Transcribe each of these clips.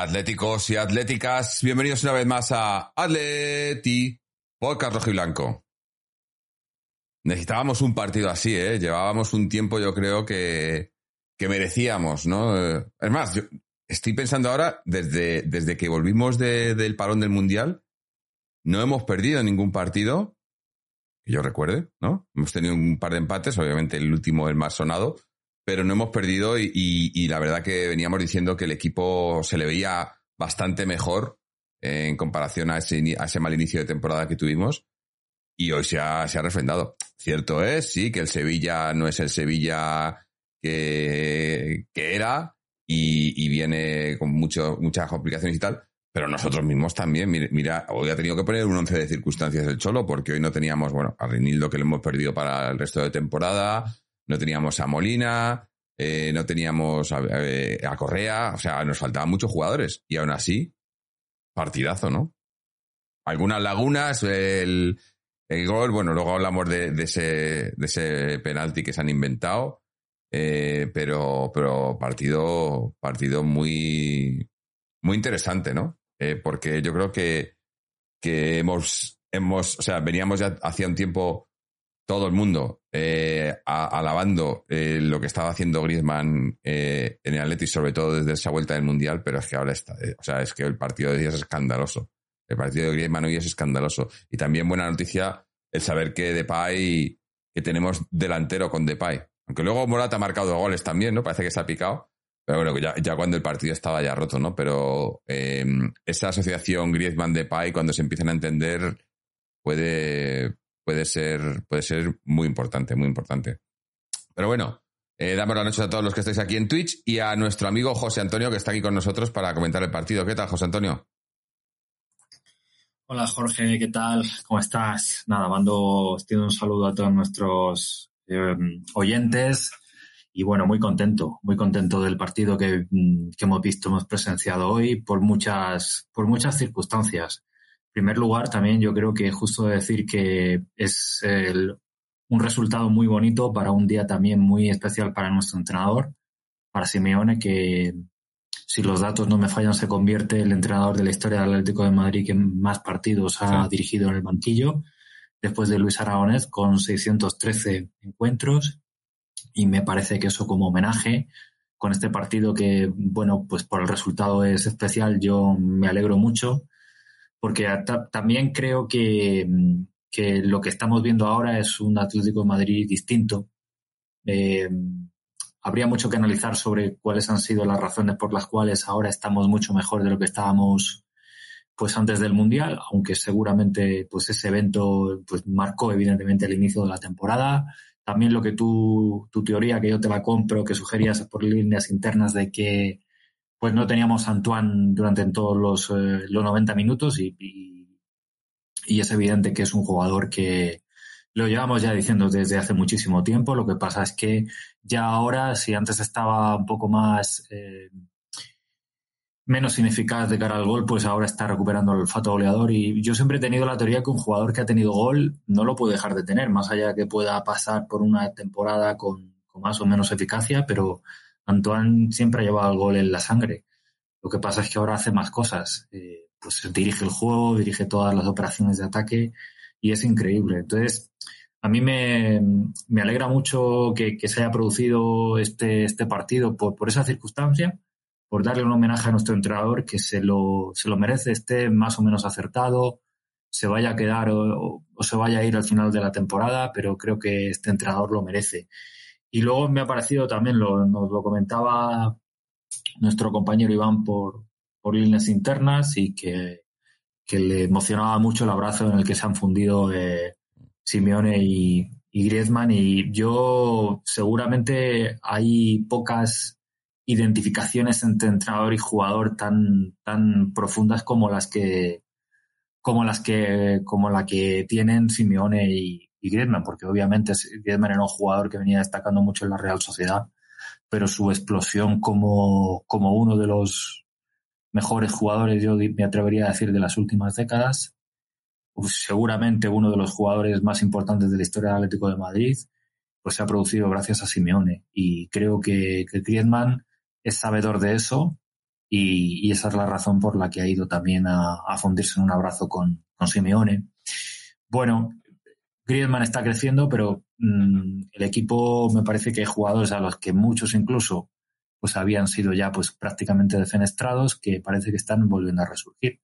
Atléticos y atléticas, bienvenidos una vez más a Atleti Podcast Rojo y Blanco. Necesitábamos un partido así, ¿eh? Llevábamos un tiempo, yo creo que, que merecíamos, ¿no? Eh, es más, yo estoy pensando ahora, desde, desde que volvimos de, del parón del Mundial, no hemos perdido ningún partido, que yo recuerde, ¿no? Hemos tenido un par de empates, obviamente el último el más sonado, pero no hemos perdido y, y, y, la verdad que veníamos diciendo que el equipo se le veía bastante mejor en comparación a ese, a ese mal inicio de temporada que tuvimos y hoy se ha, se ha refrendado. Cierto es, sí, que el Sevilla no es el Sevilla que, que era y, y viene con mucho, muchas complicaciones y tal, pero nosotros mismos también, mira, mira, hoy ha tenido que poner un once de circunstancias el Cholo porque hoy no teníamos, bueno, a Reinildo que lo hemos perdido para el resto de temporada, no teníamos a Molina, eh, no teníamos a, Correa, o sea, nos faltaban muchos jugadores. Y aún así, partidazo, ¿no? Algunas lagunas, el, el gol, bueno, luego hablamos de, de, ese, de ese penalti que se han inventado, eh, pero, pero partido, partido muy, muy interesante, ¿no? Eh, porque yo creo que, que hemos, hemos, o sea, veníamos ya hacía un tiempo todo el mundo eh, alabando eh, lo que estaba haciendo Griezmann eh, en el Atleti, sobre todo desde esa vuelta del Mundial, pero es que ahora está, o sea, es que el partido de hoy es escandaloso. El partido de Griezmann hoy es escandaloso. Y también buena noticia el saber que Depay, que tenemos delantero con Depay. Aunque luego Morata ha marcado goles también, ¿no? Parece que se ha picado. Pero bueno, ya, cuando el partido estaba ya roto, ¿no? Pero eh, esa asociación Griezmann-Depay, cuando se empiezan a entender, puede, puede ser, puede ser muy importante, muy importante. Pero bueno, eh, damos la noche a todos los que estáis aquí en Twitch y a nuestro amigo José Antonio que está aquí con nosotros para comentar el partido. ¿Qué tal, José Antonio? Hola Jorge, ¿qué tal? ¿Cómo estás? Nada, mando un saludo a todos nuestros eh, oyentes y bueno, muy contento, muy contento del partido que, que, hemos visto, hemos presenciado hoy por muchas, por muchas circunstancias. En primer lugar, también yo creo que es justo decir que es el, un resultado muy bonito para un día también muy especial para nuestro entrenador, para Simeone, que si los datos no me fallan, se convierte el entrenador de la historia del Atlético de Madrid que más partidos ha sí. dirigido en el banquillo, después de Luis Aragonés con 613 encuentros. Y me parece que eso como homenaje con este partido que, bueno, pues por el resultado es especial, yo me alegro mucho porque también creo que, que, lo que estamos viendo ahora es un Atlético de Madrid distinto. Eh, habría mucho que analizar sobre cuáles han sido las razones por las cuales ahora estamos mucho mejor de lo que estábamos pues antes del mundial, aunque seguramente pues ese evento pues marcó evidentemente el inicio de la temporada. También lo que tú, tu teoría, que yo te la compro, que sugerías por líneas internas de que pues no teníamos Antoine durante todos los, eh, los 90 minutos y, y, y, es evidente que es un jugador que lo llevamos ya diciendo desde hace muchísimo tiempo. Lo que pasa es que ya ahora, si antes estaba un poco más eh, menos ineficaz de cara al gol, pues ahora está recuperando el olfato goleador. Y yo siempre he tenido la teoría que un jugador que ha tenido gol no lo puede dejar de tener, más allá de que pueda pasar por una temporada con, con más o menos eficacia, pero Antoine siempre ha llevado el gol en la sangre. Lo que pasa es que ahora hace más cosas. Eh, pues dirige el juego, dirige todas las operaciones de ataque y es increíble. Entonces, a mí me, alegra mucho que, se haya producido este, este partido por, esa circunstancia, por darle un homenaje a nuestro entrenador que se lo, merece, esté más o menos acertado, se vaya a quedar o se vaya a ir al final de la temporada, pero creo que este entrenador lo merece. Y luego me ha parecido también, lo, nos lo comentaba nuestro compañero Iván por, por líneas internas y que, que, le emocionaba mucho el abrazo en el que se han fundido eh, Simeone y, y Griezmann. Y yo seguramente hay pocas identificaciones entre entrenador y jugador tan, tan profundas como las que como las que como la que tienen Simeone y, y Griezmann, porque obviamente Griezmann era un jugador que venía destacando mucho en la Real Sociedad, pero su explosión como, como uno de los mejores jugadores, yo me atrevería a decir, de las últimas décadas, pues seguramente uno de los jugadores más importantes de la historia del Atlético de Madrid, pues se ha producido gracias a Simeone. Y creo que, que es sabedor de eso y, esa es la razón por la que ha ido también a, fundirse en un abrazo con, con Simeone. Bueno, Griezmann está creciendo, pero mm, el equipo me parece que hay jugadores a los que muchos incluso pues habían sido ya pues prácticamente defenestrados que parece que están volviendo a resurgir.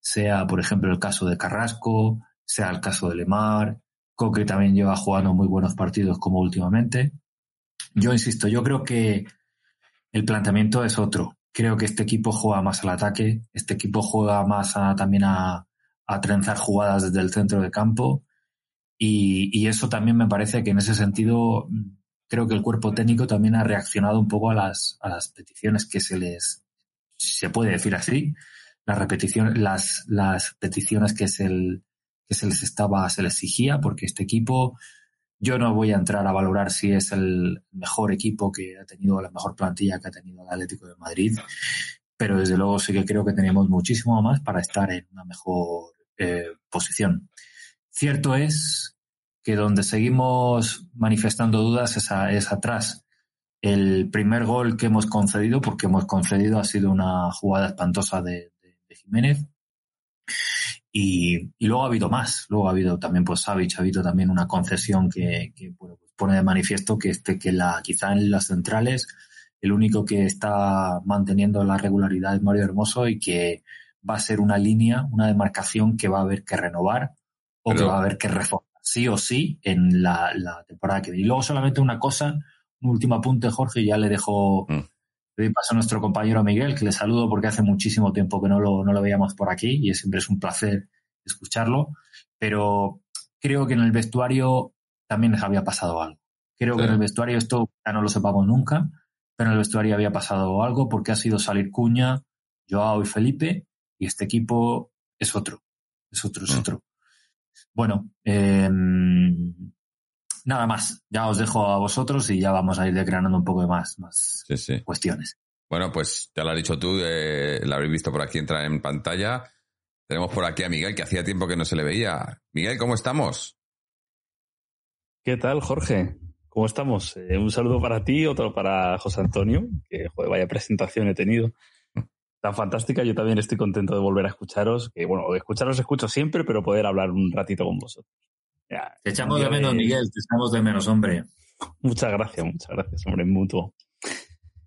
Sea, por ejemplo, el caso de Carrasco, sea el caso de Lemar, Coque también lleva jugando muy buenos partidos como últimamente. Yo insisto, yo creo que el planteamiento es otro. Creo que este equipo juega más al ataque, este equipo juega más también a, trenzar jugadas desde el centro de campo y, eso también me parece que en ese sentido creo que el cuerpo técnico también ha reaccionado un poco a las, a las peticiones que se les, se puede decir así, las repeticiones, las, las peticiones que se, que se les estaba, se les exigía, porque este equipo, yo no voy a entrar a valorar si es el mejor equipo que ha tenido, la mejor plantilla que ha tenido el Atlético de Madrid, pero desde luego sí que creo que tenemos muchísimo más para estar en una mejor eh, posición. Cierto es que donde seguimos manifestando dudas es, es atrás. El primer gol que hemos concedido, porque hemos concedido, ha sido una jugada espantosa de, Jiménez. Y, luego ha habido más. Luego ha habido también, pues Savic, ha habido también una concesión que, pues pone de manifiesto que, este, que la, quizá en las centrales el único que está manteniendo la regularidad es Mario Hermoso y que va a ser una línea, una demarcación que va a haber que renovar o que va a haber que reformar sí o sí en la, temporada que viene. Y luego solamente una cosa, un último apunte, Jorge, y ya le dejo mm. le paso a nuestro compañero Miguel, que le saludo porque hace muchísimo tiempo que no lo, no lo veíamos por aquí y siempre es un placer escucharlo. Pero creo que en el vestuario también les había pasado algo. Creo que en el vestuario esto ya no lo sepamos nunca, pero en el vestuario había pasado algo porque ha sido salir Cuña, Joao y Felipe y este equipo es otro, es otro, es mm. otro. Bueno, em, nada más. Ya os dejo a vosotros y ya vamos a ir declarando un poco de más, más cuestiones. Bueno, pues ya lo has dicho tú, eh, la habréis visto por aquí entrar en pantalla. Tenemos por aquí a Miguel, que hacía tiempo que no se le veía. Miguel, ¿cómo estamos? ¿Qué tal, Jorge? ¿Cómo estamos? Eh, un saludo para ti, otro para José Antonio, que joder, vaya presentación he tenido tan fantástica. Yo también estoy contento de volver a escucharos. Que bueno, de escucharos escucho siempre, pero poder hablar un ratito con vosotros. te echamos de menos, Miguel, te echamos de menos, hombre. Muchas gracias, muchas gracias, hombre, mutuo.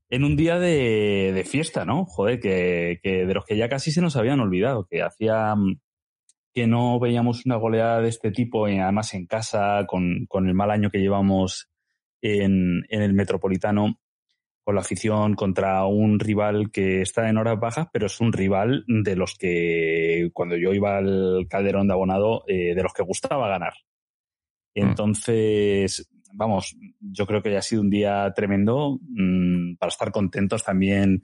En un día de, fiesta, ¿no? Joder, que, de los que ya casi se nos habían olvidado, que hacía mm, que no veíamos una goleada de este tipo, y además en casa, con, con el mal año que llevamos en, en el Metropolitano con la afición contra un rival que está en horas bajas, pero es un rival de los que cuando yo iba al Calderón de Abonado, eh, de los que gustaba ganar. Mm. Entonces, vamos, yo creo que ha sido un día tremendo mm, para estar contentos también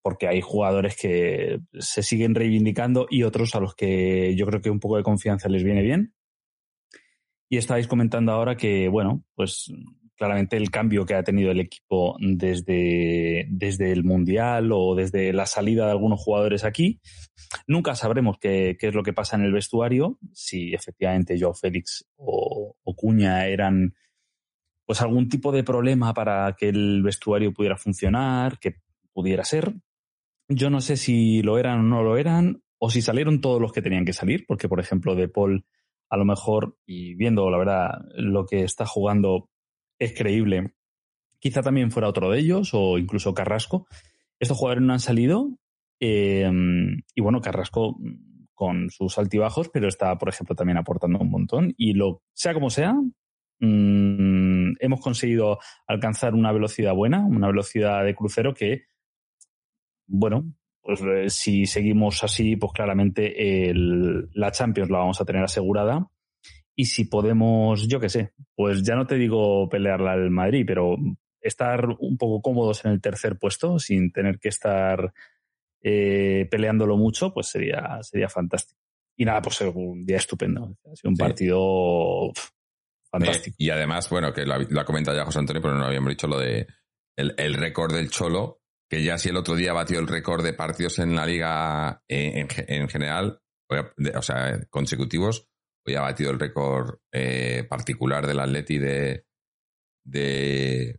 porque hay jugadores que se siguen reivindicando y otros a los que yo creo que un poco de confianza les viene bien. Y estáis comentando ahora que, bueno, pues claramente el cambio que ha tenido el equipo desde, desde el Mundial o desde la salida de algunos jugadores aquí. Nunca sabremos qué, qué es lo que pasa en el vestuario, si efectivamente Joe Félix o, Cuña eran pues algún tipo de problema para que el vestuario pudiera funcionar, que pudiera ser. Yo no sé si lo eran o no lo eran, o si salieron todos los que tenían que salir, porque por ejemplo de Paul a lo mejor, y viendo la verdad lo que está jugando, es creíble. Quizá también fuera otro de ellos o incluso Carrasco. Estos jugadores no han salido eh, y bueno, Carrasco con sus altibajos, pero está, por ejemplo, también aportando un montón. Y lo sea como sea, mm, hemos conseguido alcanzar una velocidad buena, una velocidad de crucero que, bueno, pues eh, si seguimos así, pues claramente el, la Champions la vamos a tener asegurada y si podemos, yo qué sé, pues ya no te digo pelearla al Madrid, pero estar un poco cómodos en el tercer puesto sin tener que estar eh, peleándolo mucho, pues sería, sería fantástico. Y nada, pues un día estupendo. Ha sido un partido fantástico. y además, bueno, que lo ha, comentado ya José Antonio, pero no habíamos dicho lo de el, récord del Cholo, que ya si el otro día batió el récord de partidos en la liga eh, en general, o sea, consecutivos, hoy ha batido el récord eh, particular del Atleti de, de,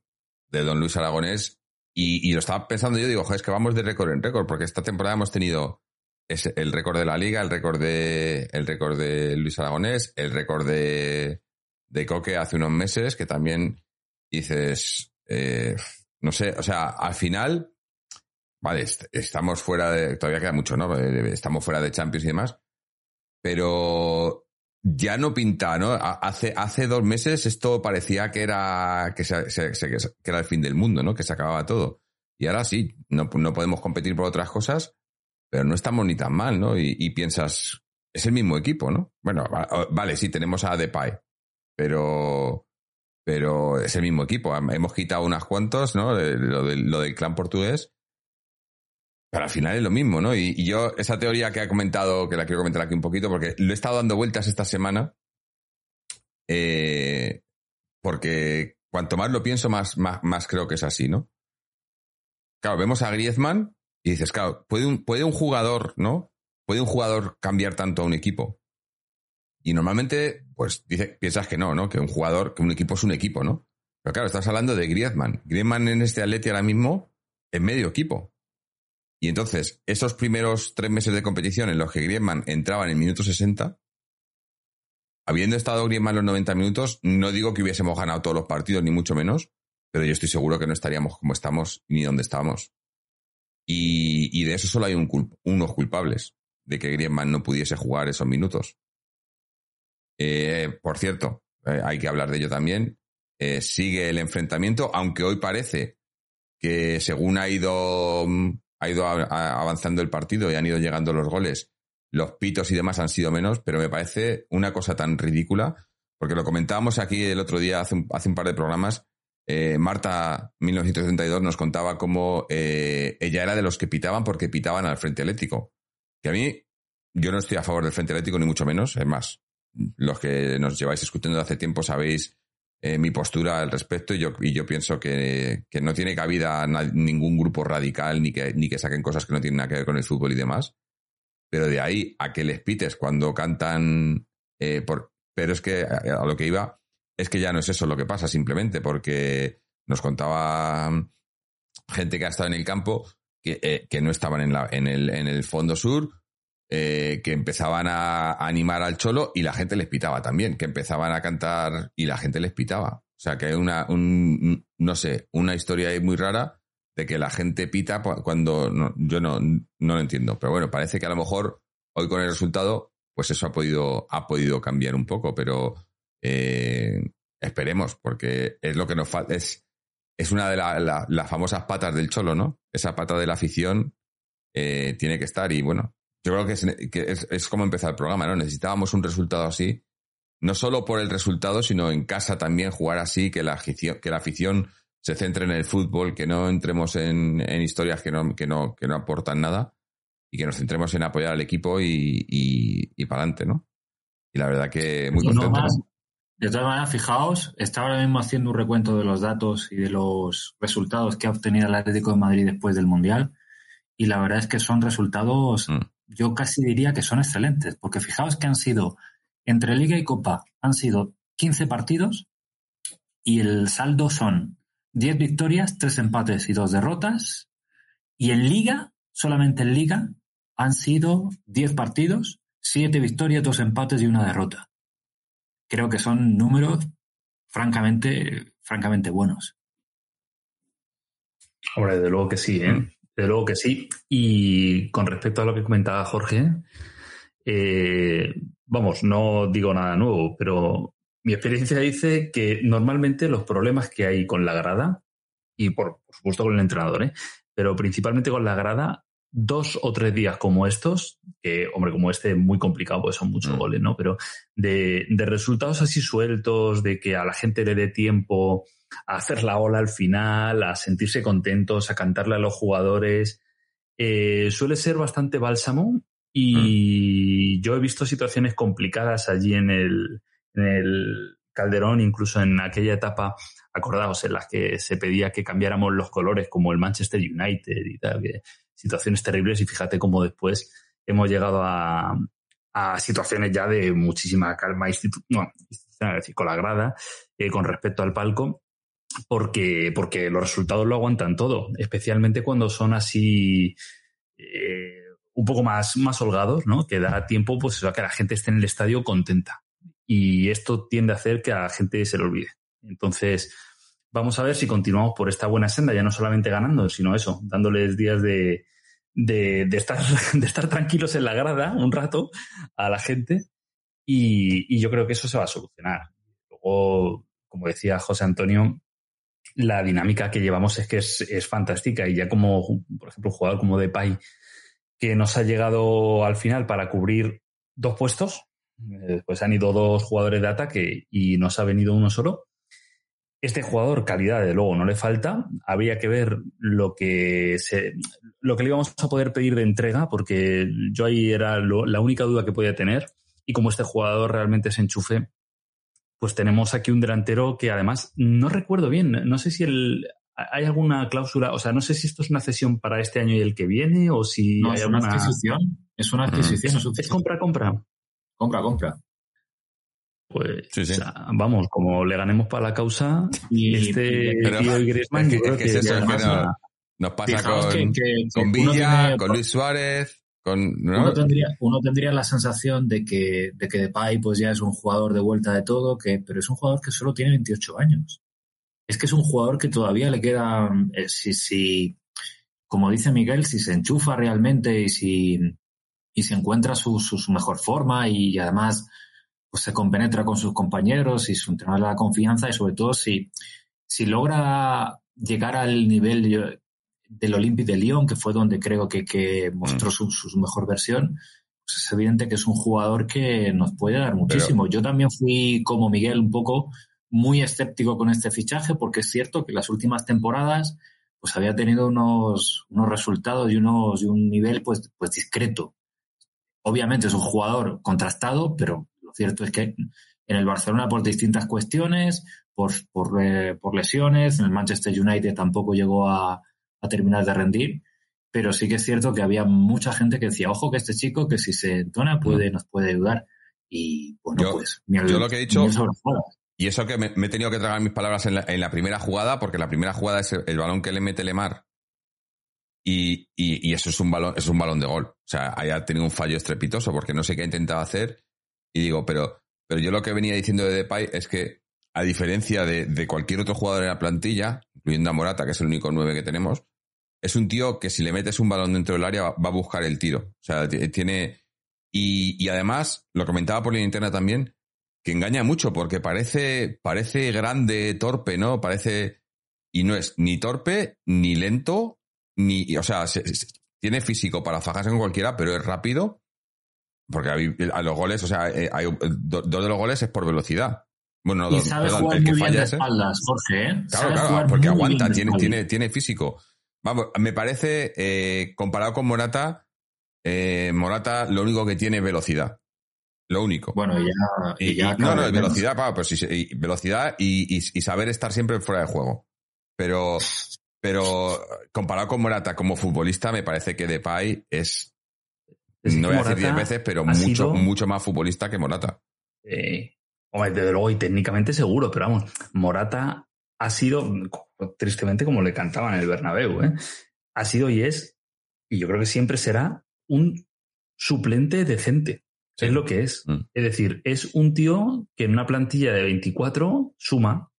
Don Luis Aragonés y, lo estaba pensando yo, digo, joder, es que vamos de récord en récord, porque esta temporada hemos tenido el récord de la liga, el récord de, el récord de Luis Aragonés, el récord de, de Coque hace unos meses, que también dices, eh, no sé, o sea, al final, vale, estamos fuera de, todavía queda mucho, ¿no? Eh, estamos fuera de Champions y demás, pero ya no pinta, ¿no? Hace, hace dos meses esto parecía que era, que, que era el fin del mundo, ¿no? Que se acababa todo. Y ahora sí, no, no podemos competir por otras cosas, pero no estamos ni tan mal, ¿no? Y, piensas, es el mismo equipo, ¿no? Bueno, vale, sí, tenemos a Depay, pero, pero es el mismo equipo. Hemos quitado unas cuantos, ¿no? Lo, lo del clan portugués, pero al final es lo mismo, ¿no? Y, yo, esa teoría que ha comentado, que la quiero comentar aquí un poquito, porque lo he estado dando vueltas esta semana, eh, porque cuanto más lo pienso, más, más, creo que es así, ¿no? Claro, vemos a Griezmann y dices, claro, ¿puede un, puede un jugador, ¿no? ¿Puede un jugador cambiar tanto a un equipo? Y normalmente, pues dice, piensas que no, ¿no? Que un jugador, que un equipo es un equipo, ¿no? Pero claro, estás hablando de Griezmann. Griezmann en este Atleti ahora mismo es medio equipo. Y entonces, esos primeros tres meses de competición en los que Griezmann entraba en el minuto 60, habiendo estado Griezmann los 90 minutos, no digo que hubiésemos ganado todos los partidos, ni mucho menos, pero yo estoy seguro que no estaríamos como estamos ni donde estamos. Y, de eso solo hay un unos culpables, de que Griezmann no pudiese jugar esos minutos. Eh, por cierto, eh, hay que hablar de ello también. Eh, sigue el enfrentamiento, aunque hoy parece que según ha ido mm, ha ido avanzando el partido y han ido llegando los goles, los pitos y demás han sido menos, pero me parece una cosa tan ridícula, porque lo comentábamos aquí el otro día, hace un, par de programas, eh, Marta, 1972, nos contaba cómo eh, ella era de los que pitaban porque pitaban al Frente Eléctrico. Que a mí, yo no estoy a favor del Frente Eléctrico, ni mucho menos. Es más, los que nos lleváis escuchando hace tiempo sabéis eh, mi postura al respecto y yo, y yo pienso que, que no tiene cabida ningún grupo radical ni que, ni que saquen cosas que no tienen nada que ver con el fútbol y demás. Pero de ahí a que les pites cuando cantan... Eh, por, pero es que a, lo que iba es que ya no es eso lo que pasa simplemente porque nos contaba gente que ha estado en el campo que, eh, que no estaban en, la, en, el, en el fondo sur eh, que empezaban a, animar al cholo y la gente les pitaba también, que empezaban a cantar y la gente les pitaba. O sea, que hay una, un, no sé, una historia ahí muy rara de que la gente pita cuando yo no, no lo entiendo. Pero bueno, parece que a lo mejor hoy con el resultado, pues eso ha podido, ha podido cambiar un poco, pero eh, esperemos, porque es lo que nos falta, es, es una de las famosas patas del cholo, ¿no? Esa pata de la afición eh, tiene que estar y bueno, yo creo que, es, como empezar el programa, ¿no? Necesitábamos un resultado así, no solo por el resultado, sino en casa también jugar así, que la afición, que la afición se centre en el fútbol, que no entremos en, historias que no, que, no, que no aportan nada y que nos centremos en apoyar al equipo y, y, para adelante, ¿no? Y la verdad que muy contento. de todas maneras, fijaos, está ahora mismo haciendo un recuento de los datos y de los resultados que ha obtenido el Atlético de Madrid después del Mundial y la verdad es que son resultados mm yo casi diría que son excelentes, porque fijaos que han sido, entre Liga y Copa, han sido 15 partidos y el saldo son 10 victorias, 3 empates y 2 derrotas. Y en Liga, solamente en Liga, han sido 10 partidos, 7 victorias, 2 empates y una derrota. Creo que son números francamente, francamente buenos. Hombre, de luego que sí, ¿eh? Desde luego que sí. Y con respecto a lo que comentaba Jorge, eh, vamos, no digo nada nuevo, pero mi experiencia dice que normalmente los problemas que hay con la grada, y por, supuesto con el entrenador, ¿eh? pero principalmente con la grada, dos o tres días como estos, que, hombre, como este es muy complicado, pues son muchos mm. goles, ¿no? Pero de, de, resultados así sueltos, de que a la gente le dé tiempo a hacer la ola al final, a sentirse contentos, a cantarle a los jugadores. Eh, suele ser bastante bálsamo y mm. yo he visto situaciones complicadas allí en el, en el Calderón, incluso en aquella etapa, acordaos, en las que se pedía que cambiáramos los colores como el Manchester United y tal, que situaciones terribles y fíjate cómo después hemos llegado a, a situaciones ya de muchísima calma institucional, con la grada, eh, con respecto al palco porque, porque los resultados lo aguantan todo, especialmente cuando son así eh, un poco más, más holgados, ¿no? Que da tiempo pues, a que la gente esté en el estadio contenta. Y esto tiende a hacer que a la gente se lo olvide. Entonces, vamos a ver si continuamos por esta buena senda, ya no solamente ganando, sino eso, dándoles días de, de, de, estar, de estar tranquilos en la grada un rato a la gente. Y yo creo que eso se va a solucionar. Luego, como decía José Antonio, la dinámica que llevamos es que es, es, fantástica y ya como, por ejemplo, un jugador como Depay, que nos ha llegado al final para cubrir dos puestos, eh, pues han ido dos jugadores de ataque y nos ha venido uno solo. Este jugador, calidad, de luego, no le falta. Habría que ver lo que, se, lo que le íbamos a poder pedir de entrega, porque yo ahí era la única duda que podía tener. Y como este jugador realmente se enchufe, pues tenemos aquí un delantero que además no recuerdo bien, no sé si el, hay alguna cláusula, o sea, no sé si esto es una cesión para este año y el que viene o si no, hay es alguna... una adquisición, es una adquisición, mm. es, es compra compra. Compra compra. Pues sí, sí. O sea, vamos, como le ganemos para la causa y este pero, tío Griezmann, es que, yo creo es que, es eso, además, es que no, nos pasa con, que, que, con Villa, tiene, con Luis Suárez, ¿no? uno, tendría, uno tendría la sensación de que, de que Depay pues ya es un jugador de vuelta de todo, que, pero es un jugador que solo tiene 28 años. Es que es un jugador que todavía le queda, eh, si, si, como dice Miguel, si se enchufa realmente y si, y se encuentra su, su, mejor forma y, además pues se compenetra con sus compañeros y su entrenador le da confianza y sobre todo si, si logra llegar al nivel del Olympique de Lyon, que fue donde creo que, que mostró su, su, mejor versión, pues es evidente que es un jugador que nos puede dar muchísimo. Pero... Yo también fui, como Miguel, un poco muy escéptico con este fichaje, porque es cierto que las últimas temporadas pues había tenido unos, unos resultados y, unos, y un nivel pues, pues discreto. Obviamente es un jugador contrastado, pero lo cierto es que en el Barcelona por distintas cuestiones, por, por, eh, por lesiones, en el Manchester United tampoco llegó a, a terminar de rendir, pero sí que es cierto que había mucha gente que decía, ojo que este chico que si se entona puede, nos puede ayudar. Y bueno, yo, pues... Mi, yo lo que he dicho... Y eso que me, me, he tenido que tragar mis palabras en la, en la, primera jugada, porque la primera jugada es el, el balón que le mete Lemar. Y, y, y, eso es un balón, es un balón de gol. O sea, haya tenido un fallo estrepitoso, porque no sé qué ha intentado hacer. Y digo, pero, pero yo lo que venía diciendo de Depay es que, a diferencia de, de cualquier otro jugador en la plantilla, incluyendo a Morata, que es el único nueve que tenemos, es un tío que si le metes un balón dentro del área va, a buscar el tiro. O sea, tiene. Y, además, lo comentaba por la interna también, que engaña mucho porque parece, parece grande, torpe, ¿no? Parece. Y no es ni torpe, ni lento, ni. O sea, se, se, tiene físico para fajarse con cualquiera, pero es rápido. Porque hay, a los goles, o sea, eh, hay, dos de los goles es por velocidad. Bueno, no, y dos, sabe perdón, jugar el que muy falla bien de espaldas, Jorge, ¿eh? Claro, claro, porque aguanta, tiene, tiene, tiene físico. Vamos, me parece, eh, comparado con Morata, eh, Morata lo único que tiene es velocidad. Lo único. Bueno, y ya. Y ya no, no, velocidad, pa, pues sí, y, velocidad y, y, y, saber estar siempre fuera de juego. Pero, pero comparado con Morata como futbolista, me parece que Depay es. es no voy a decir diez veces, pero mucho, sido... mucho más futbolista que Morata. Eh, hombre, desde luego, y técnicamente seguro, pero vamos, Morata ha sido, tristemente, como le cantaban en el Bernabéu, ¿eh? ha sido y es, y yo creo que siempre será, un suplente decente. Sí. Es lo que es. Mm. Es decir, es un tío que en una plantilla de 24 suma,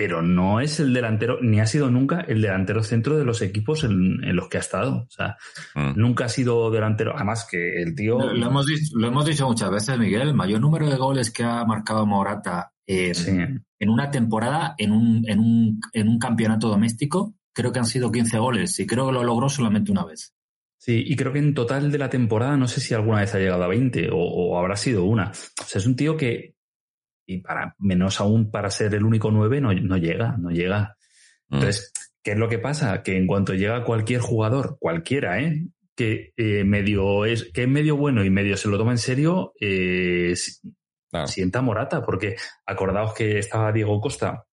pero no es el delantero, ni ha sido nunca el delantero centro de los equipos en, en los que ha estado. O sea, mm. nunca ha sido delantero. Además que el tío... Lo, lo, hemos dicho, lo, hemos dicho, muchas veces, Miguel, el mayor número de goles que ha marcado Morata sí. en una temporada, en un, en, un, en un campeonato doméstico, creo que han sido 15 goles y creo que lo logró solamente una vez. Sí, y creo que en total de la temporada no sé si alguna vez ha llegado a 20 o, o, habrá sido una. O sea, es un tío que, y para menos aún para ser el único 9, no, no llega, no llega. Mm. Entonces, ¿qué es lo que pasa? Que en cuanto llega cualquier jugador, cualquiera, ¿eh? Que eh, medio es, que es medio bueno y medio se lo toma en serio, eh, claro. sienta Morata, porque acordaos que estaba Diego Costa,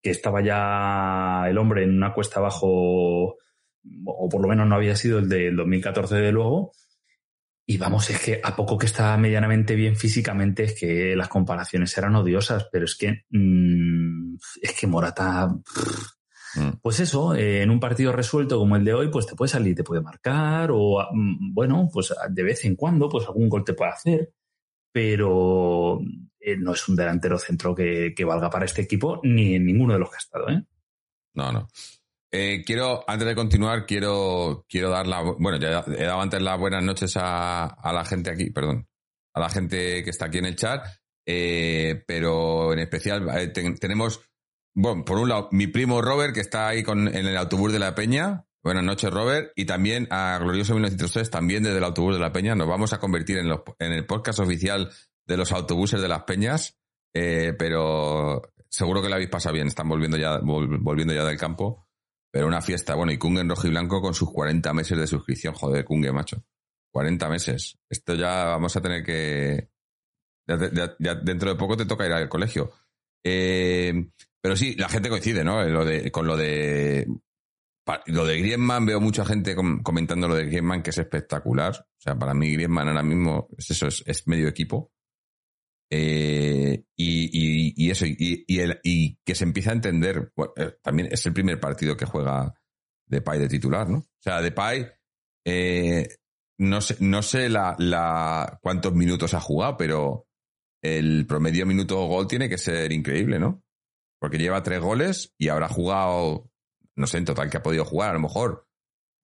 que estaba ya el hombre en una cuesta abajo o por lo menos no había sido el del 2014 de luego, Y vamos, es que a poco que estaba medianamente bien físicamente, es que las comparaciones eran odiosas, pero es que mm, es que Morata, mm. pues eso, eh, en un partido resuelto como el de hoy, pues te puede salir, te puede marcar, o mm, bueno, pues de vez en cuando, pues algún gol te puede hacer, pero eh, no es un delantero centro que, que, valga para este equipo, ni en ninguno de los que ha estado, ¿eh? No, no. Eh, quiero, antes de continuar, quiero, quiero dar la, bueno, ya he dado antes las buenas noches a, a la gente aquí, perdón, a la gente que está aquí en el chat, eh, pero en especial eh, tenemos, bueno, por un lado, mi primo Robert, que está ahí con, en el autobús de la Peña. Buenas noches, Robert. Y también a Glorioso 1903, también desde el autobús de la Peña. Nos vamos a convertir en, los, en el podcast oficial de los autobuses de las Peñas, eh, pero seguro que la habéis pasado bien. Están volviendo ya, volviendo ya del campo. Pero una fiesta, bueno, y Kunge en rojo y blanco con sus 40 meses de suscripción. Joder, Kunge, macho. 40 meses. Esto ya vamos a tener que. Ya, dentro de poco te toca ir al colegio. Eh, pero sí, la gente coincide, ¿no? Lo de, con lo de. Lo de Griezmann, veo mucha gente comentando lo de Griezmann, que es espectacular. O sea, para mí Griezmann ahora mismo es eso, es, medio equipo. Eh, y, eso, y, y, que se empieza a entender, eh, también es el primer partido que juega Depay de titular, ¿no? O sea, Depay, eh, no sé, no sé la, la, cuántos minutos ha jugado, pero el promedio minuto gol tiene que ser increíble, ¿no? Porque lleva tres goles y habrá jugado, no sé en total que ha podido jugar, a lo mejor.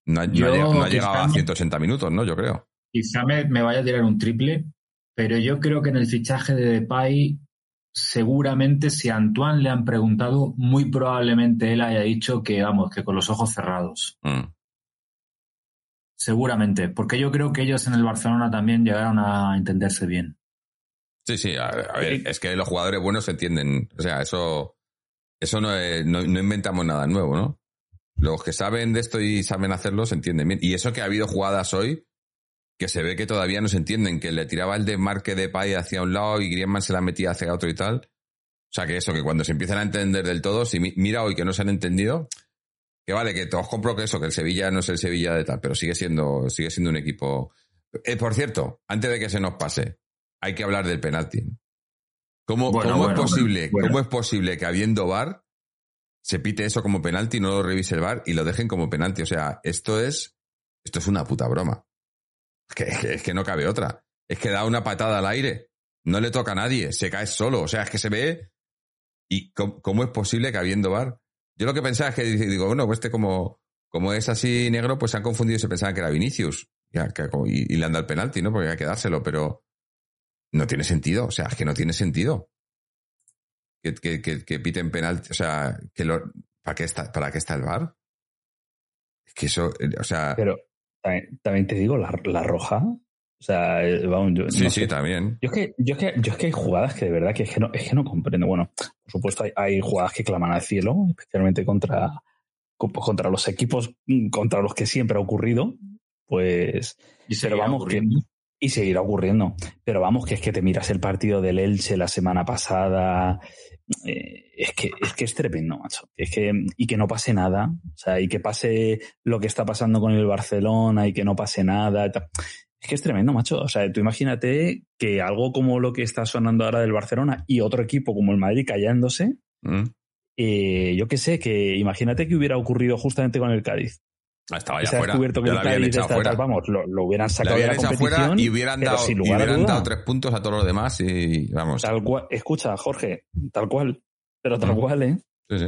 No, ha, llegado a 180 minutos, ¿no? Yo creo. Quizá me, me vaya a tirar un triple, pero yo creo que en el fichaje de Depay, seguramente si a Antoine le han preguntado, muy probablemente él haya dicho que, vamos, que con los ojos cerrados. Mm. Seguramente, porque yo creo que ellos en el Barcelona también llegaron a entenderse bien. Sí, sí, a, ver, es que los jugadores buenos se entienden. O sea, eso, eso no, no, no, inventamos nada nuevo, ¿no? Los que saben de esto y saben hacerlo se entienden bien. Y eso que ha habido jugadas hoy que se ve que todavía no se entienden, que le tiraba el desmarque de Pay hacia un lado y Griezmann se la metía hacia otro y tal. O sea que eso, que cuando se empiezan a entender del todo, si mira hoy que no se han entendido, que vale, que todos compro que eso, que el Sevilla no es el Sevilla de tal, pero sigue siendo, sigue siendo un equipo. Eh, por cierto, antes de que se nos pase, hay que hablar del penalti. ¿Cómo, ¿cómo es posible, cómo es posible que habiendo VAR se pite eso como penalti, no lo revise el VAR y lo dejen como penalti? O sea, esto es, esto es una puta broma. Es que, no cabe otra. Es que da una patada al aire. No le toca a nadie. Se cae solo. O sea, es que se ve. ¿Y cómo, es posible que habiendo bar? Yo lo que pensaba es que digo, bueno, pues este como, como es así negro, pues se han confundido y se pensaban que era Vinicius. y, le han dado el penalti, ¿no? Porque hay que dárselo, pero no tiene sentido. O sea, es que no tiene sentido. Que, que, que, piten penalti. O sea, que lo, ¿para, qué está, ¿para qué está el bar? Es que eso, eh, o sea. Pero, también, te digo, la, la, roja. O sea, eh, vamos, yo, sí, sí, también. Yo es, que, yo, es que, yo es que hay jugadas que de verdad que es que no, es que no comprendo. Bueno, por supuesto, hay, hay jugadas que claman al cielo, especialmente contra, contra los equipos mm, contra los que siempre ha ocurrido. Pues. Y pero vamos, que, y seguirá ocurriendo. Pero vamos, que es que te miras el partido del Elche la semana pasada. Eh, es, que, es que es tremendo, macho. Es que, y que no pase nada. O sea, y que pase lo que está pasando con el Barcelona y que no pase nada. Es que es tremendo, macho. O sea, tú imagínate que algo como lo que está sonando ahora del Barcelona y otro equipo como el Madrid callándose. Mm. Eh, yo qué sé, que imagínate que hubiera ocurrido justamente con el Cádiz. Estaba ya fuera. descubierto que el vamos, lo, hubieran sacado de la competición. y hubieran, dado, y hubieran dado tres puntos a todos los demás y vamos. Tal cual, escucha, Jorge, tal cual. Pero tal cual, ¿eh? Sí, sí.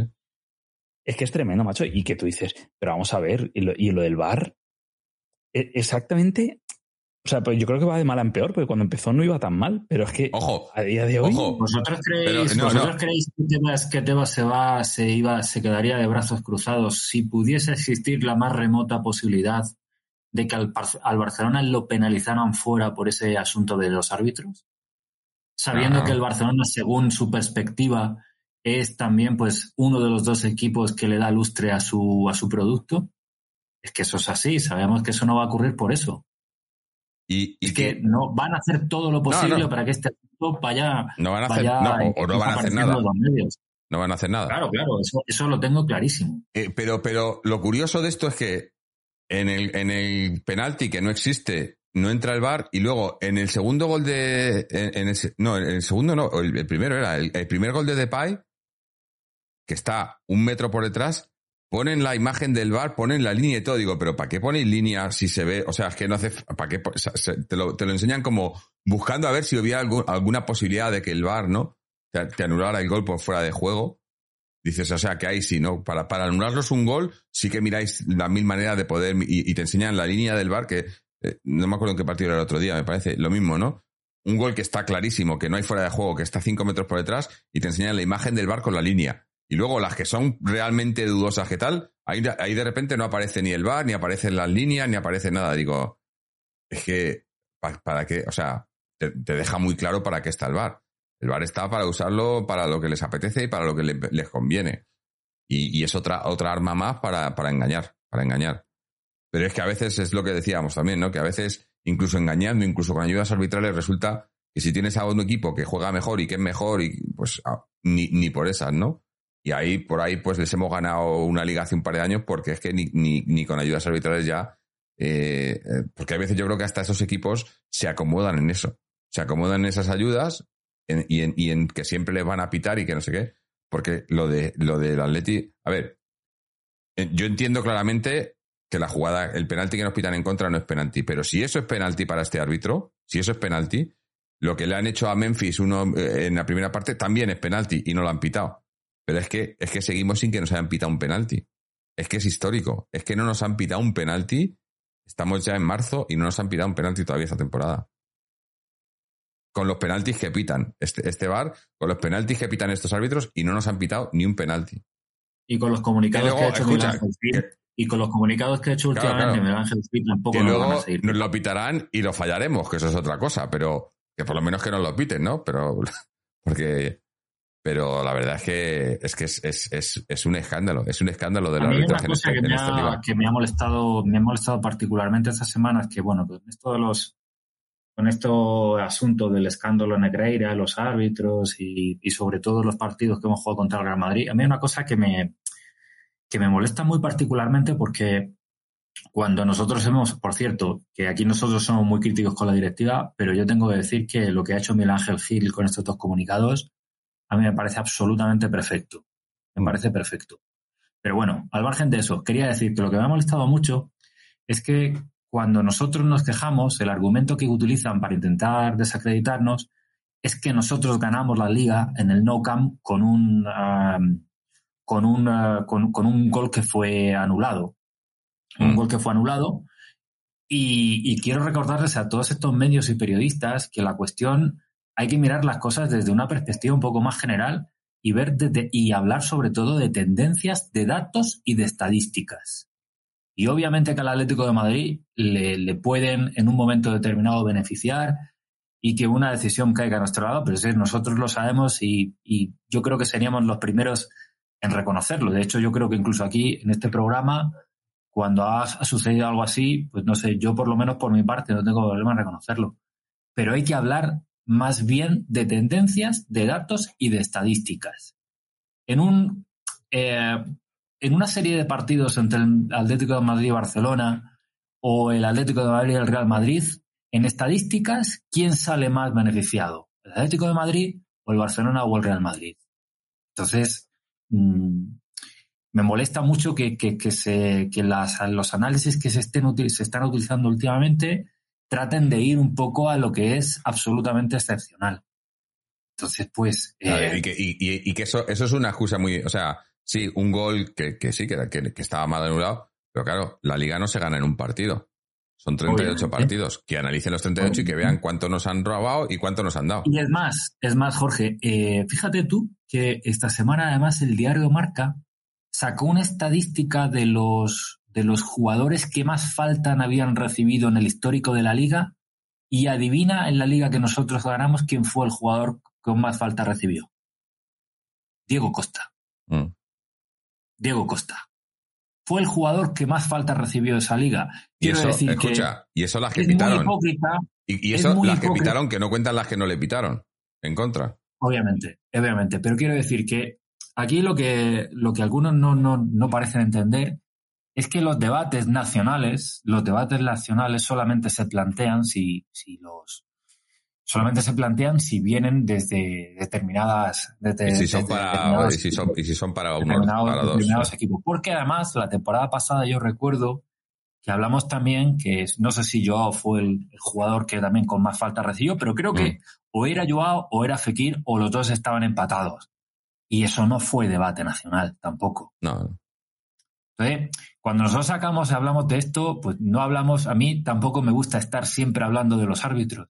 Es que es tremendo, macho. Y que tú dices, pero vamos a ver, y lo, y lo del bar, e, exactamente o sea, pues yo creo que va de mal en peor, porque cuando empezó no iba tan mal, pero es que ojo, a día de hoy. ¿Vosotros creéis, que, Tebas, se va, se iba, se quedaría de brazos cruzados si pudiese existir la más remota posibilidad de que al, Barcelona lo penalizaran fuera por ese asunto de los árbitros? Sabiendo que el Barcelona, según su perspectiva, es también pues uno de los dos equipos que le da lustre a su, a su producto. Es que eso es así, sabemos que eso no va a ocurrir por eso. Y, es que, no van a hacer todo lo posible para que este asunto vaya. No van a hacer, no, o no van a hacer nada. No van a hacer nada. Claro, claro, eso, eso lo tengo clarísimo. Eh, pero, pero lo curioso de esto es que en el, en el penalti que no existe no entra el bar y luego en el segundo gol de. En, el, no, en el segundo no, el, primero era. El, primer gol de Depay, que está un metro por detrás, ponen la imagen del bar, ponen la línea y todo. Digo, pero ¿para qué ponéis línea si se ve? O sea, es que no hace. ¿Para qué? te, lo, te lo enseñan como buscando a ver si hubiera alguna posibilidad de que el bar, ¿no? Te, anulara el gol por fuera de juego. Dices, o sea, que ahí sí, ¿no? Para, para anularlos un gol, sí que miráis la mil maneras de poder, y, y, te enseñan la línea del bar, que eh, no me acuerdo en qué partido era el otro día, me parece, lo mismo, ¿no? Un gol que está clarísimo, que no hay fuera de juego, que está cinco metros por detrás, y te enseñan la imagen del bar con la línea. Y luego las que son realmente dudosas que tal, ahí, ahí de repente no aparece ni el bar, ni aparecen las líneas, ni aparece nada. Digo, es que, ¿para, qué? O sea, te, deja muy claro para qué está el bar. El bar está para usarlo para lo que les apetece y para lo que les conviene. Y, y, es otra, otra arma más para, para engañar, para engañar. Pero es que a veces es lo que decíamos también, ¿no? Que a veces, incluso engañando, incluso con ayudas arbitrales, resulta que si tienes a un equipo que juega mejor y que es mejor, y pues ni, ni por esas, ¿no? Y ahí, por ahí, pues les hemos ganado una liga hace un par de años porque es que ni, ni, ni con ayudas arbitrales ya. Eh, eh, porque a veces yo creo que hasta esos equipos se acomodan en eso. Se acomodan en esas ayudas y, en, y en que siempre les van a pitar y que no sé qué. Porque lo de lo del Atleti. A ver, eh, yo entiendo claramente que la jugada, el penalti que nos pitan en contra no es penalti. Pero si eso es penalti para este árbitro, si eso es penalti, lo que le han hecho a Memphis uno eh, en la primera parte también es penalti y no lo han pitado. Pero es que, es que seguimos sin que nos hayan pitado un penalti. Es que es histórico. Es que no nos han pitado un penalti. Estamos ya en marzo y no nos han pitado un penalti todavía esta temporada. Con los penaltis que pitan este, este bar, con los penaltis que pitan estos árbitros y no nos han pitado ni un penalti. Y con los comunicados que ha hecho escucha, y con los comunicados que ha hecho últimamente Miguel Ángel tampoco que luego nos lo pitarán y lo fallaremos, que eso es otra cosa, pero que por lo menos que nos lo piten, ¿no? Pero porque pero la verdad es que es que es, es, un escándalo, es un escándalo de la arbitraje en, este, que, me ha, que me ha molestado, me ha molestado particularmente estas semanas, que bueno, con esto de los con esto asunto del escándalo Negreira, los árbitros y, y sobre todo los partidos que hemos jugado contra el Real Madrid, a mí hay una cosa que me, que me molesta muy particularmente porque cuando nosotros hemos, por cierto, que aquí nosotros somos muy críticos con la directiva, pero yo tengo que decir que lo que ha hecho Miguel Ángel Gil con estos dos comunicados, a mí me parece absolutamente perfecto. Me parece perfecto. Pero bueno, al margen de eso, quería decir que lo que me ha molestado mucho es que cuando nosotros nos quejamos, el argumento que utilizan para intentar desacreditarnos es que nosotros ganamos la liga en el no camp con un, con un, con, un gol que fue anulado. Un mm. gol que fue anulado. Y, quiero recordarles a todos estos medios y periodistas que la cuestión hay que mirar las cosas desde una perspectiva un poco más general y ver y hablar sobre todo de tendencias, de datos y de estadísticas. Y obviamente que al Atlético de Madrid le, pueden en un momento determinado beneficiar y que una decisión caiga a nuestro lado, pero es nosotros lo sabemos y, y yo creo que seríamos los primeros en reconocerlo. De hecho, yo creo que incluso aquí, en este programa, cuando ha, sucedido algo así, pues no sé, yo por lo menos por mi parte no tengo problema en reconocerlo. Pero hay que hablar más bien de tendencias, de datos y de estadísticas. En, un, eh, en una serie de partidos entre el Atlético de Madrid y Barcelona o el Atlético de Madrid y el Real Madrid, en estadísticas, ¿quién sale más beneficiado? ¿El Atlético de Madrid o el Barcelona o el Real Madrid? Entonces, Mm, me molesta mucho que, se, los análisis que se, estén, se están utilizando últimamente traten de ir un poco a lo que es absolutamente excepcional. Entonces, pues... Eh, y, que, eso, eso es una excusa muy... O sea, sí, un gol que, sí, que, que, estaba mal anulado, pero claro, la liga no se gana en un partido. Son 38 partidos. Que analicen los 38 y que vean cuánto nos han robado y cuánto nos han dado. Y es más, es más, Jorge, eh, fíjate tú que esta semana además el diario Marca sacó una estadística de los, de los jugadores que más faltan habían recibido en el histórico de la liga y adivina en la liga que nosotros ganamos quién fue el jugador con más falta recibió. Diego Costa. Mm. Diego Costa fue el jugador que más falta recibió de esa liga. Quiero y eso, decir escucha, y eso las que pitaron. y, eso las que pitaron, que no cuentan las que no le pitaron en contra. Obviamente, obviamente. Pero quiero decir que aquí lo que, lo que algunos no, no, no parecen entender es que los debates nacionales, los debates nacionales solamente se plantean si, si los solamente se plantean si vienen desde determinadas y si son para y si son, y si son para dos. equipos. Porque además la temporada pasada yo recuerdo que hablamos también que no sé si Joao fue el, jugador que también con más falta recibió pero creo que mm. o era Joao o era Fekir o los dos estaban empatados. Y eso no fue debate nacional tampoco. No entonces, cuando nosotros sacamos y hablamos de esto, pues no hablamos, a mí tampoco me gusta estar siempre hablando de los árbitros,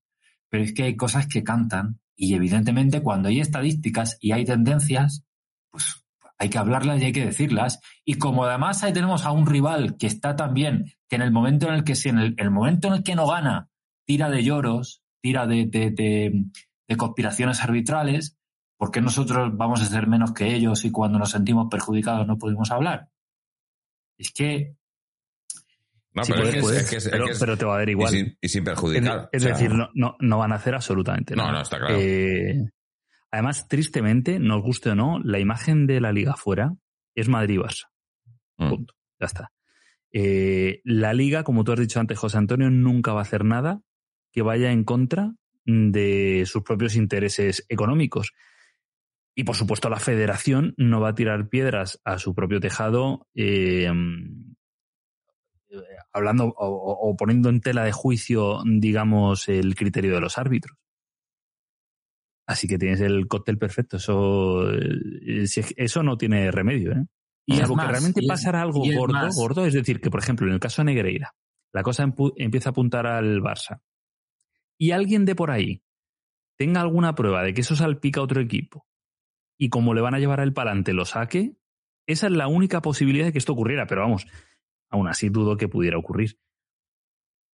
pero es que hay cosas que cantan y evidentemente cuando hay estadísticas y hay tendencias, pues hay que hablarlas y hay que decirlas. Y como además ahí tenemos a un rival que está también, que en el momento en el que, en el, momento en el que no gana, tira de lloros, tira de, de conspiraciones arbitrales, ¿por qué nosotros vamos a ser menos que ellos y cuando nos sentimos perjudicados no podemos hablar? Es que. No, pero, te va a dar igual. Y sin, perjudicar. Es, decir, no, no, van a hacer absolutamente nada. No, no, está claro. Eh, además, tristemente, nos guste o no, la imagen de la liga fuera es Madrid-Barça. Mm. Punto. Ya está. Eh, la liga, como tú has dicho antes, José Antonio, nunca va a hacer nada que vaya en contra de sus propios intereses económicos. Y por supuesto la federación no va a tirar piedras a su propio tejado eh, hablando o, poniendo en tela de juicio, digamos, el criterio de los árbitros. Así que tienes el cóctel perfecto. Eso, eh, eso no tiene remedio. ¿eh? Y algo que realmente pasará algo gordo, gordo, es decir, que por ejemplo en el caso de Negreira, la cosa empieza a apuntar al Barça. Y alguien de por ahí tenga alguna prueba de que eso salpica a otro equipo y como le van a llevar a él para adelante lo saque, esa es la única posibilidad de que esto ocurriera, pero vamos, aún así dudo que pudiera ocurrir.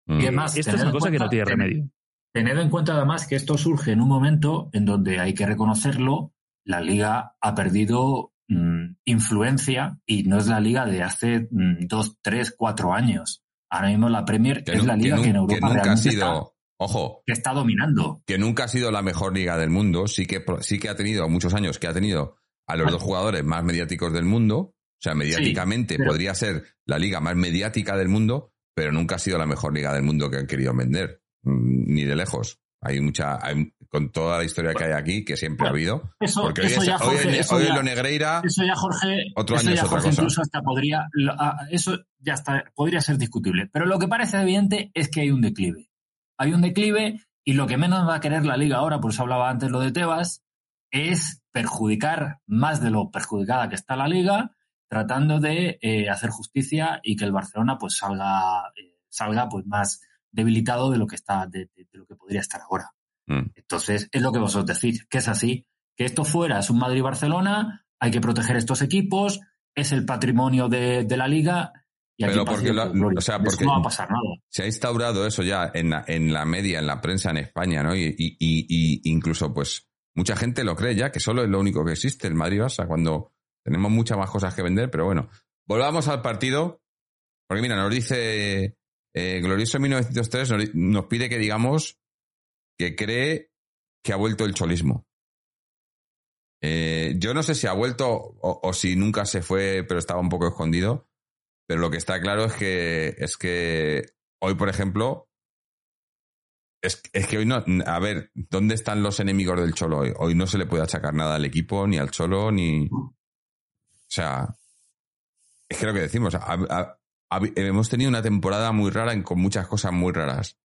Y además, esto es una cosa que no tiene remedio. Tened en cuenta además que esto surge en un momento en donde hay que reconocerlo, la liga ha perdido mm, influencia y no es la liga de hace mm, dos, tres, cuatro años. Ahora mismo la Premier es la liga que, en Europa nunca ha sido, Ojo. Que está dominando. Que nunca ha sido la mejor liga del mundo. Sí que, sí que ha tenido muchos años que ha tenido a los dos jugadores más mediáticos del mundo. O sea, mediáticamente podría ser la liga más mediática del mundo, pero nunca ha sido la mejor liga del mundo que han querido vender. Mm, ni de lejos. Hay mucha, con toda la historia que hay aquí, que siempre ha habido. Eso, porque hoy, ya, Jorge, hoy, lo Negreira. Eso ya, Jorge. Otro año es otra cosa. Incluso hasta podría, eso ya está, podría ser discutible. Pero lo que parece evidente es que hay un declive hay un declive y lo que menos va a querer la liga ahora, por eso hablaba antes lo de Tebas, es perjudicar más de lo perjudicada que está la liga, tratando de eh, hacer justicia y que el Barcelona pues salga, eh, salga pues más debilitado de lo que está, de, lo que podría estar ahora. Mm. Entonces, es lo que vosotros decís, que es así, que esto fuera es un Madrid-Barcelona, hay que proteger estos equipos, es el patrimonio de, de la liga pero porque, o sea, porque no va a pasar nada. Se ha instaurado eso ya en la, en la media, en la prensa en España, ¿no? Y, y, y, incluso, pues, mucha gente lo cree ya, que solo es lo único que existe el Madrid-Barça, cuando tenemos muchas más cosas que vender, pero bueno. Volvamos al partido, porque mira, nos dice eh, Glorioso 1903, nos, pide que digamos que cree que ha vuelto el cholismo. Eh, yo no sé si ha vuelto o, o si nunca se fue, pero estaba un poco escondido. Pero lo que está claro es que, es que hoy, por ejemplo, es, es, que hoy no. A ver, ¿dónde están los enemigos del Cholo hoy? Hoy no se le puede achacar nada al equipo, ni al Cholo, ni. O sea. Es que lo que decimos. hemos tenido una temporada muy rara con muchas cosas muy raras.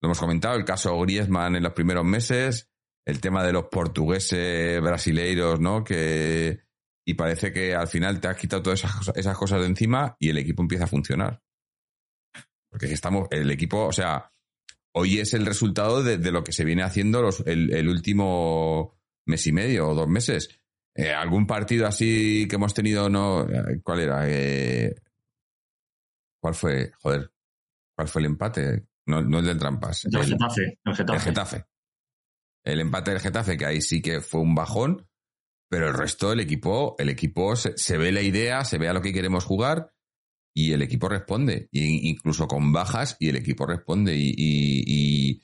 Lo hemos comentado, el caso Griezmann en los primeros meses, el tema de los portugueses brasileiros, ¿no? Que y parece que al final te has quitado todas esas cosas, de encima y el equipo empieza a funcionar. Porque estamos, el equipo, o sea, hoy es el resultado de, lo que se viene haciendo los, el, último mes y medio o dos meses. Eh, ¿Algún partido así que hemos tenido, no? Eh, ¿Cuál era? Eh, ¿Cuál fue? Joder, ¿cuál fue el empate? No, no el del Trampas. El, Getafe, el Getafe. El Getafe. El empate del Getafe, que ahí sí que fue un bajón pero el resto del equipo, el equipo se, ve la idea, se ve a lo que queremos jugar y el equipo responde. Y, incluso con bajas y el equipo responde. Y, y,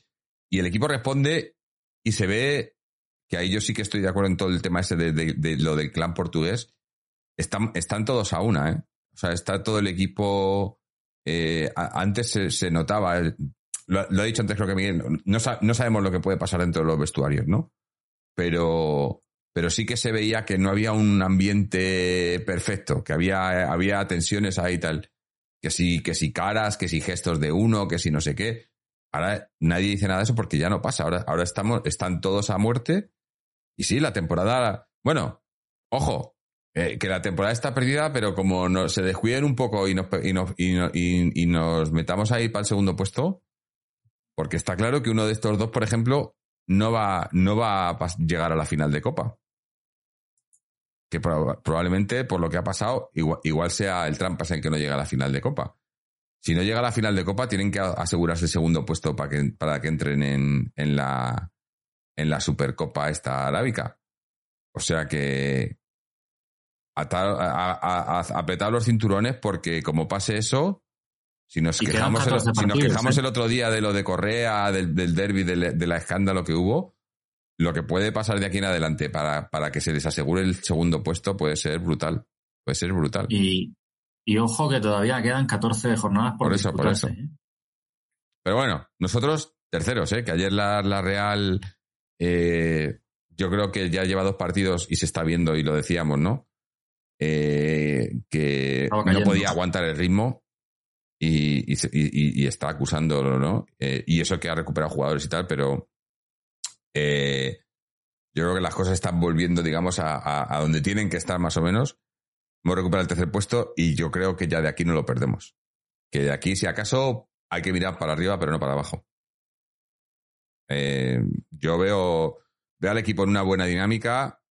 y, el equipo responde y se ve que ahí yo sí que estoy de acuerdo en todo el tema ese de, lo del clan portugués. Están, están todos a una, ¿eh? O sea, está todo el equipo. Eh, antes se, notaba, lo, lo, he dicho antes, creo que Miguel, no, no, sabemos lo que puede pasar dentro de los vestuarios, ¿no? Pero, pero sí que se veía que no había un ambiente perfecto, que había, había tensiones ahí y tal. Que si, que si caras, que si gestos de uno, que si no sé qué. Ahora nadie dice nada de eso porque ya no pasa. Ahora, ahora estamos, están todos a muerte. Y sí, la temporada. Bueno, ojo, eh, que la temporada está perdida, pero como no, se descuiden un poco y nos, y, nos metamos ahí para el segundo puesto, porque está claro que uno de estos dos, por ejemplo, no va, no va a llegar a la final de Copa. Que probablemente, por lo que ha pasado, igual, sea el Trampas el que no llega a la final de Copa. Si no llega a la final de Copa, tienen que asegurarse el segundo puesto para que, para que entren en, en, la, en la Supercopa esta arábica. O sea que, apretar los cinturones porque como pase eso, si nos quejamos, el, si nos quejamos ¿eh? el otro día de lo de Correa, del, del derby, de la escándalo que hubo, lo que puede pasar de aquí en adelante para, para que se les asegure el segundo puesto puede ser brutal. Puede ser brutal. Y, y ojo que todavía quedan 14 jornadas por, por eso, por eso. ¿eh? Pero bueno, nosotros terceros, ¿eh? que ayer la, la Real eh, yo creo que ya lleva dos partidos y se está viendo y lo decíamos, ¿no? Eh, que no podía aguantar el ritmo y, está acusándolo, ¿no? Eh, y eso que ha recuperado jugadores y tal, pero eh, yo creo que las cosas están volviendo, digamos, a, donde tienen que estar más o menos. Hemos recuperado el tercer puesto y yo creo que ya de aquí no lo perdemos. Que de aquí, si acaso, hay que mirar para arriba, pero no para abajo. yo veo, veo al equipo en una buena dinámica.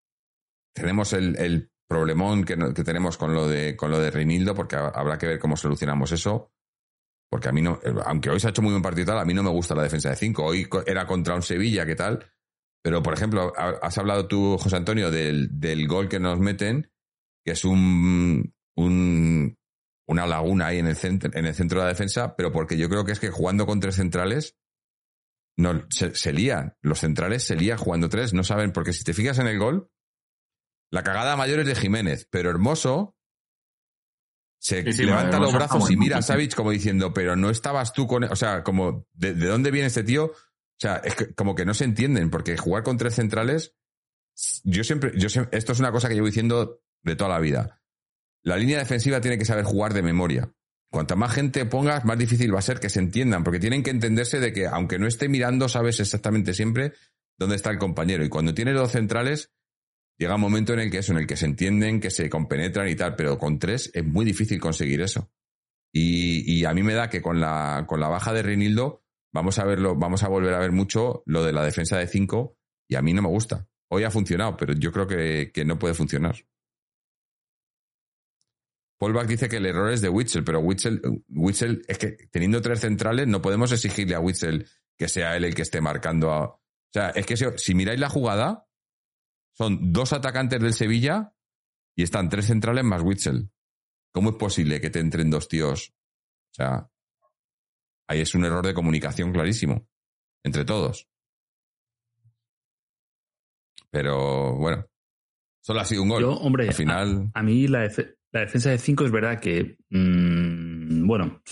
Tenemos el problemón que, tenemos con lo de con lo de Reinildo, porque habrá que ver cómo solucionamos eso. Porque a mí no, aunque hoy se ha hecho muy buen partido tal, a mí no me gusta la defensa de 5. Hoy era contra un Sevilla, ¿qué tal? Pero, por ejemplo, has hablado tú, José Antonio, del, del gol que nos meten, que es un, un, una laguna ahí en el, centro, en el centro de la defensa, pero porque yo creo que es que jugando con tres centrales, no, se, se lían. Los centrales se lían jugando tres, no saben, porque si te fijas en el gol, la cagada mayor es de Jiménez, pero Hermoso se levanta los brazos y mira a Savic como diciendo, pero no estabas tú con... O sea, como, ¿de, dónde viene este tío? O sea, es como que no se entienden, porque jugar con tres centrales, yo siempre, yo esto es una cosa que llevo diciendo de toda la vida. La línea defensiva tiene que saber jugar de memoria. Cuanta más gente pongas, más difícil va a ser que se entiendan, porque tienen que entenderse de que, aunque no esté mirando, sabes exactamente siempre dónde está el compañero. Y cuando tienes dos centrales, llega un momento en el que eso, en el que se entienden, que se compenetran y tal, pero con tres es muy difícil conseguir eso. Y, a mí me da que con la, con la baja de Reinildo vamos a verlo, vamos a volver a ver mucho lo de la defensa de cinco y a mí no me gusta. Hoy ha funcionado, pero yo creo que, no puede funcionar. Paul Bach dice que el error es de Witzel, pero Witzel, Witzel es que teniendo tres centrales no podemos exigirle a Witzel que sea él el que esté marcando a... O sea, es que si miráis la jugada, son dos atacantes del Sevilla y están tres centrales más Witzel. ¿Cómo es posible que te entren dos tíos? O sea, ahí es un error de comunicación clarísimo. Entre todos. Pero bueno, solo ha sido un gol. Yo, hombre, Al final... a, mí la, defensa de cinco es verdad que, mm, bueno,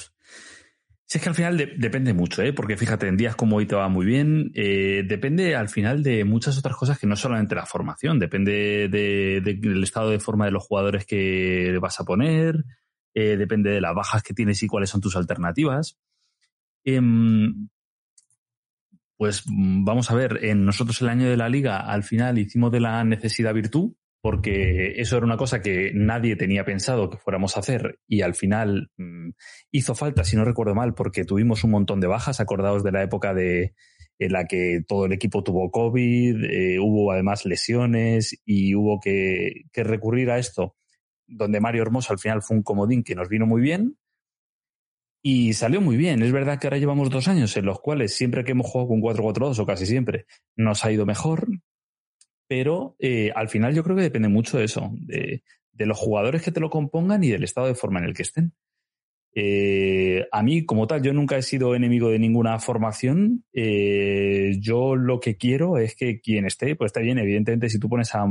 si es que al final depende mucho, ¿eh? porque fíjate, en días como hoy te va muy bien, eh, depende al final de muchas otras cosas que no solamente la formación, depende del estado de forma de los jugadores que vas a poner, eh, depende de las bajas que tienes y cuáles son tus alternativas. Em, pues vamos a ver, en nosotros el año de la liga al final hicimos de la necesidad virtud, porque eso era una cosa que nadie tenía pensado que fuéramos a hacer y al final mm, hizo falta, si no recuerdo mal, porque tuvimos un montón de bajas, acordados de la época de, en la que todo el equipo tuvo COVID, eh, hubo además lesiones y hubo que, que, recurrir a esto, donde Mario Hermoso al final fue un comodín que nos vino muy bien y salió muy bien. Es verdad que ahora llevamos dos años en los cuales siempre que hemos jugado con 4-4-2 o casi siempre nos ha ido mejor, pero eh, al final yo creo que depende mucho de eso, de, los jugadores que te lo compongan y del estado de forma en el que estén. Eh, a mí, como tal, yo nunca he sido enemigo de ninguna formación. Eh, yo lo que quiero es que quien esté, pues está bien. Evidentemente, si tú pones a,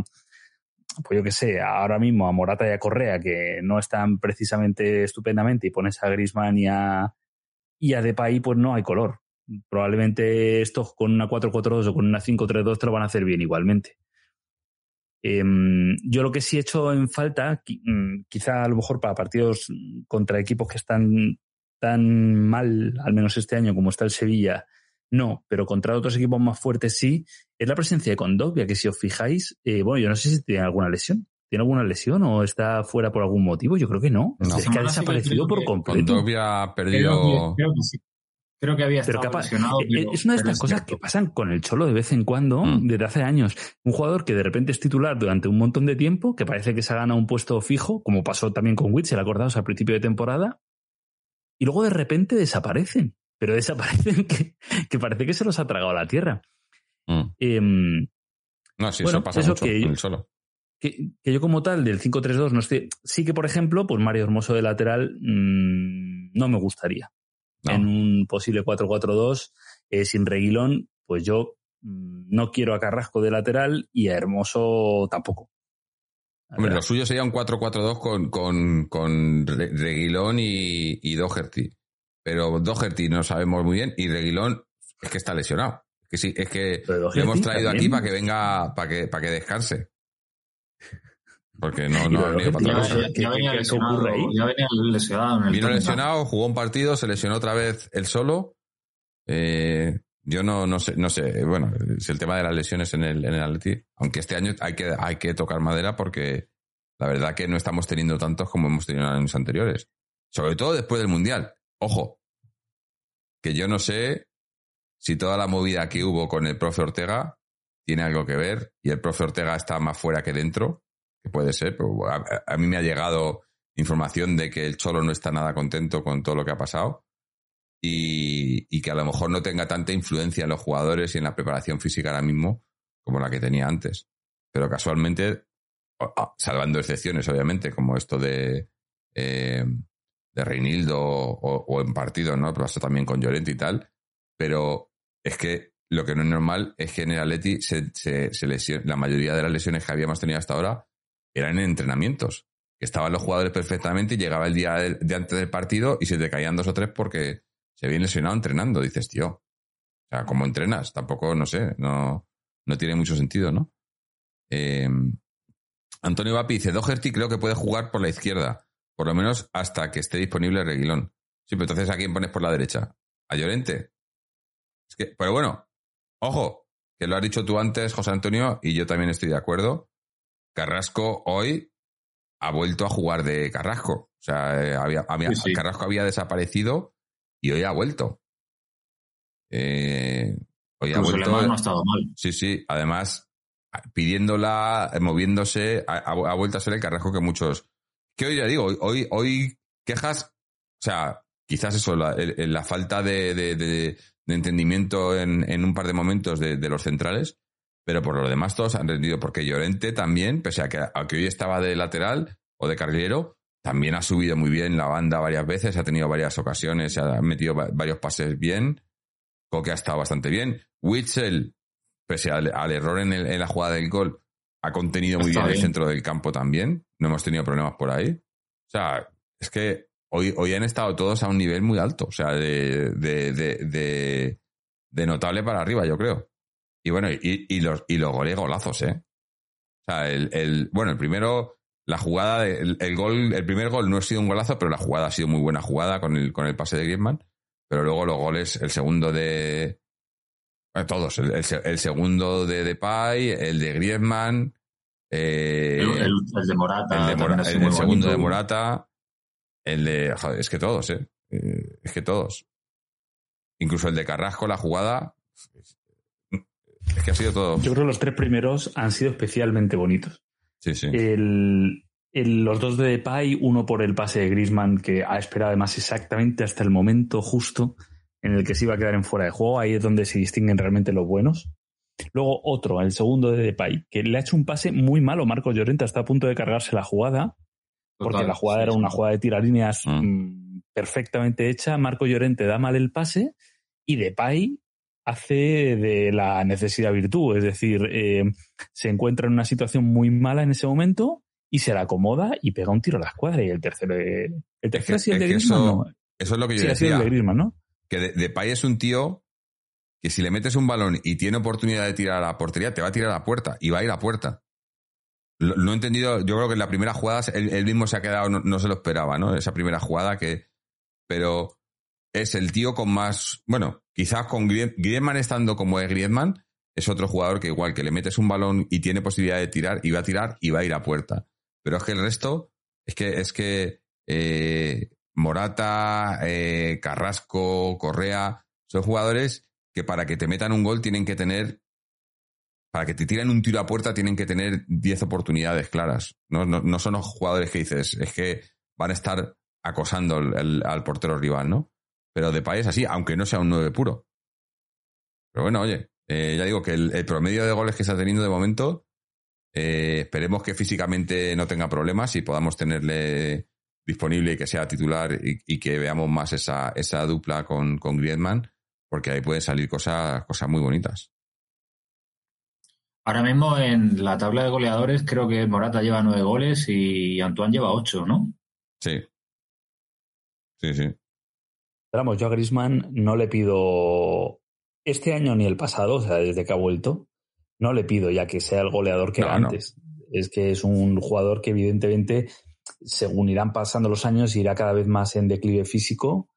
pues yo qué sé, ahora mismo a Morata y a Correa, que no están precisamente estupendamente, y pones a Grisman y a, y a Depay, pues no hay color. Probablemente estos con una 4-4-2 o con una 5-3-2 te lo van a hacer bien igualmente. Em, yo lo que sí he hecho en falta, mm, quizá a lo mejor para partidos contra equipos que están tan mal, al menos este año, como está el Sevilla, no, pero contra otros equipos más fuertes sí, es la presencia de Condovia, que si os fijáis, eh, bueno, yo no sé si tiene alguna lesión. ¿Tiene alguna lesión o está fuera por algún motivo? Yo creo que no. Es que ha desaparecido por completo. Condovia ha perdido... Creo que, sí. Creo que había estado eh, es una de estas cosas que pasan con el Cholo de vez en cuando, mm. desde hace años. Un jugador que de repente es titular durante un montón de tiempo, que parece que se ha ganado un puesto fijo, como pasó también con Witzel, acordados al principio de temporada, y luego de repente desaparecen pero desaparecen que, que, parece que se los ha tragado la tierra. Mm. Em, no, sí, eso pasa mucho que, el solo. Que, yo como tal del 5-3-2 no estoy... Sí que, por ejemplo, pues Mario Hermoso de lateral mmm, no me gustaría. En un posible 4-4-2 eh, sin Reguilón, pues yo mmm, no quiero a Carrasco de lateral y a Hermoso tampoco. Hombre, lo suyo sería un 4-4-2 con, con, con Reguilón y, y Doherty. Pero Doherty no sabemos muy bien y Reguilón es que está lesionado. Es que sí, es que lo hemos traído aquí para que venga, para que, para que descanse. Porque no, no ha para ya, ya, venía lesionado, ya venía lesionado. En el Vino lesionado, jugó un partido, se lesionó otra vez él solo. Eh, yo no, no sé, no sé, bueno, es el tema de las lesiones en el, en el Atleti. Aunque este año hay que, hay que tocar madera porque la verdad que no estamos teniendo tantos como hemos tenido en años anteriores. Sobre todo después del Mundial. Ojo, que yo no sé si toda la movida que hubo con el profe Ortega tiene algo que ver y el profe Ortega está más fuera que dentro, puede ser, pero a, mí me ha llegado información de que el Cholo no está nada contento con todo lo que ha pasado y, y, que a lo mejor no tenga tanta influencia en los jugadores y en la preparación física ahora mismo como la que tenía antes. Pero casualmente, salvando excepciones, obviamente, como esto de, eh, de Reinildo o, en partido, ¿no? Pasó también con Llorente y tal. Pero es que lo que no es normal es que en el Atleti se, se, la mayoría de las lesiones que habíamos tenido hasta ahora eran en entrenamientos. Que estaban los jugadores perfectamente y llegaba el día de, antes del partido y se te caían dos o tres porque se habían lesionado entrenando. Dices, tío, o sea, ¿cómo entrenas? Tampoco, no sé, no, no tiene mucho sentido, ¿no? Eh, Antonio Vapi dice, Doherty creo que puede jugar por la izquierda. Por lo menos hasta que esté disponible el Reguilón. Sí, pero entonces ¿a quién pones por la derecha? ¿A Llorente? Es que, pero bueno, ojo, que lo has dicho tú antes, José Antonio, y yo también estoy de acuerdo. Carrasco hoy ha vuelto a jugar de Carrasco. O sea, eh, había, Carrasco había desaparecido y hoy ha vuelto. Eh, hoy ha vuelto. no ha estado mal. Sí, sí. Además, pidiéndola, moviéndose, ha, ha, vuelto a ser el Carrasco que muchos que hoy ya digo, hoy, hoy quejas, o sea, quizás eso, la, la falta de, de, entendimiento en, en, un par de momentos de, los centrales, pero por lo demás todos han rendido, porque Llorente también, pese a que, hoy estaba de lateral o de carrilero, también ha subido muy bien la banda varias veces, ha tenido varias ocasiones, ha metido varios pases bien, Coque ha estado bastante bien. Witzel, pese al, error en, en, la jugada del gol, ha contenido muy bien, el centro del campo también. No hemos tenido problemas por ahí. O sea, es que hoy, hoy han estado todos a un nivel muy alto. O sea, de, de, de, de, notable para arriba, yo creo. Y bueno, y, y los, y los goles golazos, ¿eh? O sea, el, el, bueno, el primero, la jugada, el, el, gol, el primer gol no ha sido un golazo, pero la jugada ha sido muy buena jugada con el, con el pase de Griezmann. Pero luego los goles, el segundo de, eh, todos, el, el, segundo de Depay, el de Griezmann, eh, el, de Morata. El, de el, segundo de Morata. El de. es que todos, ¿eh? ¿eh? Es que todos. Incluso el de Carrasco, la jugada. Es que ha sido todo. Yo creo que los tres primeros han sido especialmente bonitos. Sí, sí. El, los dos de Depay, uno por el pase de Grisman, que ha esperado además exactamente hasta el momento justo en el que se iba a quedar en fuera de juego. Ahí es donde se distinguen realmente los buenos. Luego otro, el segundo de Depay, que le ha hecho un pase muy malo. Marco Llorente está a punto de cargarse la jugada, porque la jugada era una jugada de tiralíneas mm. mm, perfectamente hecha. Marco Llorente da mal el pase y Depay hace de la necesidad virtud. Es decir, eh, se encuentra en una situación muy mala en ese momento y se la acomoda y pega un tiro a la escuadra. Y el tercero, el tercero es el de Griezmann, eso, ¿no? Eso es lo que yo sí, decía. el de Griezmann, ¿no? Que Depay es un tío que si le metes un balón y tiene oportunidad de tirar a la portería, te va a tirar a la puerta y va a ir a puerta. Lo, he entendido, yo creo que en la primera jugada él, mismo se ha quedado, no, se lo esperaba, ¿no? Esa primera jugada que... Pero es el tío con más... Bueno, quizás con Griezmann estando como es Griezmann, es otro jugador que igual que le metes un balón y tiene posibilidad de tirar, y va a tirar y va a ir a puerta. Pero es que el resto, es que, es que eh, Morata, eh, Carrasco, Correa, son jugadores que para que te metan un gol tienen que tener para que te tiren un tiro a puerta tienen que tener 10 oportunidades claras. No, no, son los jugadores que dices, es que van a estar acosando al portero rival, ¿no? Pero de país así, aunque no sea un 9 puro. Pero bueno, oye, eh, ya digo que el, promedio de goles que está teniendo de momento, eh, esperemos que físicamente no tenga problemas y podamos tenerle disponible y que sea titular y, que veamos más esa, esa dupla con, con Griezmann, porque ahí pueden salir cosas, cosas muy bonitas. Ahora mismo en la tabla de goleadores creo que Morata lleva nueve goles y Antoine lleva ocho, ¿no? Sí. Sí, sí. Pero vamos, yo a Grisman no le pido este año ni el pasado, o sea, desde que ha vuelto, no le pido ya que sea el goleador que era antes. Es que es un jugador que evidentemente, según irán pasando los años, irá cada vez más en declive físico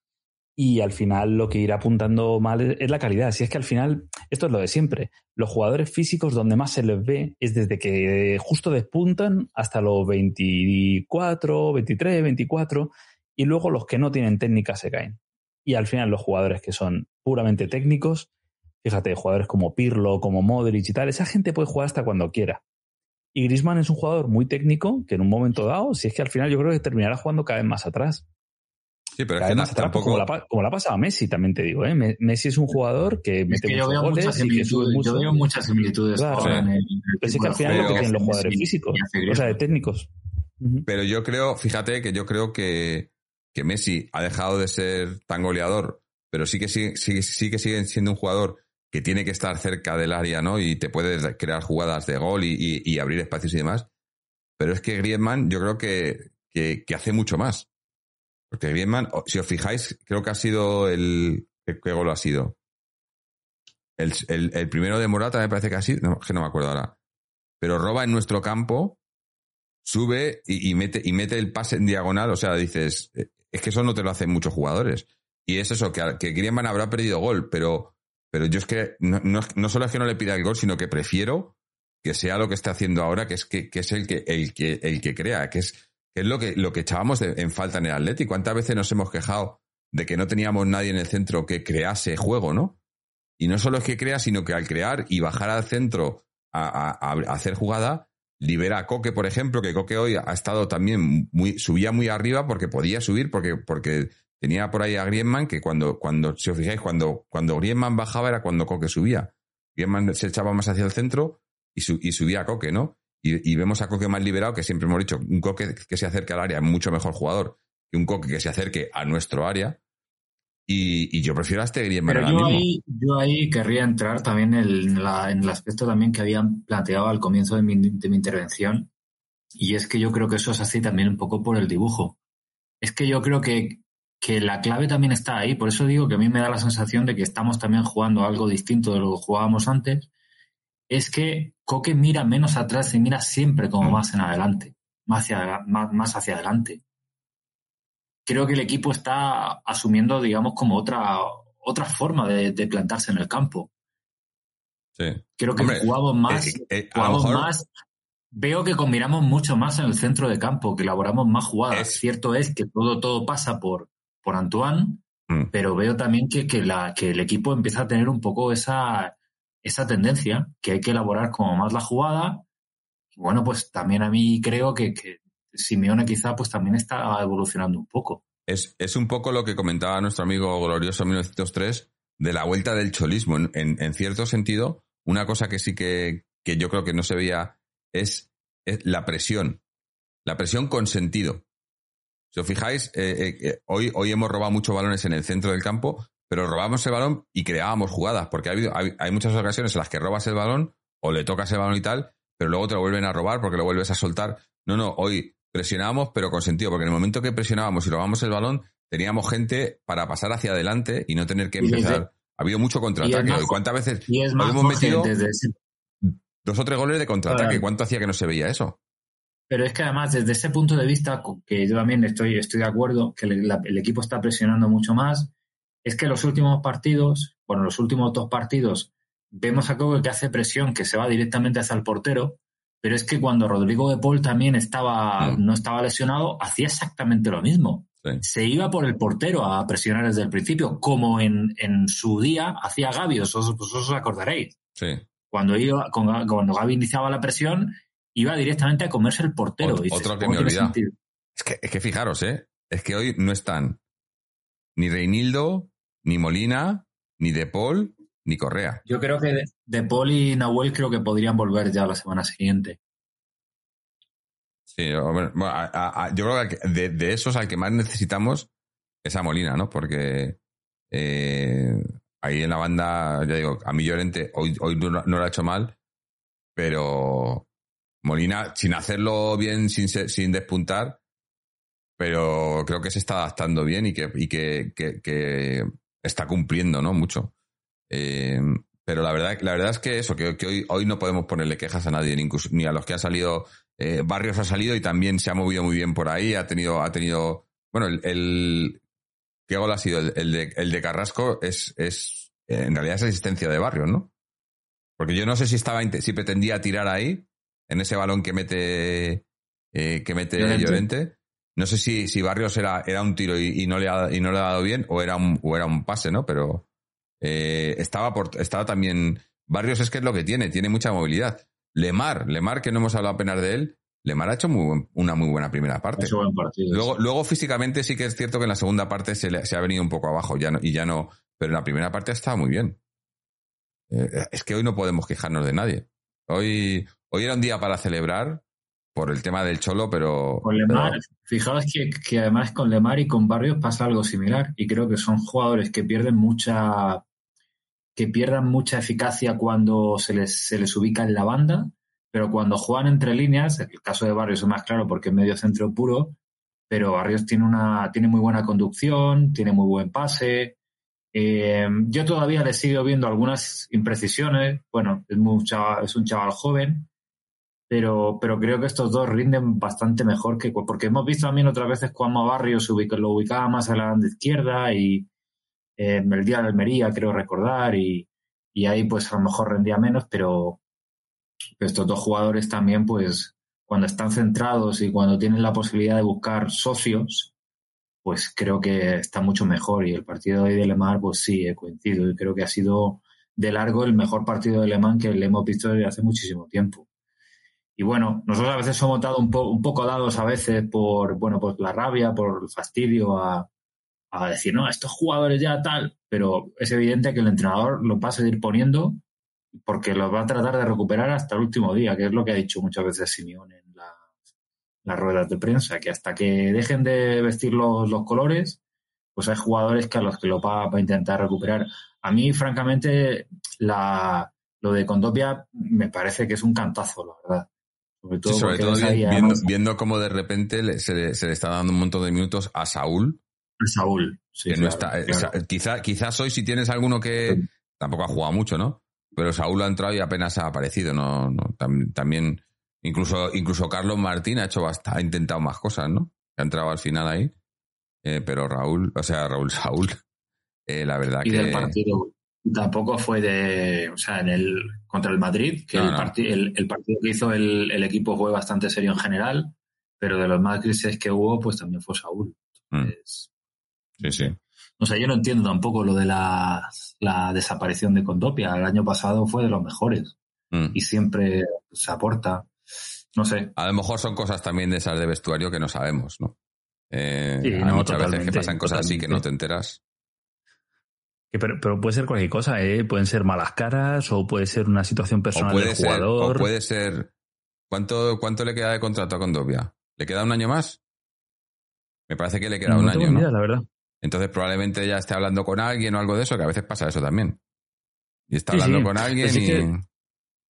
y al final lo que irá apuntando mal es la calidad. Si es que al final, esto es lo de siempre, los jugadores físicos donde más se les ve es desde que justo despuntan hasta los 24, 23, 24 y luego los que no tienen técnica se caen. Y al final los jugadores que son puramente técnicos, fíjate, jugadores como Pirlo, como Modric y tal, esa gente puede jugar hasta cuando quiera. Y Grisman es un jugador muy técnico que en un momento dado, si es que al final yo creo que terminará jugando cada vez más atrás. Sí, pero es que tampoco... como, la, como la pasaba Messi, también te digo. ¿eh? Messi es un jugador que mete que yo veo goles muchas similitudes, Yo veo muchas similitudes claro, en el, es que al final lo que tienen los jugadores físicos, o sea, de técnicos. Pero yo creo, fíjate que yo creo que, Messi ha dejado de ser tan goleador, pero sí que sigue, sí, que sigue siendo un jugador que tiene que estar cerca del área, ¿no? Y te puede crear jugadas de gol y, abrir espacios y demás. Pero es que Griezmann yo creo que, que, hace mucho más. Porque Griezmann, si os fijáis, creo que ha sido el. ¿Qué gol ha sido? El, el, primero de Morata me parece que ha sido. No, que no me acuerdo ahora. Pero roba en nuestro campo, sube y, mete, y mete el pase en diagonal. O sea, dices, es que eso no te lo hacen muchos jugadores. Y es eso, que, que Griezmann habrá perdido gol, pero, pero yo es que no, no, solo es que no le pida el gol, sino que prefiero que sea lo que está haciendo ahora, que es que, que es el que, el que, el que crea, que es es lo que, lo que echábamos en falta en el Atlético. ¿Cuántas veces nos hemos quejado de que no teníamos nadie en el centro que crease juego, ¿no? Y no solo es que crea, sino que al crear y bajar al centro a, hacer jugada, libera a Coque, por ejemplo, que Coque hoy ha estado también muy, subía muy arriba porque podía subir, porque, porque tenía por ahí a Griezmann, que cuando, cuando, si os fijáis, cuando, cuando Griezmann bajaba era cuando Coque subía. Griezmann se echaba más hacia el centro y, subía a Coque, ¿no? y, vemos a Coque más liberado, que siempre hemos dicho, un Coque que se acerque al área es mucho mejor jugador que un Coque que se acerque a nuestro área. Y, yo prefiero a este Griezmann. Pero yo ahí, yo ahí querría entrar también en, la, en, el aspecto también que habían planteado al comienzo de mi, de mi intervención. Y es que yo creo que eso es así también un poco por el dibujo. Es que yo creo que, que la clave también está ahí. Por eso digo que a mí me da la sensación de que estamos también jugando algo distinto de lo que jugábamos antes es que Coque mira menos atrás y mira siempre como mm. más en adelante, más hacia, más, hacia adelante. Creo que el equipo está asumiendo, digamos, como otra, otra forma de, plantarse en el campo. Sí. Creo que jugamos más, eh, más. Veo que combinamos mucho más en el centro de campo, que elaboramos más jugadas. Cierto es que todo, todo pasa por, por Antoine, mm. pero veo también que, que, la, que el equipo empieza a tener un poco esa, esa tendencia, que hay que elaborar como más la jugada. Y bueno, pues también a mí creo que, que Simeone quizá pues también está evolucionando un poco. Es, es un poco lo que comentaba nuestro amigo glorioso 1903 de la vuelta del cholismo. En, cierto sentido, una cosa que sí que, que, yo creo que no se veía es, es la presión. La presión con sentido. Si os fijáis, eh, eh, hoy, hoy hemos robado muchos balones en el centro del campo, pero robábamos el balón y creábamos jugadas, porque ha habido, hay muchas ocasiones en las que robas el balón o le tocas el balón y tal, pero luego te lo vuelven a robar porque lo vuelves a soltar. No, no, hoy presionábamos, pero con sentido, porque en el momento que presionábamos y robábamos el balón, teníamos gente para pasar hacia adelante y no tener que empezar. Ha habido mucho contraataque. ¿Cuántas veces Y es hoy más hemos metido ese- dos o tres goles de contraataque? ¿Cuánto hacía que no se veía eso? Pero es que además, desde ese punto de vista, que yo también estoy, estoy de acuerdo, que el, la- el equipo está presionando mucho más, es que los últimos partidos, bueno, los últimos dos partidos, vemos a Coque que hace presión, que se va directamente hacia el portero, pero es que cuando Rodrigo de Paul también estaba, Mm. no estaba lesionado, hacía exactamente lo mismo. Sí. Se iba por el portero a presionar desde el principio, como en, en su día hacía Gavi, os, os- os acordaréis Sí. cuando iba con, cuando Gaby iniciaba la presión iba directamente a comerse el portero Ot- Y otro que ¿cómo me sentido? Es que, es que fijaros, ¿eh? Es que hoy no están ni Reinildo, ni Molina, ni De Paul, ni Correa. yo creo que de, de Paul y Nahuel creo que podrían volver ya la semana siguiente Sí, bueno, bueno, a- a- a- yo creo que de, de esos al que más necesitamos es a Molina, ¿no? Porque eh, ahí en la banda, ya digo, a mí Llorente hoy, hoy no, no lo ha hecho mal, pero Molina, sin hacerlo bien, sin, sin despuntar, pero creo que se está adaptando bien y que, y que, que- que está cumpliendo, ¿no? Mucho. Eh, pero la verdad, la verdad es que eso, que, que hoy, hoy no podemos ponerle quejas a nadie, ni, incluso- ni a los que han salido. eh, Barrios ha salido y también se ha movido muy bien por ahí. Ha tenido, ha tenido. Bueno, el, el- ¿qué gol ha sido? El, el de, el de Carrasco es, es eh, en realidad es asistencia de Barrios, ¿no? Porque yo no sé si estaba, si pretendía tirar ahí, en ese balón que mete, eh, que mete Llorente. Llorente. No sé si, si Barrios era, era un tiro y, y no le ha, y no le ha dado bien o era un, o era un pase, ¿no? Pero eh, estaba, por, estaba también. Barrios es que es lo que tiene, tiene mucha movilidad. Lemar, Lemar, que no hemos hablado apenas de él, Lemar ha hecho muy buen- una muy buena primera parte. Buen partido Luego, luego físicamente sí que es cierto que en la segunda parte se, le- se ha venido un poco abajo ya no, y ya no, pero en la primera parte ha estado muy bien. Eh, es que hoy no podemos quejarnos de nadie. Hoy, hoy era un día para celebrar por el tema del cholo, pero. con Lemar pero- fijaos que, que además con Lemar y con Barrios pasa algo similar y creo que son jugadores que pierden mucha que pierdan mucha eficacia cuando se les, se les ubica en la banda pero cuando juegan entre líneas, el caso de Barrios es más claro porque es medio centro puro, pero Barrios tiene una tiene muy buena conducción, tiene muy buen pase. Eh, yo todavía le sigo viendo algunas imprecisiones. Bueno, es, es un chaval joven, pero, pero creo que estos dos rinden bastante mejor que porque hemos visto también otras veces cuando Barrios lo ubicaba más a la banda izquierda y eh, el día de Almería, creo recordar, y, y ahí pues a lo mejor rendía menos, pero estos dos jugadores también pues cuando están centrados y cuando tienen la posibilidad de buscar socios, pues creo que está mucho mejor y el partido de hoy de Lemar pues sí, he coincido y creo que ha sido de largo el mejor partido de Le Mans que le hemos visto desde hace muchísimo tiempo. Y bueno, nosotros a veces somos dado un, po- un poco dados a veces por, bueno, por la rabia, por el fastidio a, a decir, no, estos jugadores ya tal, pero es evidente que el entrenador los va a seguir poniendo porque los va a tratar de recuperar hasta el último día, que es lo que ha dicho muchas veces Simeone en la- las ruedas de prensa, que hasta que dejen de vestir los, los colores, pues hay jugadores que a los que lo va, va a intentar recuperar. A mí, francamente, la, lo de Condopia me parece que es un cantazo, la verdad. Sobre todo, Sí, sobre todo viendo, cómo de repente se, le, se le está dando un montón de minutos a Saúl, Saúl. Sí, que no claro, está. eh, claro. sa- quizá, quizás hoy si tienes alguno que tampoco ha jugado mucho, ¿no? Pero Saúl ha entrado y apenas ha aparecido, ¿no? no tam- también, incluso, incluso Carlos Martín ha hecho ha intentado más cosas, ¿no? Ha entrado al final ahí. Eh, pero Raúl, o sea, Raúl Saúl, eh, la verdad y que. del partido tampoco fue de o sea en el contra el Madrid que No, el, no. el, el partido que hizo el, el equipo fue bastante serio en general pero de los más grises que hubo pues también fue Saúl Mm, sí, sí. o sea yo no entiendo tampoco lo de la, la desaparición de Condopia el año pasado fue de los mejores Mm. y siempre se aporta no sé A lo mejor son cosas también de esas de vestuario que no sabemos, ¿no? Eh, Sí, hay no, muchas veces que pasan cosas así que no te enteras. Que Pero, pero puede ser cualquier cosa, ¿eh? Pueden ser malas caras o puede ser una situación O personal puede del ser, o jugador. puede ser. ¿Cuánto, ¿Cuánto le queda de contrato a Condovia? ¿Le queda un año más? Me parece que le queda no un año, idea, ¿no? la verdad. Entonces probablemente ya esté hablando con alguien o algo de eso, que a veces pasa eso también. Y está hablando con alguien y...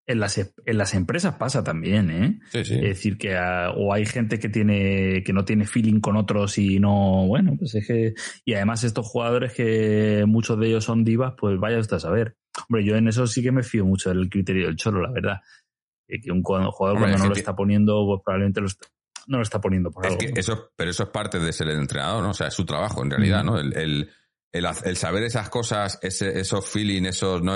En las, en las empresas pasa también, ¿eh? Sí, sí. Es decir, que o hay gente que tiene que no tiene feeling con otros y no, bueno, pues es que y además estos jugadores que muchos de ellos son divas, pues vaya usted a saber. Hombre, yo en eso sí que me fío mucho del criterio del cholo, la verdad. Que un jugador cuando no lo está poniendo, pues probablemente no lo está poniendo por es algo. Que eso, pero eso es parte de ser el entrenador, ¿no? O sea, es su trabajo en realidad, ¿no? El, el, el, saber esas cosas, ese, esos feeling, esos, ¿no?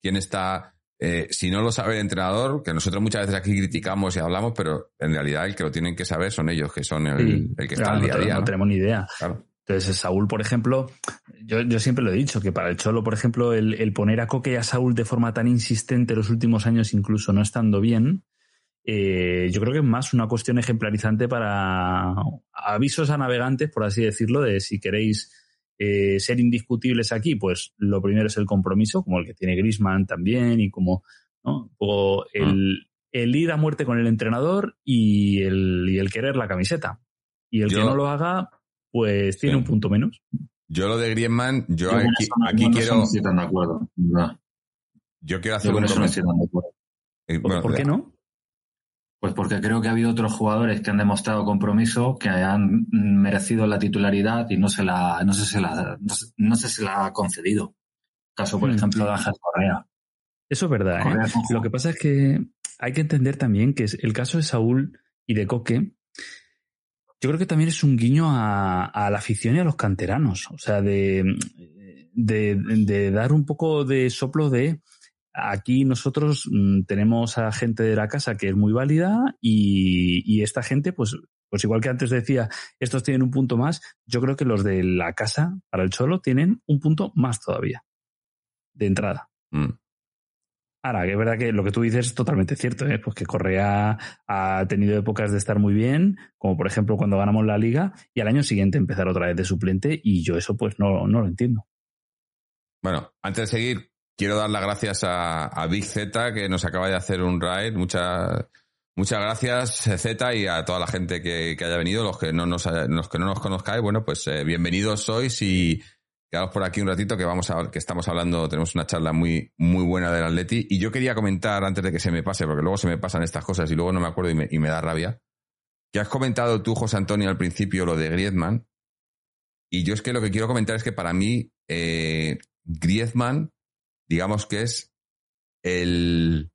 quién está eh, si no lo sabe el entrenador, que nosotros muchas veces aquí criticamos y hablamos, pero en realidad el que lo tienen que saber son ellos, que son el, que está al día a día. No, tenemos ni idea. Entonces, Saúl, por ejemplo, yo, yo, siempre lo he dicho, que para el Cholo, por ejemplo, el, el, poner a Coque y a Saúl de forma tan insistente los últimos años, incluso no estando bien, eh, yo creo que es más una cuestión ejemplarizante para avisos a navegantes, por así decirlo, de si queréis eh, ser indiscutibles aquí, pues lo primero es el compromiso, como el que tiene Grisman también, y como ¿no? o el, ah. el, ir a muerte con el entrenador y el, y el querer la camiseta. Y el que no lo haga, pues tiene un punto menos. Yo lo de Griezmann, yo, aquí, aquí quiero. de acuerdo, yo quiero hacer un comentario. Eh, ¿Por qué no? Pues porque creo que ha habido otros jugadores que han demostrado compromiso, que han merecido la titularidad y no se la, no se, se la, no se, se la ha concedido. Caso, por hmm. ejemplo, de Ángel Correa. Eso es verdad. ¿eh? Lo que pasa es que hay que entender también que el caso de Saúl y de Coque, yo creo que también es un guiño a, la afición y a los canteranos. O sea, de, de, de dar un poco de soplo de Aquí nosotros mm, tenemos a gente de la casa que es muy válida y, esta gente, pues, pues igual que antes decía, estos tienen un punto más, yo creo que los de la casa para el Cholo tienen un punto más todavía de entrada. Mm. Ahora, que es verdad que lo que tú dices es totalmente cierto, ¿eh? pues que Correa ha tenido épocas de estar muy bien, como por ejemplo cuando ganamos la liga, y al año siguiente empezar otra vez de suplente, y yo eso pues no, no lo entiendo. Bueno, antes de seguir, quiero dar las gracias a, Big Z que nos acaba de hacer un ride. Muchas muchas gracias Z y a toda la gente que, haya venido, los que no nos los que no nos conozcáis, bueno, pues eh, bienvenidos sois y quedaos por aquí un ratito que vamos a que estamos hablando, tenemos una charla muy muy buena del Atleti y yo quería comentar antes de que se me pase porque luego se me pasan estas cosas y luego no me acuerdo y me, da rabia. Que has comentado tú, José Antonio, al principio lo de Griezmann. Y yo es que lo que quiero comentar es que para mí eh, Griezmann digamos que es el,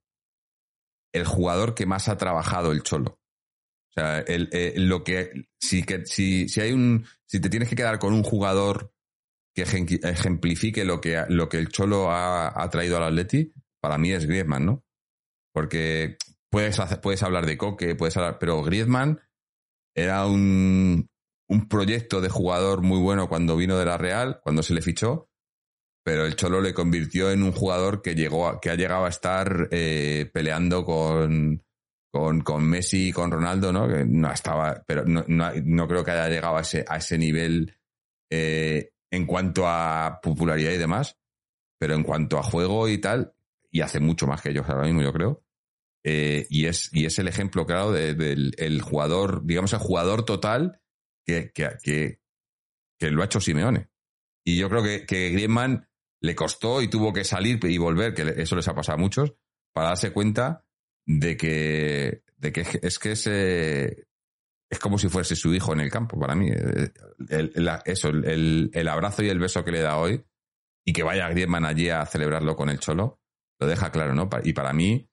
el jugador que más ha trabajado el Cholo. O sea, el, lo que si, que si, si hay un si te tienes que quedar con un jugador que ejemplifique lo que, lo que el Cholo ha, ha traído al Atleti, para mí es Griezmann, ¿no? Porque puedes, hacer, puedes hablar de Coque, puedes hablar, pero Griezmann era un, un proyecto de jugador muy bueno cuando vino de la Real, cuando se le fichó, pero el Cholo le convirtió en un jugador que llegó que ha llegado a estar eh, peleando con, con, con, Messi y con Ronaldo, ¿no? Que no estaba, pero no, no, creo que haya llegado a ese, a ese nivel eh, en cuanto a popularidad y demás, pero en cuanto a juego y tal, y hace mucho más que ellos ahora mismo, yo creo. Eh, y, es, y es el ejemplo, claro, del el jugador, digamos, el jugador total que, que, que, que, lo ha hecho Simeone. Y yo creo que, que Griezmann le costó y tuvo que salir y volver, que eso les ha pasado a muchos, para darse cuenta de que, de que es que es, como si fuese su hijo en el campo, para mí. El, eso, el, el, abrazo y el beso que le da hoy y que vaya Griezmann allí a celebrarlo con el Cholo, lo deja claro, ¿no? Y para mí,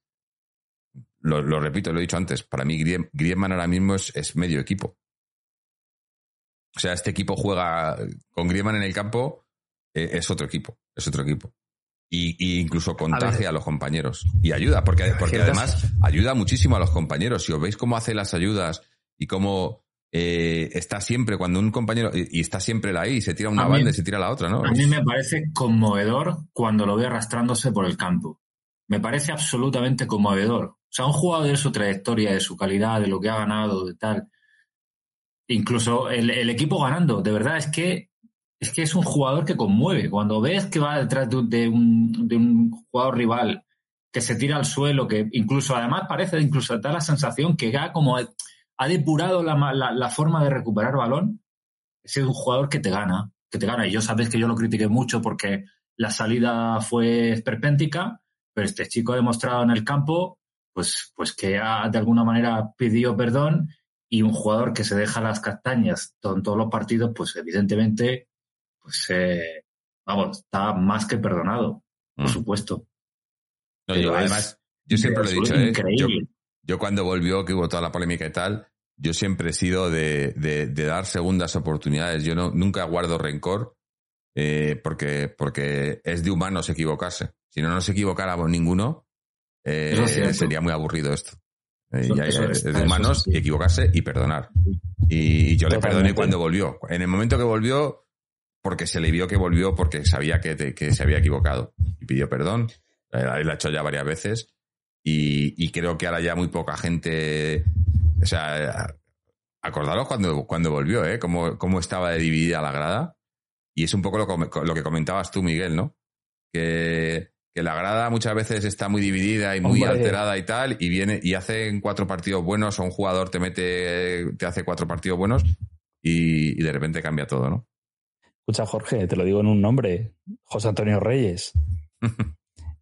lo, lo repito, lo he dicho antes, para mí Griezmann ahora mismo es, es medio equipo. O sea, este equipo juega con Griezmann en el campo eh, es otro equipo, es otro equipo. Y, incluso contagia a, los compañeros. Y ayuda, porque, porque además ayuda muchísimo a los compañeros. Si os veis cómo hace las ayudas y cómo eh, está siempre, cuando un compañero, y, está siempre ahí, se tira una banda y se tira la otra, ¿no? A mí me parece conmovedor cuando lo ve arrastrándose por el campo. Me parece absolutamente conmovedor. O sea, un jugador de su trayectoria, de su calidad, de lo que ha ganado, de tal. Incluso el, el equipo ganando, de verdad es que es que es un jugador que conmueve. Cuando ves que va detrás de un, de un jugador rival que se tira al suelo, que incluso además parece incluso da la sensación que ha como ha depurado la, forma de recuperar balón, es un jugador que te gana. que te gana. Y yo sabes que yo lo critiqué mucho porque la salida fue esperpéntica, pero este chico ha demostrado en el campo pues, pues que de alguna manera pidió perdón y un jugador que se deja las castañas en todos los partidos, pues evidentemente, pues eh, vamos, está más que perdonado, por mm. supuesto. yo, además, yo siempre lo he dicho, ¿eh? yo, cuando volvió, que hubo toda la polémica y tal, yo siempre he sido de, de, dar segundas oportunidades. Yo no, nunca guardo rencor eh, porque, porque es de humanos equivocarse. Si no nos equivocáramos ninguno, eh, sería muy aburrido esto. Es, de humanos equivocarse y perdonar. Y, yo le perdoné cuando volvió. En el momento que volvió, porque se le vio que volvió porque sabía que, que se había equivocado. Y pidió perdón. La, ha hecho ya varias veces. Y, creo que ahora ya muy poca gente. O sea, acordaros cuando, cuando volvió, ¿eh? Cómo, cómo estaba dividida la grada. Y es un poco lo, lo que comentabas tú, Miguel, ¿no? Que que la grada muchas veces está muy dividida y muy alterada y tal, y viene y hacen cuatro partidos buenos, o un jugador te mete, te hace cuatro partidos buenos y, de repente cambia todo, ¿no? Escucha, Jorge, te lo digo en un nombre, José Antonio Reyes.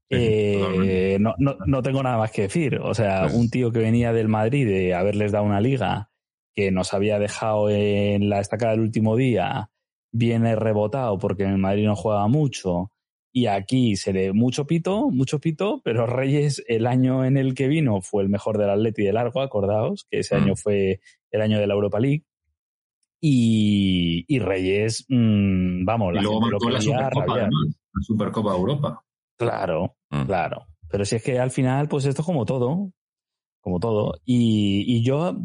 Eh, no, no, no, tengo nada más que decir. O sea, pues un tío que venía del Madrid de haberles dado una liga que nos había dejado en la estacada del último día, viene rebotado porque en el Madrid no juega mucho, y aquí se le mucho pito, mucho pito, pero Reyes el año en el que vino fue el mejor del Atleti de largo, acordaos, que ese mm. año fue el año de la Europa League. Y, y Reyes, mmm, vamos, la luego gente la Supercopa, la Supercopa de Europa. Claro, mm. claro. Pero si es que al final, pues esto es como todo, como todo. Y, y yo,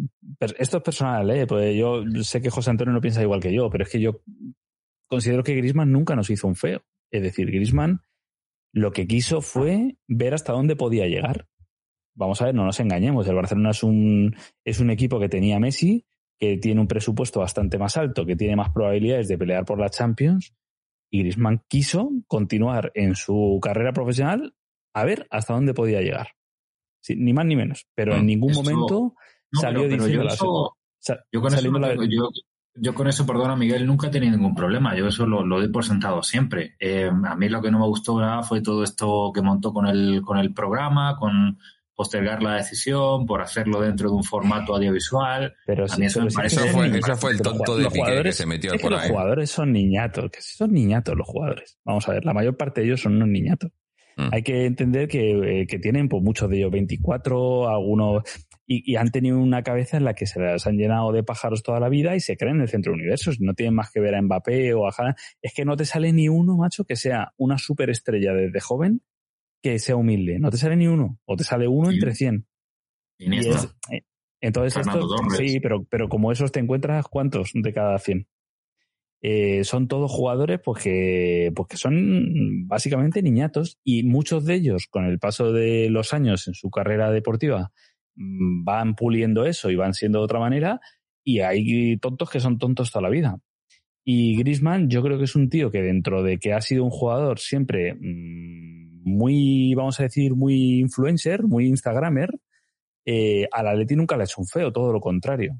esto es personal, ¿eh? Pues yo sé que José Antonio no piensa igual que yo, pero es que yo considero que Grisman nunca nos hizo un feo. Es decir, Grisman lo que quiso fue ver hasta dónde podía llegar. Vamos a ver, no nos engañemos. El Barcelona es un, es un equipo que tenía Messi, que tiene un presupuesto bastante más alto, que tiene más probabilidades de pelear por la Champions. Y Grisman quiso continuar en su carrera profesional a ver hasta dónde podía llegar. ni más ni menos. Pero en ningún momento salió diciendo la, yo con yo con eso, perdona Miguel, nunca he tenido ningún problema. Yo eso lo, doy por sentado siempre. Eh, a mí lo que no me gustó nada fue todo esto que montó con el, con el programa, con postergar la decisión, por hacerlo dentro de un formato audiovisual. Pero a mí eso, me parece... Eso fue, el tonto de Piqué que se metió por Los jugadores son niñatos, que son niñatos los jugadores. Vamos a ver, la mayor parte de ellos son unos niñatos. Mm. Hay que entender que, eh, que tienen, pues muchos de ellos 24, algunos y, han tenido una cabeza en la que se las han llenado de pájaros toda la vida y se creen en el centro de universos. No tienen más que ver a Mbappé o a Haaland. Es que no te sale ni uno, macho, que sea una superestrella desde joven que sea humilde. No te sale ni uno. O te sale uno entre 100. Y eh, entonces, esto, sí, pero, pero como esos te encuentras, ¿cuántos de cada 100? Eh, son todos jugadores pues que, pues que son básicamente niñatos y muchos de ellos con el paso de los años en su carrera deportiva Mm, van puliendo eso y van siendo de otra manera y hay tontos que son tontos toda la vida. Y Grisman yo creo que es un tío que dentro de que ha sido un jugador siempre mm, muy, vamos a decir, muy influencer, muy instagramer, eh, al Atleti nunca le ha hecho un feo, todo lo contrario.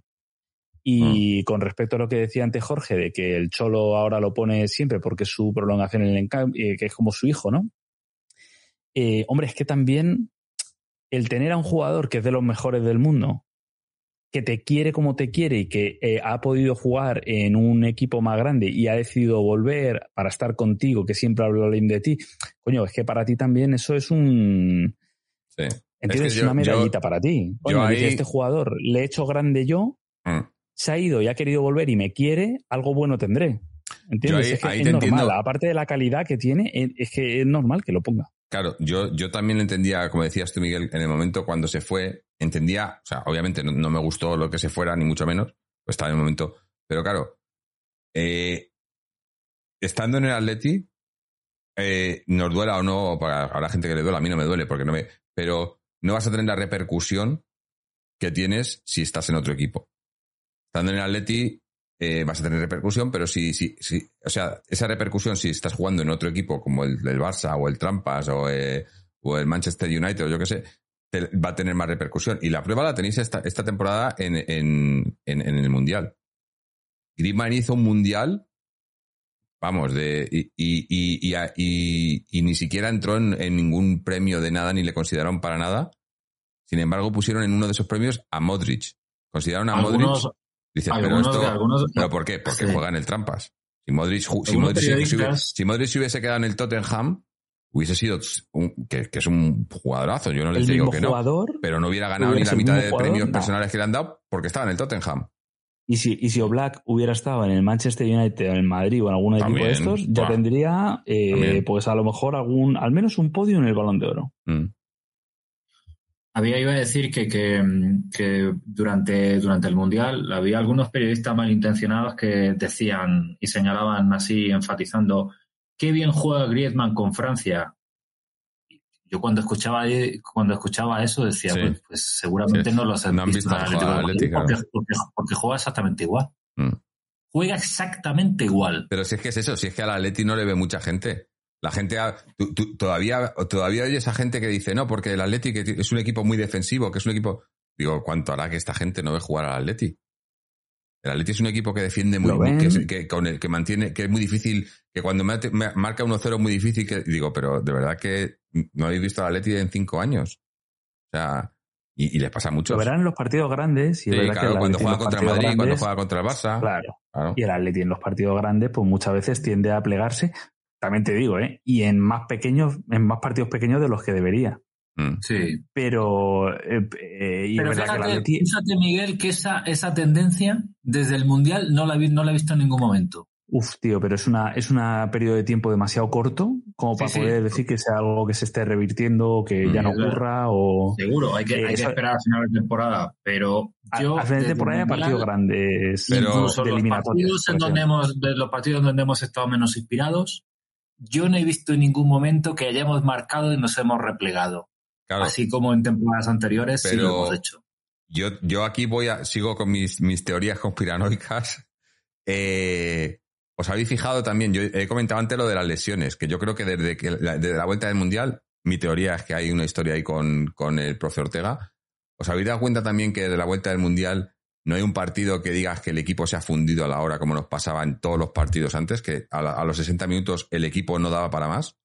Y mm. con respecto a lo que decía antes Jorge, de que el Cholo ahora lo pone siempre porque es su prolongación en el eh, que es como su hijo, ¿no? Eh, hombre, es que también el tener a un jugador que es de los mejores del mundo, que te quiere como te quiere y que eh, ha podido jugar en un equipo más grande y ha decidido volver para estar contigo, que siempre habla bien de ti, coño, es que para ti también eso es un... Sí. ¿Entiendes? Es, una medallita para ti. Coño, este jugador le he hecho grande yo, mm. se ha ido y ha querido volver y me quiere, algo bueno tendré. ¿Entiendes? es que es normal. Aparte de la calidad que tiene, es que es normal que lo ponga. Claro, yo, yo también entendía, como decías tú, Miguel, en el momento cuando se fue, entendía, o sea, obviamente no, me gustó lo que se fuera, ni mucho menos, pues estaba en el momento, pero claro, eh, estando en el Atleti, eh, nos duela o no, para la gente que le duele, a mí no me duele, porque no me, pero no vas a tener la repercusión que tienes si estás en otro equipo. Estando en el Atleti, eh, vas a tener repercusión, pero si, si, si, o sea, esa repercusión si estás jugando en otro equipo como el, el Barça o el Trampas o, eh, o, el Manchester United o yo qué sé, va a tener más repercusión. Y la prueba la tenéis esta, esta temporada en, en, en, el Mundial. Griezmann hizo un Mundial vamos, de, y, y, y, y, ni siquiera entró en, en, ningún premio de nada ni le consideraron para nada. Sin embargo, pusieron en uno de esos premios a Modric. Consideraron a algunos, Modric. Dices, pero esto, algunos, ¿pero por qué? Porque sí. juega en el trampas. Si Modric, si Modric, si, si Modric se hubiese quedado en el Tottenham, hubiese sido un, que, que, es un jugadorazo, yo no les digo que jugador, no, pero no hubiera ganado ni la mitad de jugador, premios no. personales que le han dado porque estaba en el Tottenham. Y si, y si Oblak hubiera estado en el Manchester United o en el Madrid o en algún equipo de estos, ya bah. tendría, eh, pues a lo mejor algún, al menos un podio en el Balón de Oro. Mm. Había iba a decir que, que, que, durante, durante el Mundial había algunos periodistas malintencionados que decían y señalaban así, enfatizando, qué bien juega Griezmann con Francia. Yo cuando escuchaba cuando escuchaba eso decía, sí. pues, pues, seguramente sí. no lo no han visto, visto Atlético, Atlético porque, porque, porque, juega exactamente igual. Mm. Juega exactamente igual. Pero si es que es eso, si es que al Atleti no le ve mucha gente. La gente ha, tú, tú, todavía, todavía oye esa gente que dice, no, porque el Atleti es un equipo muy defensivo, que es un equipo. Digo, ¿cuánto hará que esta gente no ve jugar al Atleti? El Atleti es un equipo que defiende muy bien, que, que, con el que mantiene, que es muy difícil, que cuando me, me marca 1-0 es muy difícil que digo, pero de verdad que no habéis visto al Atleti en cinco años. O sea, y, y les pasa mucho. Lo verán en los partidos grandes. Y sí, es claro, que cuando juega contra Madrid, grandes, cuando juega contra el Barça. Claro. claro. Y el Atleti en los partidos grandes, pues muchas veces tiende a plegarse. También te digo, ¿eh? Y en más pequeños, en más partidos pequeños de los que debería. Mm. Sí. Pero, eh, eh, y Pero fíjate, que fíjate, Miguel, que esa, esa tendencia desde el Mundial no la, no la he visto en ningún momento. Uf, tío, pero es una es un periodo de tiempo demasiado corto como para sí, poder sí. decir que sea algo que se esté revirtiendo o que mm, ya no ocurra o... Seguro, hay que, eh, hay que esperar al final de temporada, pero yo... Al final de temporada hay partidos grandes, pero incluso de los partidos en donde hemos, de los partidos donde hemos estado menos inspirados, yo no he visto en ningún momento que hayamos marcado y nos hemos replegado. Claro. Así como en temporadas anteriores pero sí lo hemos hecho. Yo, yo aquí voy a, sigo con mis, mis teorías conspiranoicas. Eh, os habéis fijado también, yo he comentado antes lo de las lesiones, que yo creo que desde, que la, desde la vuelta del Mundial, mi teoría es que hay una historia ahí con, con el profe Ortega. ¿Os habéis dado cuenta también que desde la vuelta del Mundial no hay un partido que digas que el equipo se ha fundido a la hora como nos pasaba en todos los partidos antes, que a, la, a los 60 minutos el equipo no daba para más?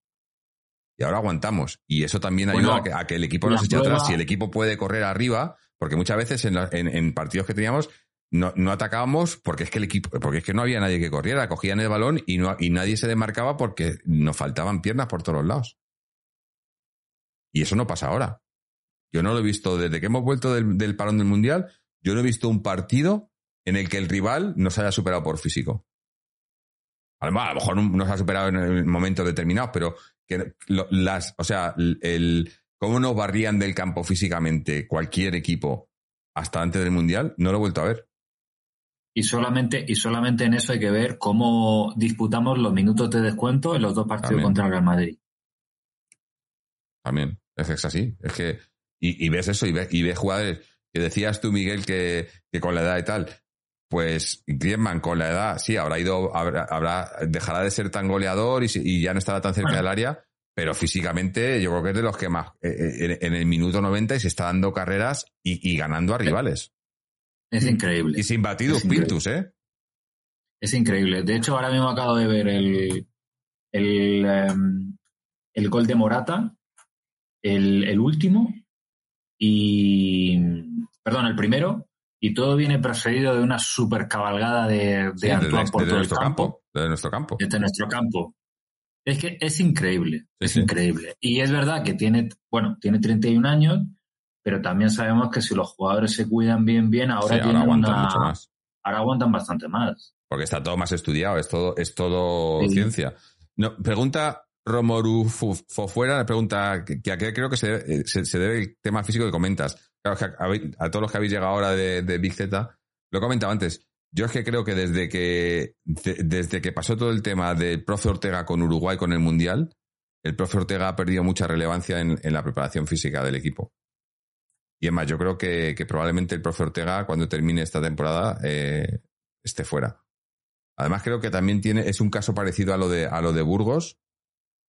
Y ahora aguantamos. Y eso también ayuda a, que, a, que, el equipo no se eche atrás. Si el equipo puede correr arriba, porque muchas veces en, la, en, en partidos que teníamos no, no, atacábamos porque es que el equipo, porque es que no había nadie que corriera, cogían el balón y, no, y nadie se demarcaba porque nos faltaban piernas por todos lados. Y eso no pasa ahora. Yo no lo he visto desde que hemos vuelto del, del parón del mundial. Yo no he visto un partido en el que el rival nos haya superado por físico. A lo mejor no nos ha superado en momentos determinados, pero que las, o sea, el, el, cómo nos barrían del campo físicamente cualquier equipo hasta antes del mundial, no lo he vuelto a ver. Y solamente, y solamente en eso hay que ver cómo disputamos los minutos de descuento en los dos partidos También. contra el Real Madrid. También, es que es así. Es que, y, y ves eso, y ves, y ves jugadores que decías tú, Miguel, que, que con la edad y tal, pues Griezmann con la edad, sí, habrá ido, habrá, habrá dejará de ser tan goleador y, y, ya no estará tan cerca del área, pero físicamente yo creo que es de los que más, eh, en, en, el minuto 90 y se está dando carreras y, y ganando a rivales. Es increíble. Y sin batidos Pintus, ¿eh? Es increíble. De hecho, ahora mismo acabo de ver el, el, um, el gol de Morata, el, el último, y. Perdón, el primero, y todo viene precedido de una super cabalgada de, de sí, Antoine por todo nuestro el campo. campo. Desde nuestro campo. Desde nuestro campo. Es que es increíble, Sí, es sí. increíble. Y es verdad que tiene, bueno, tiene 31 años, pero también sabemos que si los jugadores se cuidan bien, bien, ahora ahora aguantan una- mucho más. ahora aguantan bastante más. Porque está todo más estudiado, es todo, es todo ciencia. No, pregunta Romoru Fu- Fofuera, pregunta que, a qué creo que se eh, se, se debe el tema físico que comentas. A, todos los que habéis llegado ahora de, de Big Z, lo he comentado antes. Yo es que creo que desde que de- desde que pasó todo el tema del profe Ortega con Uruguay con el Mundial, el profe Ortega ha perdido mucha relevancia en, en la preparación física del equipo. Y es más, yo creo que, que probablemente el profe Ortega, cuando termine esta temporada, eh, esté fuera. Además, creo que también tiene, es un caso parecido a lo de, a lo de Burgos,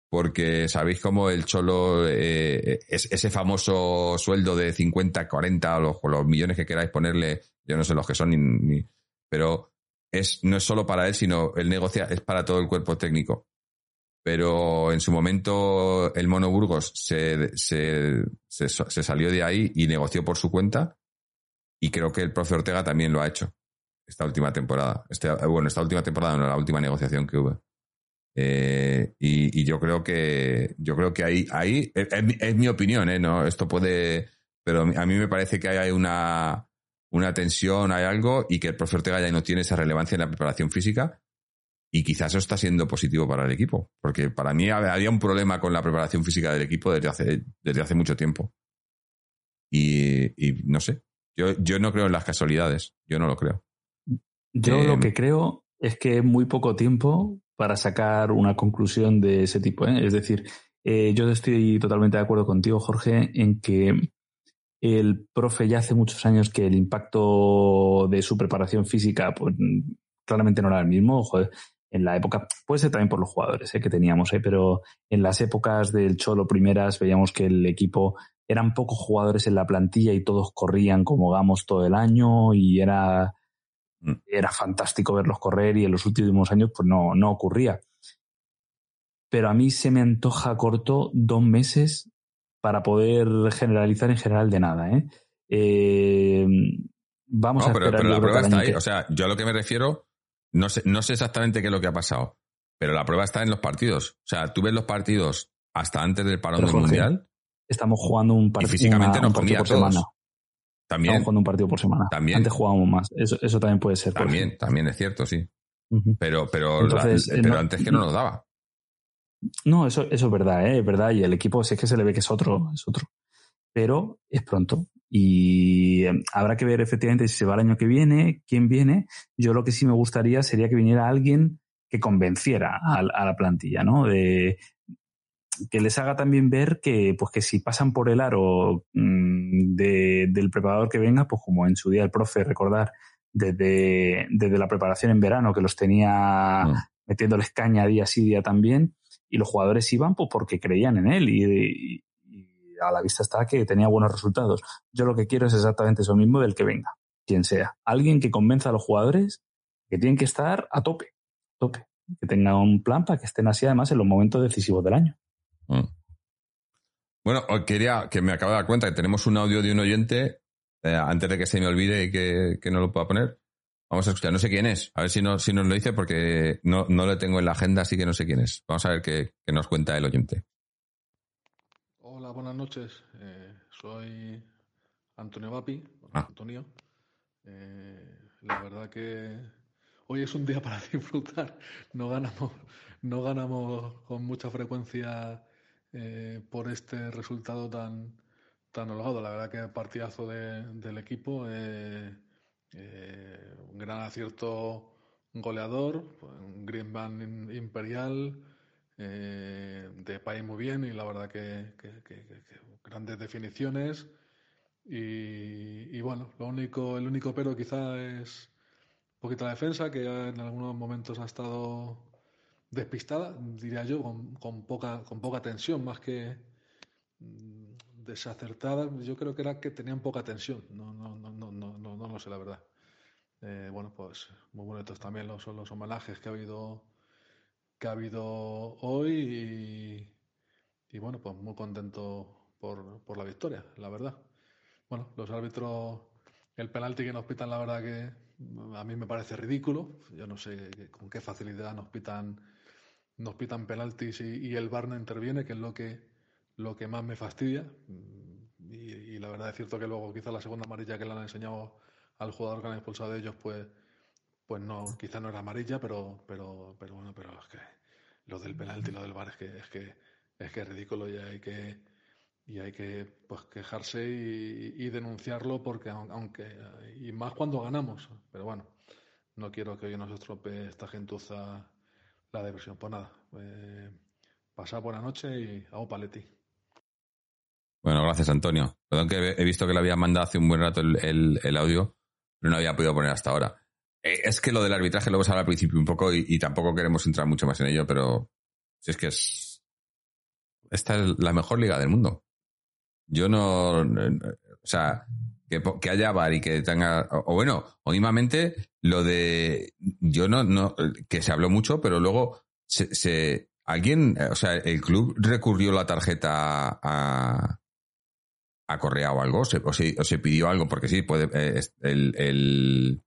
porque sabéis cómo el Cholo, eh, es, ese famoso sueldo de 50, 40, o los, los millones que queráis ponerle, yo no sé los que son, ni, pero es, no es solo para él, sino él negocia, es para todo el cuerpo técnico. Pero en su momento el Mono Burgos se, se, se, se salió de ahí y negoció por su cuenta. Y creo que el profe Ortega también lo ha hecho esta última temporada. Este, bueno, esta última temporada no, la última negociación que hubo. Eh, y, y, yo creo que yo creo que ahí, ahí es, es, mi opinión, ¿eh? No, esto puede, pero a mí me parece que hay una, una tensión, hay algo, y que el profesor Ortega ya no tiene esa relevancia en la preparación física. Y quizás eso está siendo positivo para el equipo, porque para mí había un problema con la preparación física del equipo desde hace, desde hace mucho tiempo. Y, y no sé, yo, yo no creo en las casualidades, yo no lo creo. Yo eh, lo que creo es que es muy poco tiempo para sacar una conclusión de ese tipo. ¿eh? Es decir, eh, yo estoy totalmente de acuerdo contigo, Jorge, en que el profe ya hace muchos años que el impacto de su preparación física pues, claramente no era el mismo. En la época, puede ser también por los jugadores ¿eh? que teníamos, pero en las épocas del Cholo primeras veíamos que el equipo eran pocos jugadores en la plantilla y todos corrían como gamos todo el año y era. Era fantástico verlos correr y en los últimos años pues no, no ocurría. Pero a mí se me antoja corto dos meses para poder generalizar en general de nada. ¿eh? eh vamos a pero, pero la prueba está ahí. O sea, yo a lo que me refiero, no sé, no sé exactamente qué es lo que ha pasado, pero la prueba está en los partidos. O sea, tú ves los partidos hasta antes del parón del Mundial. Estamos jugando un, partido físicamente no partido por semana. También. Estamos jugando un partido por semana. También. Antes jugábamos más. Eso, eso también puede ser. También, también es cierto, sí. Pero, pero, Entonces, la, pero antes que no nos daba. No, eso, eso es verdad, ¿eh? es verdad. Y el equipo, si es que se le ve que es otro, es otro. Pero es pronto. Y em, habrá que ver efectivamente si se va el año que viene, quién viene. Yo lo que sí me gustaría sería que viniera alguien que convenciera a, a la plantilla, ¿no? De, que les haga también ver que, pues que si pasan por el aro mmm, de, del preparador que venga, pues como en su día el profe, recordar, desde, desde la preparación en verano, que los tenía mm. metiéndoles caña día sí, día también, y los jugadores iban pues porque creían en él y, y, y, a la vista está que tenía buenos resultados. Yo lo que quiero es exactamente eso mismo del que venga, quien sea. Alguien que convenza a los jugadores que tienen que estar a tope, tope, que tengan un plan para que estén así además en los momentos decisivos del año. Mm. Bueno, quería que me acabo de dar cuenta que tenemos un audio de un oyente, eh, antes de que se me olvide y que, que, no lo pueda poner. Vamos a escuchar, no sé quién es, a ver si, no, si nos lo dice porque no, no lo tengo en la agenda, así que no sé quién es. Vamos a ver qué, qué nos cuenta el oyente. Hola, buenas noches. Eh, soy Antonio Vapi, ah. Antonio. Eh, la verdad que hoy es un día para disfrutar. No ganamos, no ganamos con mucha frecuencia eh, por este resultado tan, tan holgado. La verdad que partidazo de, del equipo, eh, eh, un gran acierto goleador, un green band imperial, de país muy bien y la verdad que, grandes definiciones. Y, bueno, lo único, el único pero quizá es un poquito la defensa, que en algunos momentos ha estado despistada, diría yo, con, con, poca, con poca tensión, más que mm, desacertada. Yo creo que era que tenían poca tensión, no, no, no, no, no, no, no lo sé la verdad. Eh, bueno, pues muy bonitos también los, los homenajes que ha habido que ha habido hoy y, y bueno, pues muy contento por, por, la victoria, la verdad. Bueno, los árbitros, el penalti que nos pitan, la verdad que a mí me parece ridículo. Yo no sé con qué facilidad nos pitan nos pitan penaltis y, el VAR no interviene, que es lo que, lo que más me fastidia. Y, y, la verdad es cierto que luego quizá la segunda amarilla que le han enseñado al jugador que han expulsado de ellos, pues, pues no, quizá no era amarilla, pero, pero, pero bueno, pero es que lo del penalti lo del VAR es que es que es que es ridículo y hay que y hay que pues quejarse y, y denunciarlo porque aunque y más cuando ganamos, pero bueno, no quiero que hoy nos estropee esta gentuza la diversión. Pues nada, eh, pasad buena noche y hago paleti. Bueno, gracias Antonio. Perdón que he visto que le había mandado hace un buen rato el, el, audio, pero no había podido poner hasta ahora. Eh, es que lo del arbitraje lo hemos hablado al principio un poco y, y, tampoco queremos entrar mucho más en ello, pero si es que es... Esta es la mejor liga del mundo. Yo no... O sea, que, haya bar y que tenga. O, bueno, últimamente lo de. Yo no, no. Que se habló mucho, pero luego se, se alguien. O sea, el club recurrió la tarjeta a. a Correa o algo, o se, o se, pidió algo, porque sí, puede, eh, el, el,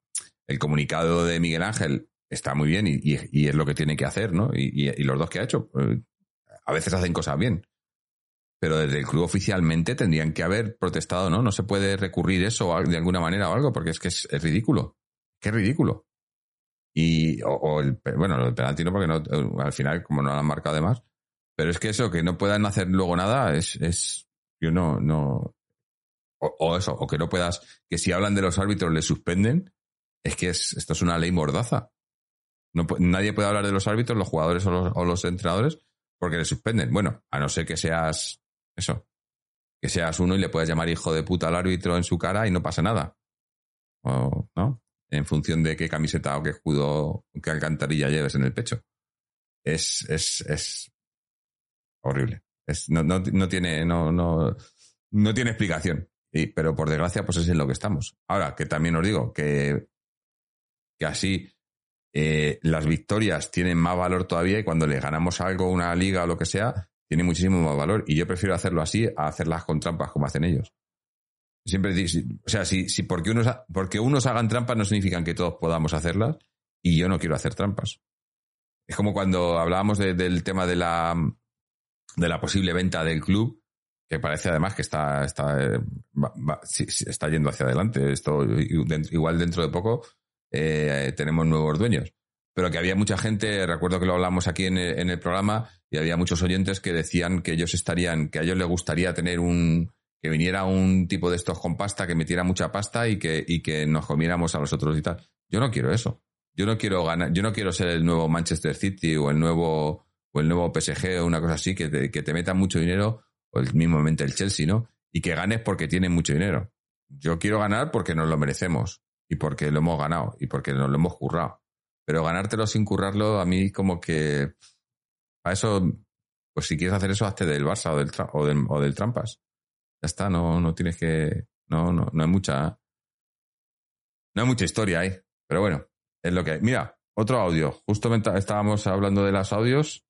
el, comunicado de Miguel Ángel está muy bien y, y, es lo que tiene que hacer, ¿no? Y, y, los dos que ha hecho, eh, a veces hacen cosas bien pero desde el club oficialmente tendrían que haber protestado, ¿no? No se puede recurrir eso de alguna manera o algo, porque es que es, ridículo. Qué ridículo. Y, o, el, bueno, el penalti no, porque no, al final, como no lo han marcado de más. Pero es que eso, que no puedan hacer luego nada, es, es yo no, no, o, eso, o que no puedas, que si hablan de los árbitros le suspenden, es que es, esto es una ley mordaza. No, nadie puede hablar de los árbitros, los jugadores o los, o los entrenadores, porque le suspenden. Bueno, a no ser que seas eso. Que seas uno y le puedes llamar hijo de puta al árbitro en su cara y no pasa nada. O, ¿no? En función de qué camiseta o qué escudo qué alcantarilla lleves en el pecho. Es, es, es horrible. Es, no, no, no, tiene, no, no, no tiene explicación. Y, pero por desgracia, pues es en lo que estamos. Ahora, que también os digo que, que así eh, las victorias tienen más valor todavía y cuando le ganamos algo, una liga o lo que sea, tiene muchísimo más valor. Y yo prefiero hacerlo así a hacerlas con trampas como hacen ellos. Siempre o sea, si, si porque, unos, porque unos hagan trampas no significan que todos podamos hacerlas y yo no quiero hacer trampas. Es como cuando hablábamos del tema de la, de la posible venta del club, que parece además que está, está, eh, está yendo hacia adelante. Esto igual dentro de poco eh, tenemos nuevos dueños pero que había mucha gente, recuerdo que lo hablamos aquí en el, programa, y había muchos oyentes que decían que ellos estarían, que a ellos les gustaría tener un, que viniera un tipo de estos con pasta, que metiera mucha pasta y que, y que nos comiéramos a los otros y tal. Yo no quiero eso. Yo no quiero ganar, yo no quiero ser el nuevo Manchester City o el nuevo, o el nuevo PSG o una cosa así, que te, que te meta mucho dinero, o el mismamente el Chelsea, ¿no? Y que ganes porque tienes mucho dinero. Yo quiero ganar porque nos lo merecemos y porque lo hemos ganado y porque nos lo hemos currado. Pero ganártelo sin currarlo, a mí como que... Para eso, pues si quieres hacer eso, hazte del Barça o del, o del, o del Trampas. Ya está, no, no tienes que... No, no, no hay mucha... No hay mucha historia ahí. Pero bueno, es lo que hay. Mira, otro audio. Justo estábamos hablando de los audios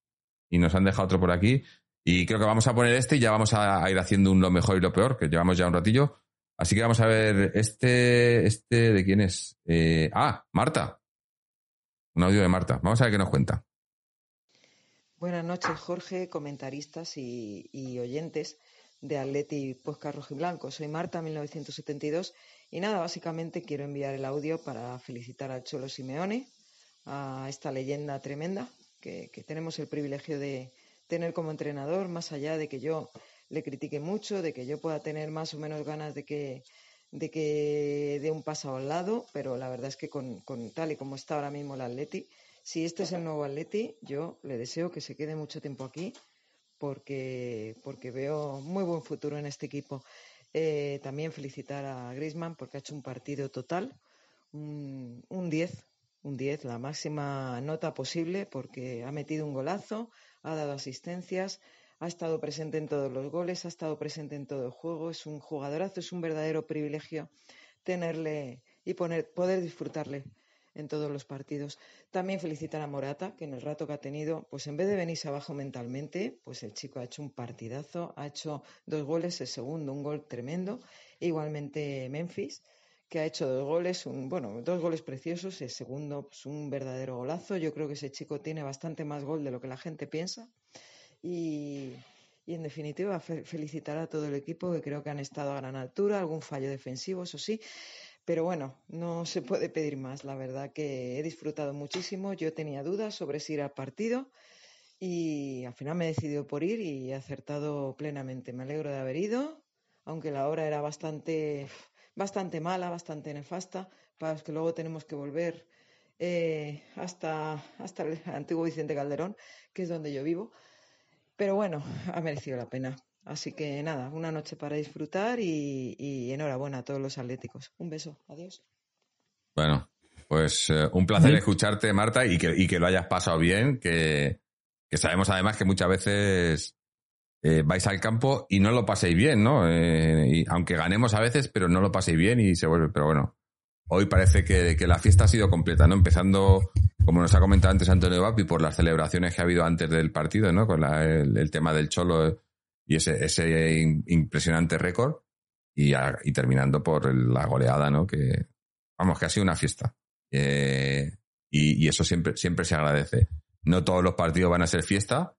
y nos han dejado otro por aquí. Y creo que vamos a poner este y ya vamos a, ir haciendo un lo mejor y lo peor, que llevamos ya un ratillo. Así que vamos a ver este, este, ¿de quién es? Eh, ah, Marta. Un audio de Marta. Vamos a ver qué nos cuenta. Buenas noches, Jorge, comentaristas y, oyentes de Atleti Podcast Blanco. Soy Marta, 1972. Y nada, básicamente quiero enviar el audio para felicitar al Cholo Simeone, a esta leyenda tremenda que, tenemos el privilegio de tener como entrenador, más allá de que yo le critique mucho, de que yo pueda tener más o menos ganas de que de que dé un paso al lado, pero la verdad es que con, tal y como está ahora mismo el Atleti, si este es el nuevo Atleti, yo le deseo que se quede mucho tiempo aquí porque, porque veo muy buen futuro en este equipo. Eh, también felicitar a Griezmann porque ha hecho un partido total, un 10, un 10, la máxima nota posible porque ha metido un golazo, ha dado asistencias, ha estado presente en todos los goles, ha estado presente en todo el juego, es un jugadorazo, es un verdadero privilegio tenerle y poder disfrutarle en todos los partidos. También felicitar a Morata, que en el rato que ha tenido, pues en vez de venirse abajo mentalmente, pues el chico ha hecho un partidazo, ha hecho dos goles, el segundo un gol tremendo, igualmente Memphis, que ha hecho dos goles, un, bueno, dos goles preciosos, el segundo pues un verdadero golazo. Yo creo que ese chico tiene bastante más gol de lo que la gente piensa. Y, en definitiva, felicitar a todo el equipo que creo que han estado a gran altura, algún fallo defensivo, eso sí. Pero bueno, no se puede pedir más. La verdad que he disfrutado muchísimo. Yo tenía dudas sobre si ir al partido y al final me he decidido por ir y he acertado plenamente. Me alegro de haber ido, aunque la hora era bastante, bastante mala, bastante nefasta, para los que luego tenemos que volver eh, hasta, hasta el antiguo Vicente Calderón, que es donde yo vivo. Pero bueno, ha merecido la pena. Así que nada, una noche para disfrutar y, enhorabuena a todos los atléticos. Un beso, adiós. Bueno, pues eh, un placer escucharte, Marta, y que, y que, lo hayas pasado bien, que, sabemos además que muchas veces eh, vais al campo y no lo paséis bien, ¿no? Eh, y aunque ganemos a veces, pero no lo paséis bien y se vuelve. Pero bueno, hoy parece que, la fiesta ha sido completa, ¿no? Empezando, como nos ha comentado antes Antonio Vapi, por las celebraciones que ha habido antes del partido, ¿no? Con el, tema del Cholo y ese, ese impresionante récord. Y, y, terminando por la goleada, ¿no? Que, vamos, que ha sido una fiesta. Eh, y, eso siempre, siempre se agradece. No todos los partidos van a ser fiesta,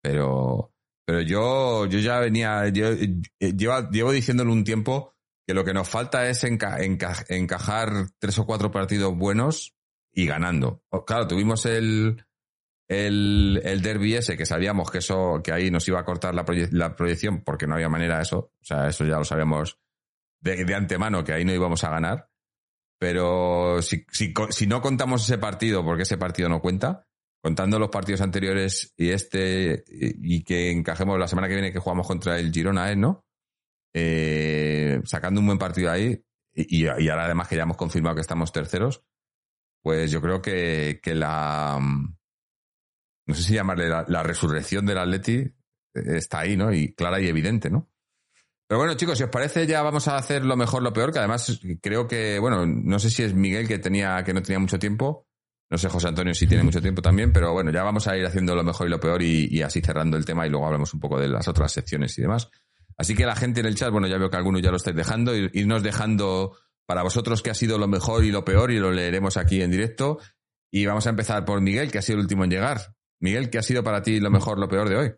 pero pero yo, yo ya venía, yo, eh, llevo, llevo diciéndolo un tiempo que lo que nos falta es encajar tres o cuatro partidos buenos y ganando. Claro, tuvimos el, el, el derby ese que sabíamos que eso, que ahí nos iba a cortar la, la proyección porque no había manera de eso. O sea, eso ya lo sabíamos de, de antemano que ahí no íbamos a ganar. Pero si, si, si no contamos ese partido, porque ese partido no cuenta, contando los partidos anteriores y este, y que encajemos la semana que viene que jugamos contra el Girona, ¿eh? ¿no? Eh, sacando un buen partido ahí, y, ahora además que ya hemos confirmado que estamos terceros, pues yo creo que, la, no sé si llamarle la, resurrección del Atleti eh, está ahí, ¿no? Y clara y evidente, ¿no? Pero bueno, chicos, si os parece, ya vamos a hacer lo mejor, lo peor, que además creo que, bueno, no sé si es Miguel que tenía, que no tenía mucho tiempo, no sé, José Antonio, si tiene mucho tiempo también, pero bueno, ya vamos a ir haciendo lo mejor y lo peor y, así cerrando el tema y luego hablamos un poco de las otras secciones y demás. Así que la gente en el chat, bueno, ya veo que algunos ya lo estáis dejando, irnos dejando para vosotros qué ha sido lo mejor y lo peor y lo leeremos aquí en directo. Y vamos a empezar por Miguel, que ha sido el último en llegar. Miguel, ¿qué ha sido para ti lo mejor, lo peor de hoy?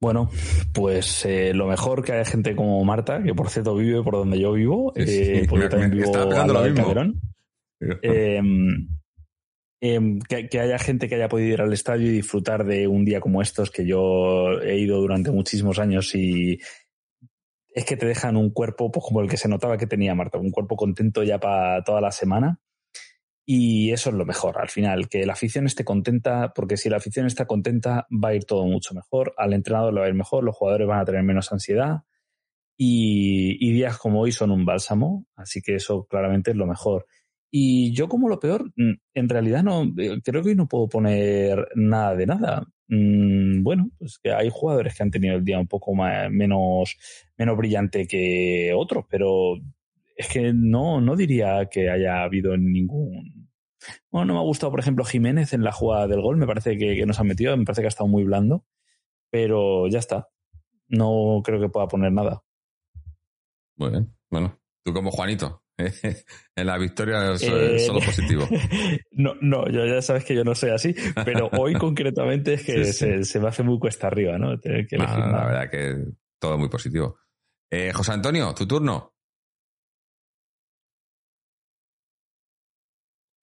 Bueno, pues eh, lo mejor que haya gente como Marta, que por cierto vive por donde yo vivo, eh, porque también vivo al Em, em, que, haya gente que haya podido ir al estadio y disfrutar de un día como estos, que yo he ido durante muchísimos años y es que te dejan un cuerpo pues, como el que se notaba que tenía Marta, un cuerpo contento ya para toda la semana. Y eso es lo mejor, al final, que la afición esté contenta, porque si la afición está contenta, va a ir todo mucho mejor, al entrenador le va a ir mejor, los jugadores van a tener menos ansiedad y, y días como hoy son un bálsamo, así que eso claramente es lo mejor. Y yo como lo peor, mm, en realidad no, eh, creo que hoy no puedo poner nada de nada. Mm, bueno, pues que hay jugadores que han tenido el día un poco menos, menos brillante que otros, pero es que no, no diría que haya habido ningún... Bueno, no me ha gustado, por ejemplo, Jiménez en la jugada del gol, me parece que, que nos ha metido, me parece que ha estado muy blando, pero ya está. No creo que pueda poner nada. Muy bien, bueno, tú como Juanito. en la victoria es eh, solo positivo. No, no, yo ya sabes que yo no soy así, pero hoy concretamente es que Se, me hace muy cuesta arriba, ¿no? que la verdad que todo muy positivo. Eh, José Antonio, tu turno.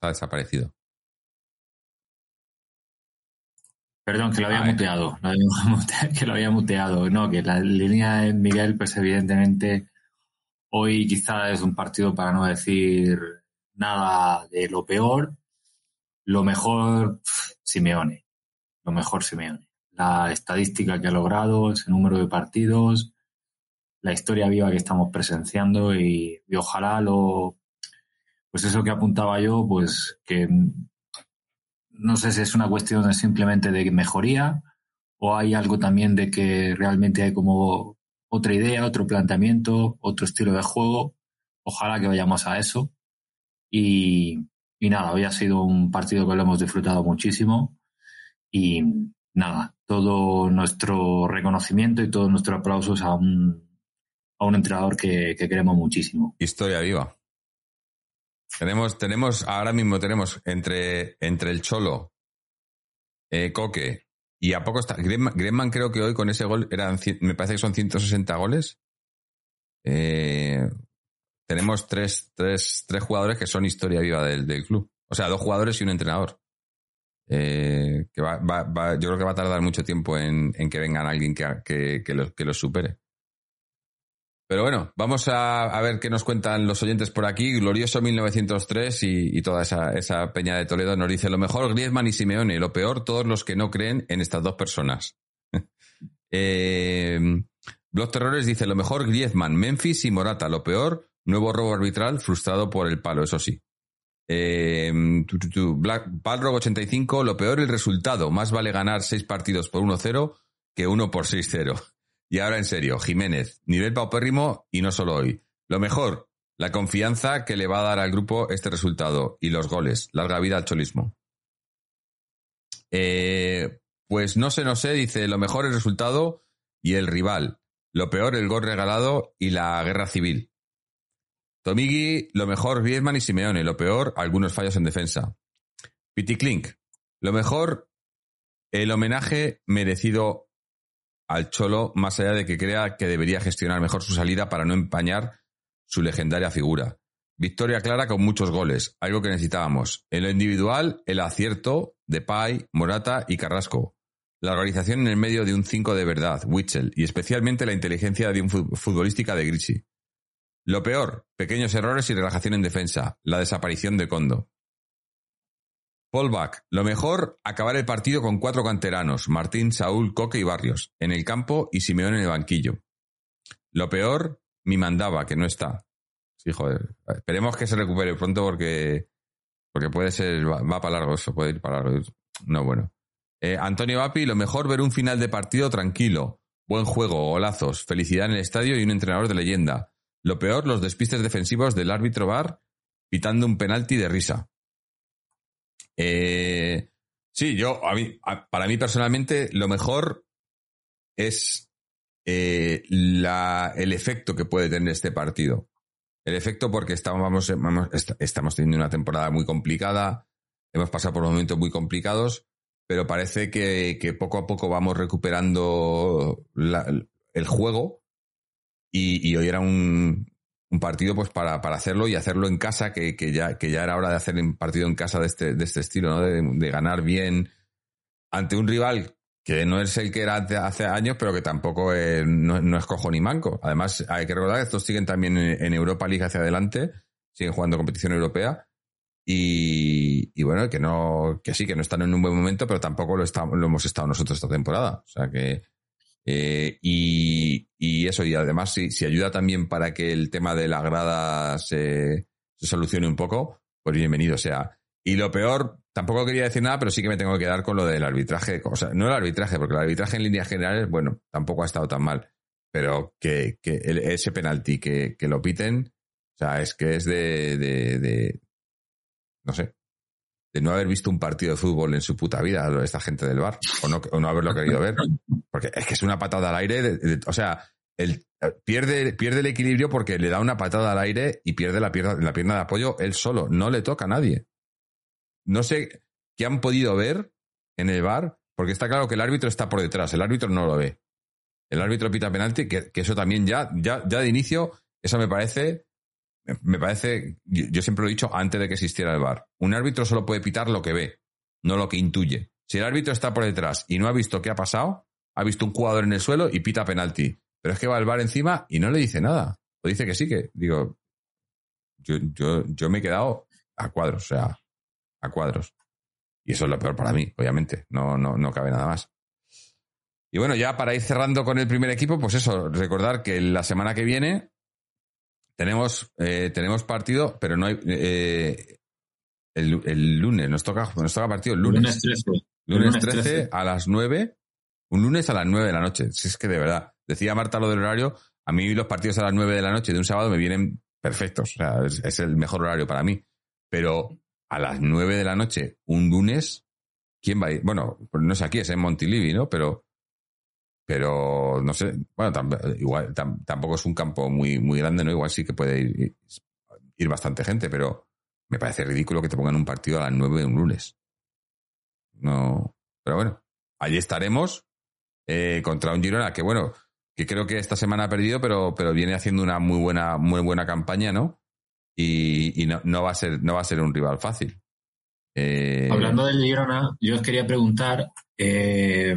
Ha desaparecido. Perdón, que lo había muteado, que lo había muteado. No, que la línea de Miguel, pues evidentemente Hoy quizá es un partido para no decir nada de lo peor. Lo mejor, Simeone. Lo mejor, Simeone. La estadística que ha logrado, ese número de partidos, la historia viva que estamos presenciando y, ojalá lo, pues eso que apuntaba yo, pues que no sé si es una cuestión simplemente de mejoría o hay algo también de que realmente hay como otra idea, otro planteamiento, otro estilo de juego. Ojalá que vayamos a eso. Y, nada, hoy ha sido un partido que lo hemos disfrutado muchísimo. Y nada, todo nuestro reconocimiento y todos nuestros aplausos a un, a un entrenador que, queremos muchísimo. Historia viva. Tenemos, tenemos, ahora mismo tenemos entre, entre el Cholo, eh, Coque, y a poco está. Griezmann, creo que hoy con ese gol eran, me parece que son 160 goles. Eh, tenemos tres, tres, tres jugadores que son historia viva del, del club. O sea, dos jugadores y un entrenador. Eh, que va, va, yo creo que va a tardar mucho tiempo en, que vengan alguien que, que, los, que los supere. Pero bueno, vamos a, ver qué nos cuentan los oyentes por aquí. Glorioso 1903 y, toda esa, esa, peña de Toledo nos dice lo mejor Griezmann y Simeone, lo peor todos los que no creen en estas dos personas. eh, Blog Terrores dice lo mejor Griezmann, Memphis y Morata, lo peor nuevo robo arbitral frustrado por el palo, eso sí. Eh, Black, 85, lo peor el resultado, más vale ganar seis partidos por 1-0 que uno por 6-0. Y ahora en serio, Jiménez, nivel paupérrimo y no solo hoy. Lo mejor, la confianza que le va a dar al grupo este resultado y los goles. Larga vida al cholismo. Eh, pues no sé, no sé, dice, lo mejor el resultado y el rival. Lo peor el gol regalado y la guerra civil. Tomigi, lo mejor Griezmann y Simeone. Lo peor, algunos fallos en defensa. Piti Klink, lo mejor el homenaje merecido al Cholo, más allá de que crea que debería gestionar mejor su salida para no empañar su legendaria figura. Victoria clara con muchos goles, algo que necesitábamos. En lo individual, el acierto de Pai, Morata y Carrasco. La organización en el medio de un 5 de verdad, Witzel, y especialmente la inteligencia de un futbolística de Grisi. Lo peor, pequeños errores y relajación en defensa, la desaparición de Condo. Paul lo mejor, acabar el partido con cuatro canteranos, Martín, Saúl, Coque y Barrios, en el campo y Simeón en el banquillo. Lo peor, mi mandaba, que no está. Esperemos que se recupere pronto porque, porque puede ser, va, para largo eso, puede ir para largo. No, bueno. Eh, Antonio Vapi, lo mejor ver un final de partido tranquilo, buen juego, golazos, felicidad en el estadio y un entrenador de leyenda. Lo peor, los despistes defensivos del árbitro Bar pitando un penalti de risa. Eh, sí, yo, a mí, para mí personalmente, lo mejor es eh, la, el efecto que puede tener este partido. El efecto porque estamos, teniendo una temporada muy complicada, hemos pasado por momentos muy complicados, pero parece que, poco a poco vamos recuperando el juego y, hoy era un, un partido pues para, para, hacerlo y hacerlo en casa, que, que, ya, que ya era hora de hacer un partido en casa de este, de este estilo, ¿no? De, ganar bien ante un rival que no es el que era hace años, pero que tampoco es, no, es cojo ni manco. Además, hay que recordar que estos siguen también en, Europa League hacia adelante, siguen jugando competición europea. Y, y, bueno, que no, que sí, que no están en un buen momento, pero tampoco lo, estamos, lo hemos estado nosotros esta temporada. O sea que, eh, y, eso, y además, si, si, ayuda también para que el tema de la grada se, solucione un poco, pues bienvenido sea. Y lo peor, tampoco quería decir nada, pero sí que me tengo que quedar con lo del arbitraje. O sea, no el arbitraje, porque el arbitraje en líneas generales, bueno, tampoco ha estado tan mal. Pero que, que ese penalti que, que, lo piten, o sea, es que es de, de, de, no sé, de no haber visto un partido de fútbol en su puta vida, esta gente del bar, o no, o no haberlo querido ver. Porque es que es una patada al aire, o sea, pierde, pierde el equilibrio porque le da una patada al aire y pierde la pierna, la pierna de apoyo él solo, no le toca a nadie. No sé qué han podido ver en el bar, porque está claro que el árbitro está por detrás, el árbitro no lo ve. El árbitro pita penalti, que, que eso también ya, ya, ya de inicio, eso me parece me parece, yo siempre lo he dicho antes de que existiera el VAR, un árbitro solo puede pitar lo que ve, no lo que intuye. Si el árbitro está por detrás y no ha visto qué ha pasado, ha visto un jugador en el suelo y pita penalti. Pero es que va el VAR encima y no le dice nada. O dice que sí, que digo, yo, yo, yo me he quedado a cuadros, o sea, a cuadros. Y eso es lo peor para mí, obviamente. No, no, no cabe nada más. Y bueno, ya para ir cerrando con el primer equipo, pues eso, recordar que la semana que viene tenemos, eh, tenemos partido, pero no hay. Eh, el, lunes, nos toca, nos toca partido el lunes. Lunes 13. Lunes 13, a las 9. Un lunes a las 9 de la noche. Si es que de verdad. Decía Marta lo del horario. A mí los partidos a las 9 de la noche de un sábado me vienen perfectos. O sea, es, el mejor horario para mí. Pero a las 9 de la noche, un lunes, ¿quién va a ir? Bueno, pues no sé aquí, es en Montilivi, ¿no? Pero pero no sé, bueno, igual tampoco es un campo muy, muy grande, ¿no? Igual sí que puede ir, bastante gente, pero me parece ridículo que te pongan un partido a las 9 de un lunes. No, pero bueno, allí estaremos eh, contra un Girona que, bueno, que creo que esta semana ha perdido, pero, pero viene haciendo una muy buena, muy buena campaña, ¿no? Y, no, no, va a ser, no va a ser un rival fácil. Eh... Hablando del Girona, yo os quería preguntar, eh,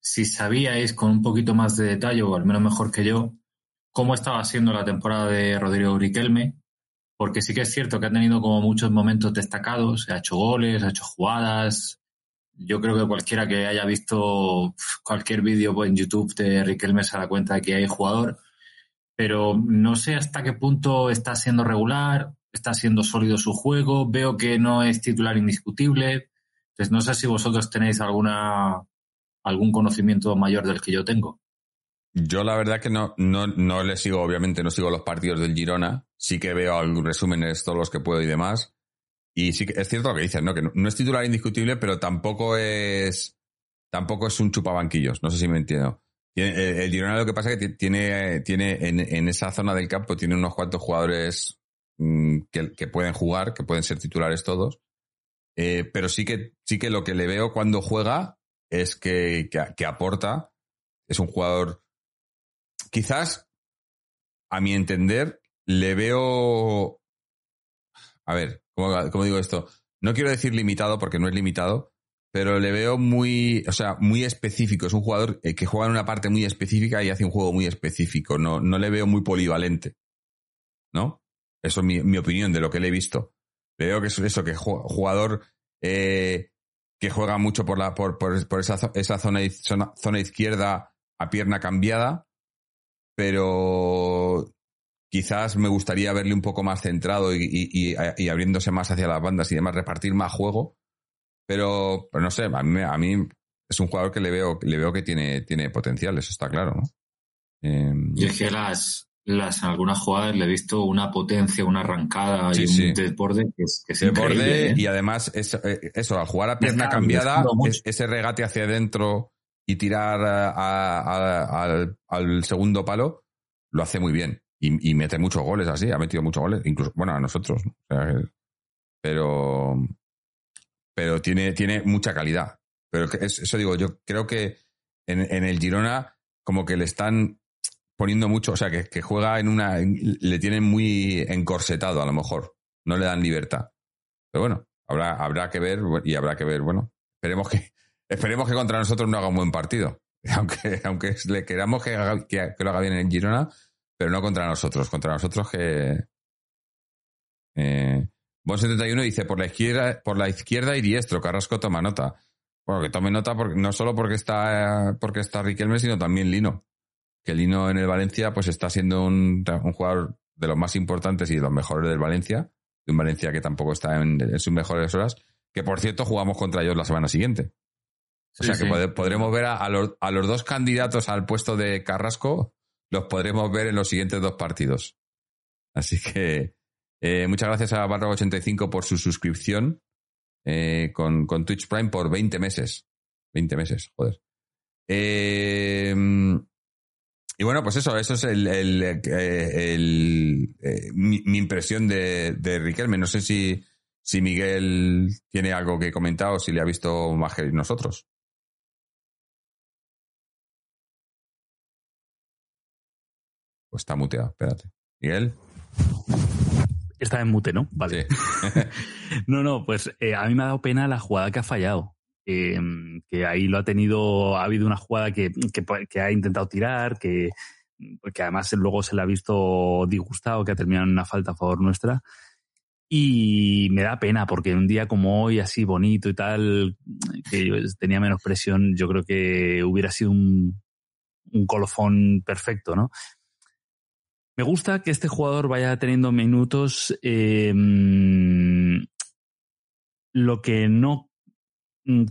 si sabíais con un poquito más de detalle, o al menos mejor que yo, cómo estaba siendo la temporada de Rodrigo Riquelme, porque sí que es cierto que ha tenido como muchos momentos destacados, ha hecho goles, ha hecho jugadas. Yo creo que cualquiera que haya visto cualquier vídeo en YouTube de Riquelme se da cuenta de que hay jugador, pero no sé hasta qué punto está siendo regular, está siendo sólido su juego, veo que no es titular indiscutible, entonces no sé si vosotros tenéis alguna algún conocimiento mayor del que yo tengo. Yo la verdad que no, no, no le sigo, obviamente no sigo los partidos del Girona, sí que veo algunos resúmenes, todos los que puedo y demás. Y sí que es cierto lo que dices, ¿no? Que no, es titular indiscutible, pero tampoco es, tampoco es un chupabanquillos, no sé si me entiendo. El, Girona lo que pasa es que tiene, tiene en, en, esa zona del campo tiene unos cuantos jugadores mm, que, que, pueden jugar, que pueden ser titulares todos. Eh, pero sí que, sí que lo que le veo cuando juega es que, que aporta. Es un jugador quizás, a mi entender, le veo. A ver, ¿cómo, digo esto? No quiero decir limitado porque no es limitado, pero le veo muy, o sea, muy específico. Es un jugador eh, que juega en una parte muy específica y hace un juego muy específico. No, no le veo muy polivalente. ¿No? Eso es mi, opinión de lo que le he visto. Le veo que es eso, que jugador eh, que juega mucho por la, por, por, esa, esa zona, zona izquierda a pierna cambiada, pero quizás me gustaría verle un poco más centrado y, abriéndose más hacia las bandas y demás, repartir más juego. Pero, no sé, a mí, es un jugador que le veo, le veo que tiene, tiene potencial, eso está claro, ¿no? Em, y es que las, las, en algunas jugadas le he visto una potencia, una arrancada y un desborde que es, que es ¿eh? y además eh, eso, al jugar a pierna cambiada, ese regate hacia adentro y tirar al, segundo palo, lo hace muy bien. Y, mete muchos goles así, ha metido muchos goles, incluso, bueno, a nosotros. pero pero tiene, tiene mucha calidad. Pero eso digo, yo creo que en, el Girona como que le están poniendo mucho, o sea, que, juega en una, le tienen muy encorsetado a lo mejor, no le dan libertad. Pero bueno, habrá, habrá que ver y habrá que ver, bueno, esperemos que, Esperemos que contra nosotros no haga un buen partido. Aunque, aunque le queramos que, que, lo haga bien en Girona, pero no contra nosotros. Contra nosotros que. Eh, Bon 71 dice por la izquierda, por la izquierda y diestro, Carrasco toma nota. Bueno, que tome nota porque, no solo porque está, porque está Riquelme, sino también Lino. Que Lino en el Valencia, pues está siendo un, un jugador de los más importantes y de los mejores del Valencia. De un Valencia que tampoco está en, en sus mejores horas. Que por cierto, jugamos contra ellos la semana siguiente. O sea que podremos ver a, los, a, los, dos candidatos al puesto de Carrasco, los podremos ver en los siguientes dos partidos. Así que eh, muchas gracias a Barra85 por su suscripción eh, con, con, Twitch Prime por 20 meses. 20 meses, joder. Eh, y bueno, pues eso, eso es el, el, el, mi, mi, impresión de, de Riquelme. No sé si, si Miguel tiene algo que comentar o si le ha visto más que nosotros. Pues está muteado, espérate. ¿Miguel? Está en mute, ¿no? Vale. no, no, pues eh, a mí me ha dado pena la jugada que ha fallado. Em, que ahí lo ha tenido, ha habido una jugada que, que, ha intentado tirar, que, que además luego se le ha visto disgustado, que ha terminado en una falta a favor nuestra. Y me da pena porque un día como hoy, así bonito y tal, que tenía menos presión, yo creo que hubiera sido un, un colofón perfecto, ¿no? Me gusta que este jugador vaya teniendo minutos. Em, lo que no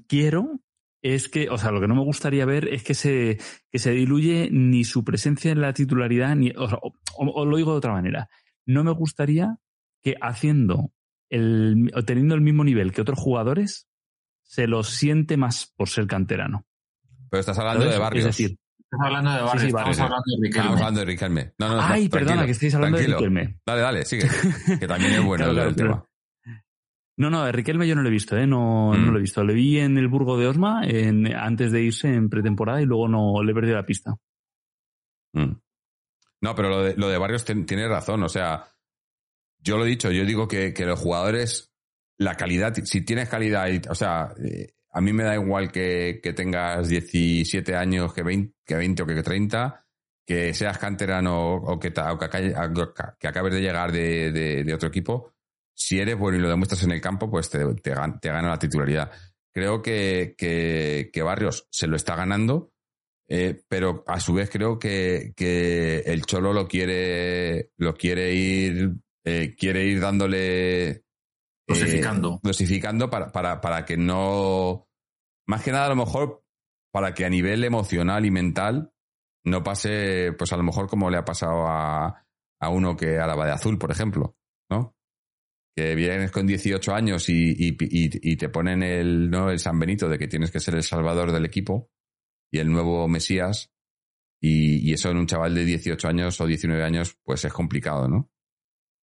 quiero es que, o sea, lo que no me gustaría ver es que se, que se diluye ni su presencia en la titularidad, ni, o, lo digo de otra manera. No me gustaría que haciendo el, o teniendo el mismo nivel que otros jugadores, se lo siente más por ser canterano. Pero estás hablando de Barrios. Es decir, Estamos hablando de Barrios, estamos hablando de Riquelme. Estamos hablando de Riquelme. No, no, Ay, perdona, que estáis hablando de Riquelme. Dale, dale, sigue. que también es bueno el tema. No, no, de Riquelme yo no lo he visto, ¿eh? No, no mm. lo he visto. Lo vi en el Burgo de Osma en, antes de irse en pretemporada y luego no le he perdido la pista. Mm. No, pero lo de, lo de Barrios tiene razón. O sea, yo lo he dicho, yo digo que, que los jugadores, la calidad, si tienes calidad, o sea, eh, a mí me da igual que, tengas 17 años, que 20, que 20 o que 30, que seas canterano o que, que, acabes de llegar de, otro equipo. Si eres bueno y lo demuestras en el campo, pues te, te, gana la titularidad. Creo que, que, Barrios se lo está ganando, eh, pero a su vez creo que, el Cholo lo quiere, lo quiere ir, eh, quiere ir dándole dosificando. Eh, dosificando para, para, para que no. Más que nada, a lo mejor para que a nivel emocional y mental no pase, pues a lo mejor como le ha pasado a, a uno que a la de azul, por ejemplo, ¿no? Que vienes con 18 años y, y, y, te ponen el, ¿no? el San Benito de que tienes que ser el salvador del equipo y el nuevo Mesías, y, eso en un chaval de 18 años o 19 años, pues es complicado, ¿no?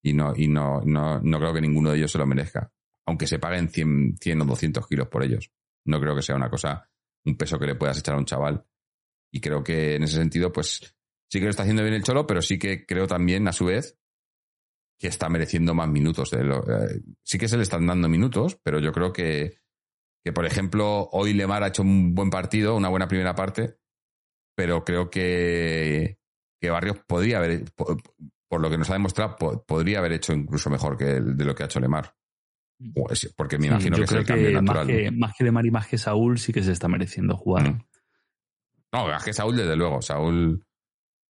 Y no, y no, no, no creo que ninguno de ellos se lo merezca. Aunque se paguen 100, 100 o 200 kilos por ellos. No creo que sea una cosa un peso que le puedas echar a un chaval. Y creo que en ese sentido, pues sí que lo está haciendo bien el Cholo, pero sí que creo también, a su vez, que está mereciendo más minutos. De lo, eh, sí que se le están dando minutos, pero yo creo que, que, por ejemplo, hoy Lemar ha hecho un buen partido, una buena primera parte, pero creo que, que Barrios podría haber, por, lo que nos ha demostrado, podría haber hecho incluso mejor que de lo que ha hecho Lemar. Pues, porque me imagino que es el cambio natural. Más que, más que Lemar y más que Saúl, sí que se está mereciendo jugar. Mm. No, más que Saúl, desde luego. Saúl.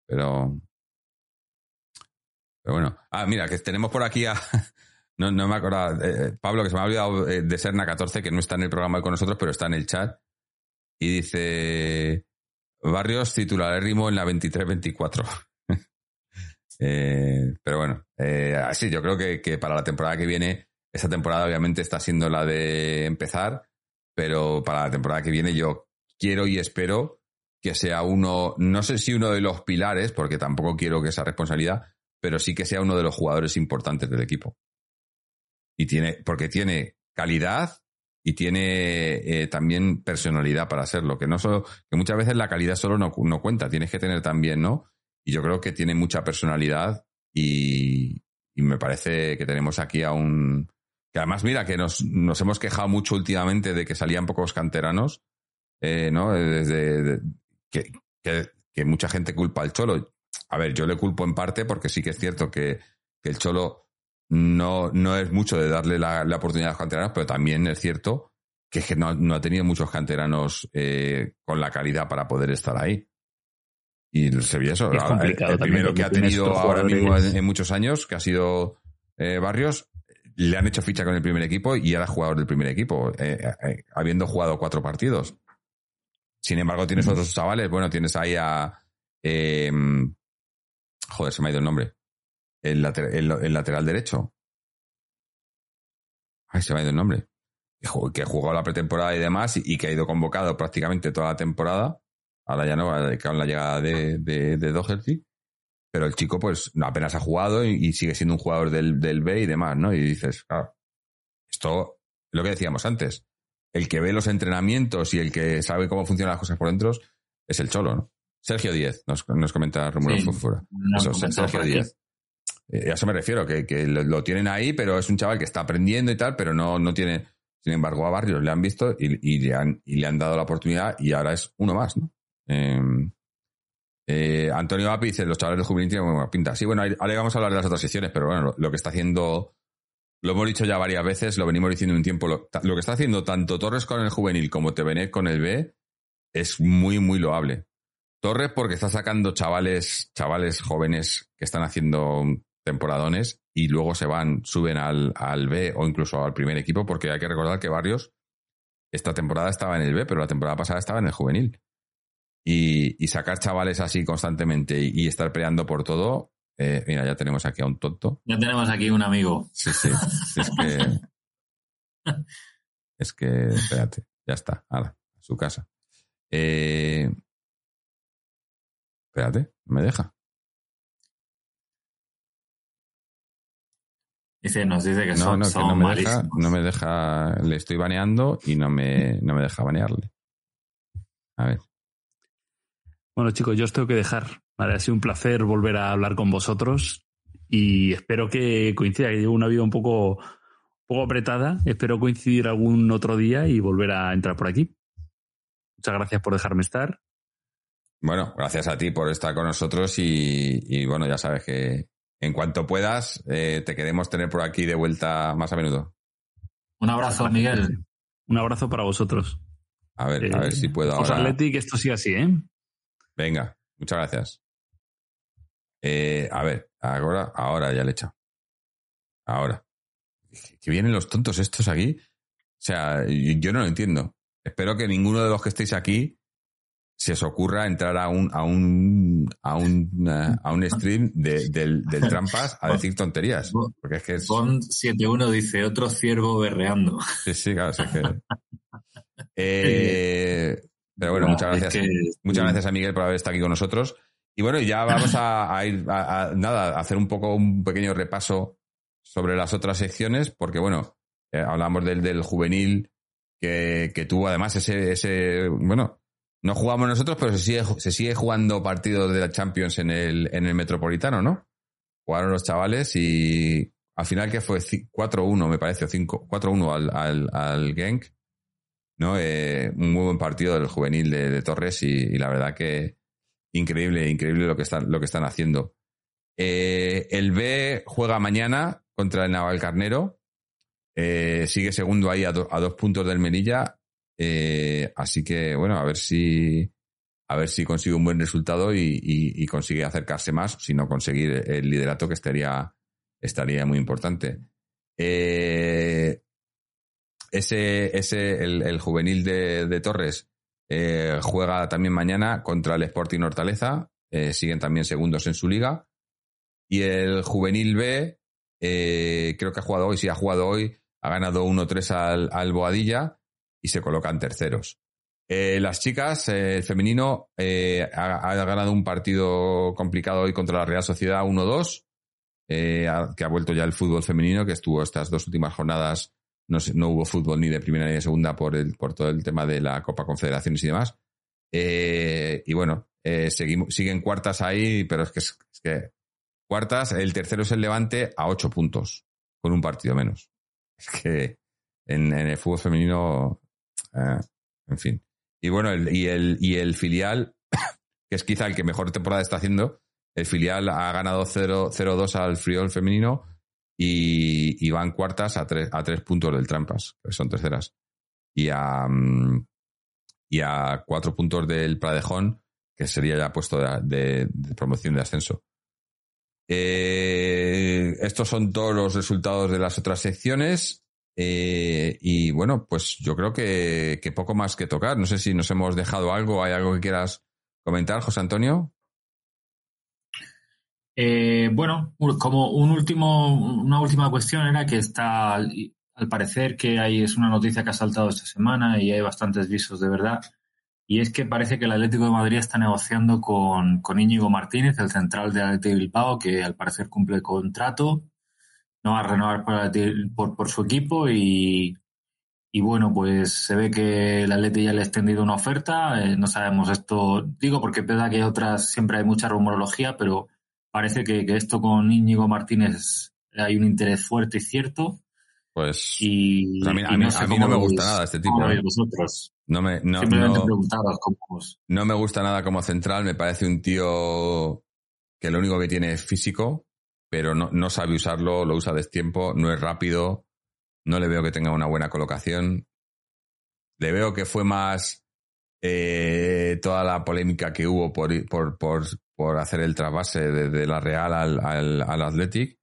Pero. Pero bueno. Ah, mira, que tenemos por aquí a. No, no me acuerdo. Eh, eh, Pablo, que se me ha olvidado eh, de Serna 14, que no está en el programa con nosotros, pero está en el chat. Y dice. Barrios titularérrimo en la 23-24. pero bueno, así yo creo que, que, para la temporada que viene esta temporada obviamente está siendo la de empezar, pero para la temporada que viene yo quiero y espero que sea uno, no sé si uno de los pilares, porque tampoco quiero que sea responsabilidad, pero sí que sea uno de los jugadores importantes del equipo. Y tiene, porque tiene calidad y tiene eh, también personalidad para hacerlo, que no solo, que muchas veces la calidad solo no, no cuenta, tienes que tener también, ¿no? Y yo creo que tiene mucha personalidad y me parece que tenemos aquí a un, que además, mira, que nos, nos hemos quejado mucho últimamente de que salían pocos canteranos, eh, ¿no? Desde que, que, mucha gente culpa al Cholo. A ver, yo le culpo en parte porque sí que es cierto que, que el Cholo no, no es mucho de darle la, la, oportunidad a los canteranos, pero también es cierto que, que no, no, ha tenido muchos canteranos eh, con la calidad para poder estar ahí. Y el Sevilla, eso, el, primero que ha tenido ahora mismo en, muchos años, que ha sido eh, Barrios, le han hecho ficha con el primer equipo y era jugador del primer equipo, eh, eh, eh, habiendo jugado cuatro partidos. Sin embargo, tienes otros chavales, bueno, tienes ahí a... Em, joder, se me ha ido el nombre. El, lateral derecho. Ay, se me ha ido el nombre. Que jugó la pretemporada y demás y, que ha ido convocado prácticamente toda la temporada. Ahora ya no, con la llegada de, de, de Doherty pero el chico pues apenas ha jugado y, sigue siendo un jugador del, del, B y demás, ¿no? Y dices, claro, esto es lo que decíamos antes. El que ve los entrenamientos y el que sabe cómo funcionan las cosas por dentro es el cholo, ¿no? Sergio Díez, nos, nos comenta Romulo sí, Eso, Sergio Díez. Eh, a eso me refiero, que, que, lo tienen ahí, pero es un chaval que está aprendiendo y tal, pero no, no tiene. Sin embargo, a Barrios le han visto y, y, le, han, y le han dado la oportunidad y ahora es uno más, ¿no? Eh, eh, Antonio Api dice, los chavales de juvenil tienen buena pinta. Sí, bueno, ahora vamos a hablar de las otras secciones, pero bueno, lo, que está haciendo, lo hemos dicho ya varias veces, lo venimos diciendo un tiempo, lo, que está haciendo tanto Torres con el juvenil como Tevenet con el B es muy, muy loable. Torres porque está sacando chavales, chavales jóvenes que están haciendo temporadones y luego se van, suben al, al B o incluso al primer equipo, porque hay que recordar que Barrios esta temporada estaba en el B, pero la temporada pasada estaba en el juvenil y, sacar chavales así constantemente y, estar peleando por todo, eh, mira, ya tenemos aquí a un tonto. Ya tenemos aquí un amigo. Sí, sí. Es que. es que, espérate, ya está. a su casa. Eh, espérate, no me deja. Dice, nos dice que no, no, que no me deja, no me deja, le estoy baneando y no me, no me deja banearle. A ver. Bueno, chicos, yo os tengo que dejar. ha sido un placer volver a hablar con vosotros y espero que coincida, que llevo una vida un poco, poco apretada. Espero coincidir algún otro día y volver a entrar por aquí. Muchas gracias por dejarme estar. Bueno, gracias a ti por estar con nosotros y, bueno, ya sabes que en cuanto puedas eh, te queremos tener por aquí de vuelta más a menudo. Un abrazo, Miguel. Un abrazo para vosotros. A ver, a ver si puedo ahora. Atleti, que esto siga así, ¿eh? Venga, muchas gracias. Eh, a ver, ahora, ahora ya le he echado. Ahora. Que vienen los tontos estos aquí. O sea, yo no lo entiendo. Espero que ninguno de los que estéis aquí se os ocurra entrar a un, a un, a un, eh, a un stream de, del, del trampas a decir tonterías. Porque es que es... Bond 71 dice otro ciervo berreando. Sí, sí, claro, es que... Eh, pero bueno, muchas gracias. Muchas gracias a Miguel por haber estado aquí con nosotros. Y bueno, ya vamos a, ir a, nada, a hacer un poco un pequeño repaso sobre las otras secciones, porque bueno, eh, hablamos del, del juvenil que, que tuvo además ese, ese, bueno, no jugamos nosotros, pero se sigue, se sigue jugando partidos de la Champions en el, en el Metropolitano, ¿no? Jugaron los chavales y al final que fue 4-1, me parece, o 5, 4-1 al, al, al Genk, ¿no? Eh, un muy buen partido del juvenil de, Torres y, la verdad que increíble, increíble lo que están, lo que están haciendo. Eh, el B juega mañana contra el Navalcarnero. Eh, sigue segundo ahí a, a dos puntos del Melilla eh, así que, bueno, a ver si a ver si consigue un buen resultado y, consigue acercarse más, sino conseguir el liderato que estaría, estaría muy importante. Eh, ese, ese, el, juvenil de, Torres eh, juega también mañana contra el Sporting Hortaleza, siguen también segundos en su liga. Y el juvenil B, creo que ha jugado hoy, sí ha jugado hoy, ha ganado 1-3 al, al Boadilla y se colocan terceros. Eh, las chicas, eh, el femenino, eh, ha, ganado un partido complicado hoy contra la Real Sociedad 1-2, que ha vuelto ya el fútbol femenino, que estuvo estas dos últimas jornadas, no, no hubo fútbol ni de primera ni de segunda por, el, por todo el tema de la Copa Confederaciones y demás. y bueno, seguimos, siguen cuartas ahí, pero es que, es que cuartas, el tercero es el Levante a ocho puntos, con un partido menos. Es que en, en el fútbol femenino eh, en fin. Y bueno, el, y, el, y el filial, que es quizá el que mejor temporada está haciendo, el filial ha ganado 0-2 al Friol femenino y, van cuartas a tres, a tres puntos del Trampas, que son terceras. Y a, mm, y a cuatro puntos del Pradejón, que sería ya puesto de, promoción de ascenso. Eh, estos son todos los resultados de las otras secciones. Eh, y bueno, pues yo creo que, poco más que tocar. No sé si nos hemos dejado algo. ¿Hay algo que quieras comentar, José Antonio? Eh, bueno, como un último, una última cuestión era que está, al parecer que hay, es una noticia que ha saltado esta semana y hay bastantes visos de verdad. Y es que parece que el Atlético de Madrid está negociando con, con Íñigo Martínez, el central del Atlético de Bilbao, que al parecer cumple contrato no va a renovar por, por su equipo y, y bueno, pues se ve que el Atleti ya le ha extendido una oferta. Eh, no sabemos esto, digo porque es verdad que otras, siempre hay mucha rumorología, pero parece que, esto con Íñigo Martínez hay un interés fuerte y cierto. Pues y, a mí, no, me gusta nada este tipo. ¿eh? Vosotros. No me, no, no me gusta nada como central. Me parece un tío que lo único que tiene es físico pero no, no sabe usarlo, lo usa destiempo, no es rápido, no le veo que tenga una buena colocación. Le veo que fue más eh, toda la polémica que hubo por, por, por, por hacer el trasvase de, la Real al, al, Athletic.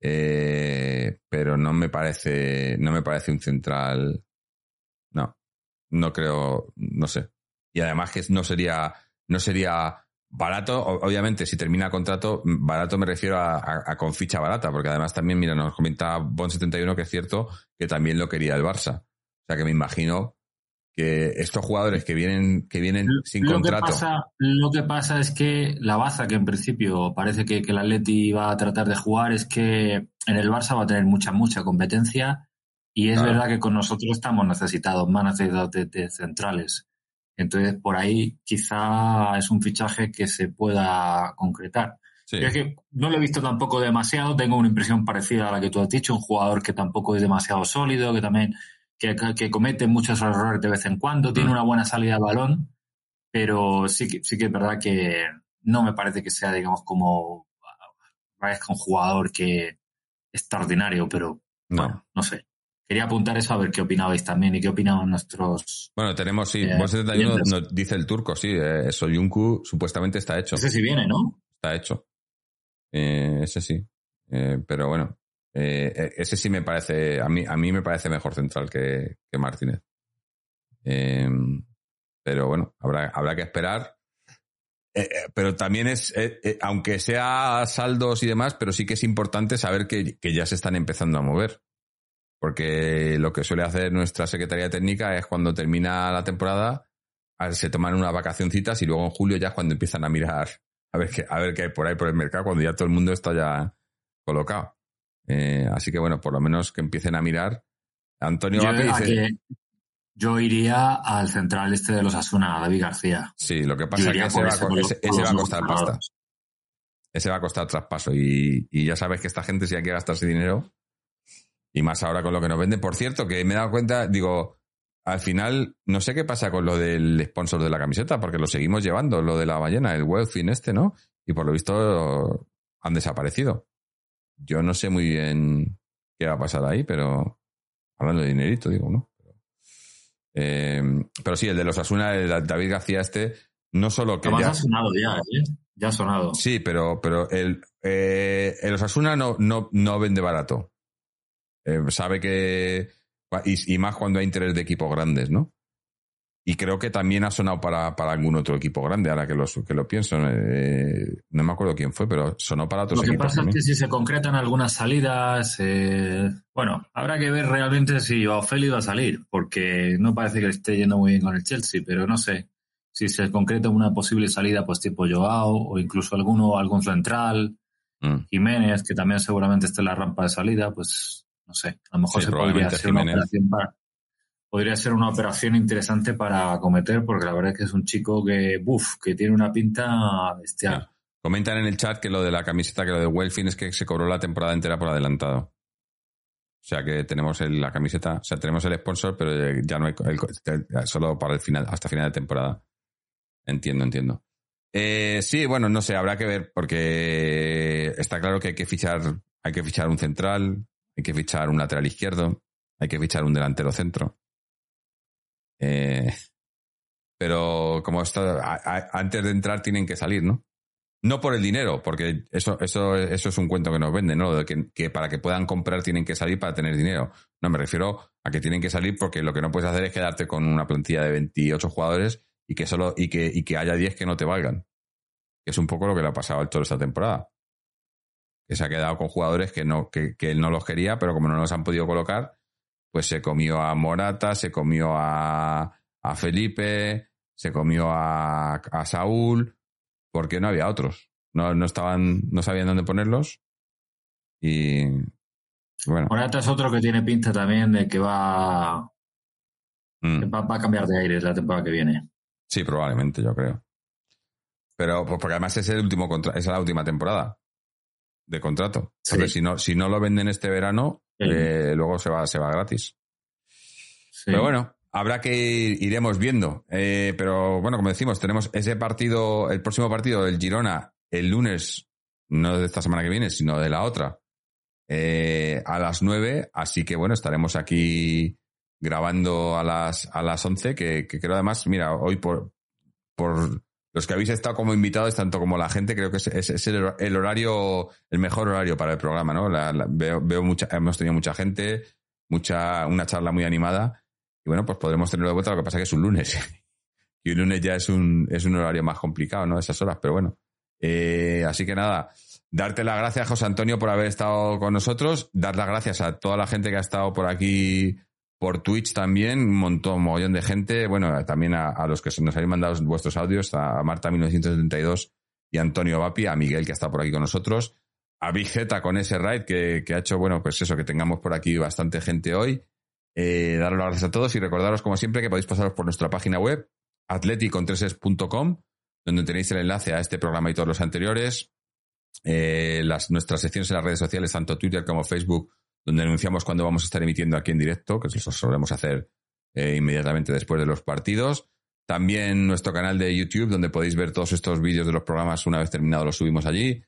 Eh, pero no me parece, no me parece un central. No, no creo, no sé. Y además que no sería, no sería Barato, obviamente, si termina contrato, barato me refiero a, con ficha barata, porque además también, mira, nos comenta Bon71 que es cierto que también lo quería el Barça. O sea que me imagino que estos jugadores que vienen, que vienen sin contrato. Que pasa, lo que pasa es que la baza, que en principio parece que, que el Atleti va a tratar de jugar, es que en el Barça va a tener mucha, mucha competencia. Y es verdad que con nosotros estamos necesitados, más necesitados de centrales. Entonces, por ahí quizá es un fichaje que se pueda concretar. Es que no lo he visto tampoco demasiado, tengo una impresión parecida a la que tú has dicho, un jugador que tampoco es demasiado sólido, que también que, que comete muchos errores de vez en cuando, tiene mm. una buena salida de balón, pero sí que, sí que es verdad que no me parece que sea, digamos, como un jugador que extraordinario, pero no, bueno, no sé quería apuntar eso a ver qué opinabais también y qué opinaban nuestros. Bueno, tenemos, sí, eh, 71 nos dice el turco, sí, eh, Soyuncu supuestamente está hecho. Ese sí viene, ¿no? Está hecho. Eh, ese sí. Eh, pero bueno, eh, ese sí me parece, a mí, a mí me parece mejor central que, que Martínez. Pero bueno, habrá, habrá que esperar. Eh, eh, pero también es, aunque sea saldos y demás, pero sí que es importante saber que, que, ya se están empezando a mover. Porque lo que suele hacer nuestra Secretaría Técnica es cuando termina la temporada, se toman unas vacacioncitas y luego en julio ya es cuando empiezan a mirar a ver qué, a ver qué hay por ahí por el mercado, cuando ya todo el mundo está ya colocado. Eh, así que bueno, por lo menos que empiecen a mirar. Antonio yo, dice, yo iría al central este de los Asuna, David García. Sí, lo que pasa es que ese, va, ese, va, a costar pasta. Ese va a costar traspaso. Y, y ya sabes que esta gente si hay que gastarse dinero. Y más ahora con lo que nos venden. Por cierto, que me he dado cuenta, digo, al final, no sé qué pasa con lo del sponsor de la camiseta, porque lo seguimos llevando, lo de la ballena, el Wellfin este, ¿no? Y por lo visto han desaparecido. Yo no sé muy bien qué va a pasar ahí, pero hablando de dinerito, digo, ¿no? Eh, pero sí, el de los Asuna, el David García este, no solo que... ya ha sonado ya, ¿eh? Ya ha sonado. Sí, pero, pero el, eh, el Osasuna no, no, no vende barato. Eh, sabe que y, más cuando hay interés de equipos grandes, ¿no? Y creo que también ha sonado para, para algún otro equipo grande, ahora que, los, que lo pienso. Eh, no me acuerdo quién fue, pero sonó para otros equipos. Lo que pasa es que si se concretan algunas salidas, eh, bueno, habrá que ver realmente si Ofeli va a salir, porque no parece que esté yendo muy bien con el Chelsea, pero no sé. Si se concreta una posible salida, pues tipo Joao, o incluso alguno, algún central, mm. Jiménez, que también seguramente esté en la rampa de salida, pues no sé, a lo mejor se podría hacer una operación podría ser una operación interesante para acometer, porque la verdad es que es un chico que, buf, que tiene una pinta bestial. Comentan en el chat que lo de la camiseta, que lo de Welfin es que se cobró la temporada entera por adelantado. O sea que tenemos la camiseta, o sea, tenemos el sponsor, pero ya no hay solo para el final, hasta final de temporada. Entiendo, entiendo. Eh, sí, bueno, no sé, habrá que ver, porque está claro que hay que fichar, hay que fichar un central, hay que fichar un lateral izquierdo, hay que fichar un delantero centro. Eh, pero como antes de entrar tienen que salir, ¿no? No por el dinero, porque eso, eso, eso es un cuento que nos venden, ¿no? De que, para que puedan comprar tienen que salir para tener dinero. No, me refiero a que tienen que salir porque lo que no puedes hacer es quedarte con una plantilla de 28 jugadores y que solo, y que, y que haya 10 que no te valgan. Que es un poco lo que le ha pasado al Toro esta temporada que se ha quedado con jugadores que, no, que, él no los quería, pero como no los han podido colocar, pues se comió a Morata, se comió a, a Felipe, se comió a, a, Saúl, porque no había otros. No, no estaban, no sabían dónde ponerlos. Y bueno. Morata es otro que tiene pinta también de que va, mm. va, a cambiar de aire la temporada que viene. Sí, probablemente, yo creo. Pero pues, porque además es el último contra es la última temporada de contrato. si no, si no lo venden este verano, eh, luego se va, se va gratis. Pero bueno, habrá que ir, iremos viendo. Eh, pero bueno, como decimos, tenemos ese partido, el próximo partido del Girona, el lunes, no de esta semana que viene, sino de la otra, eh, a las nueve. Así que bueno, estaremos aquí grabando a las, a las once, que, que creo además, mira, hoy por, por los que habéis estado como invitados, tanto como la gente, creo que es, el, horario, el mejor horario para el programa, ¿no? veo, veo mucha, hemos tenido mucha gente, mucha, una charla muy animada. Y bueno, pues podremos tenerlo de vuelta, lo que pasa que es un lunes. y un lunes ya es un, es un horario más complicado, ¿no? Esas horas, pero bueno. Eh, así que nada, darte las gracias, José Antonio, por haber estado con nosotros, dar las gracias a toda la gente que ha estado por aquí por Twitch también, un montón, un montón de gente. Bueno, también a, los que nos habéis mandado vuestros audios, a Marta1972 y Antonio Vapi, a Miguel que está por aquí con nosotros, a Big Z con ese raid que, ha hecho, bueno, pues eso, que tengamos por aquí bastante gente hoy. Eh, daros las gracias a todos y recordaros, como siempre, que podéis pasaros por nuestra página web, atleticontreses.com, donde tenéis el enlace a este programa y todos los anteriores. Eh, las, nuestras secciones en las redes sociales, tanto Twitter como Facebook, donde anunciamos cuando vamos a estar emitiendo aquí en directo, que eso solemos hacer eh, inmediatamente después de los partidos. También nuestro canal de YouTube, donde podéis ver todos estos vídeos de los programas una vez terminados, los subimos allí.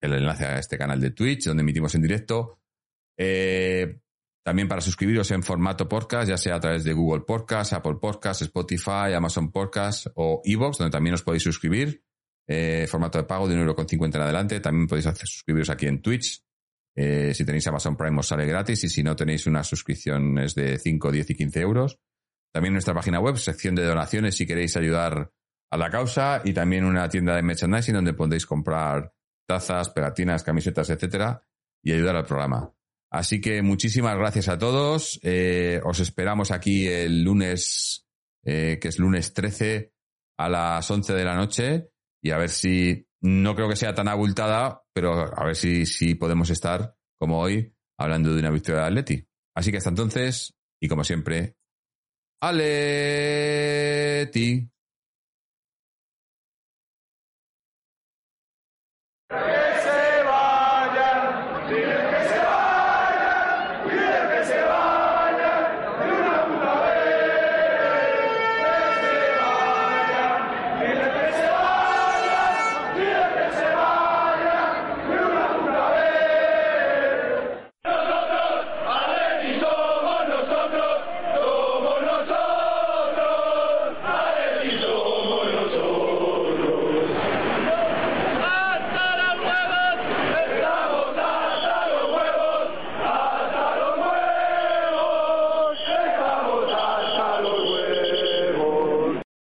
El enlace a este canal de Twitch, donde emitimos en directo. Eh, también para suscribiros en formato podcast, ya sea a través de Google Podcast, Apple Podcast, Spotify, Amazon Podcast o Evox, donde también os podéis suscribir. Eh, formato de pago de 1,50€ en adelante. También podéis hacer, suscribiros aquí en Twitch, eh, si tenéis Amazon Prime os sale gratis y si no tenéis una suscripción es de 5, 10 y 15 euros. también nuestra página web, sección de donaciones si queréis ayudar a la causa y también una tienda de merchandising donde podéis comprar tazas, pegatinas, camisetas, etcétera y ayudar al programa. Así que muchísimas gracias a todos. Eh, os esperamos aquí el lunes, eh, que es lunes 13 a las 11 de la noche y a ver si, no creo que sea tan abultada, pero a ver si, si podemos estar, como hoy, hablando de una victoria de Atleti. Así que hasta entonces, y como siempre, Aleti.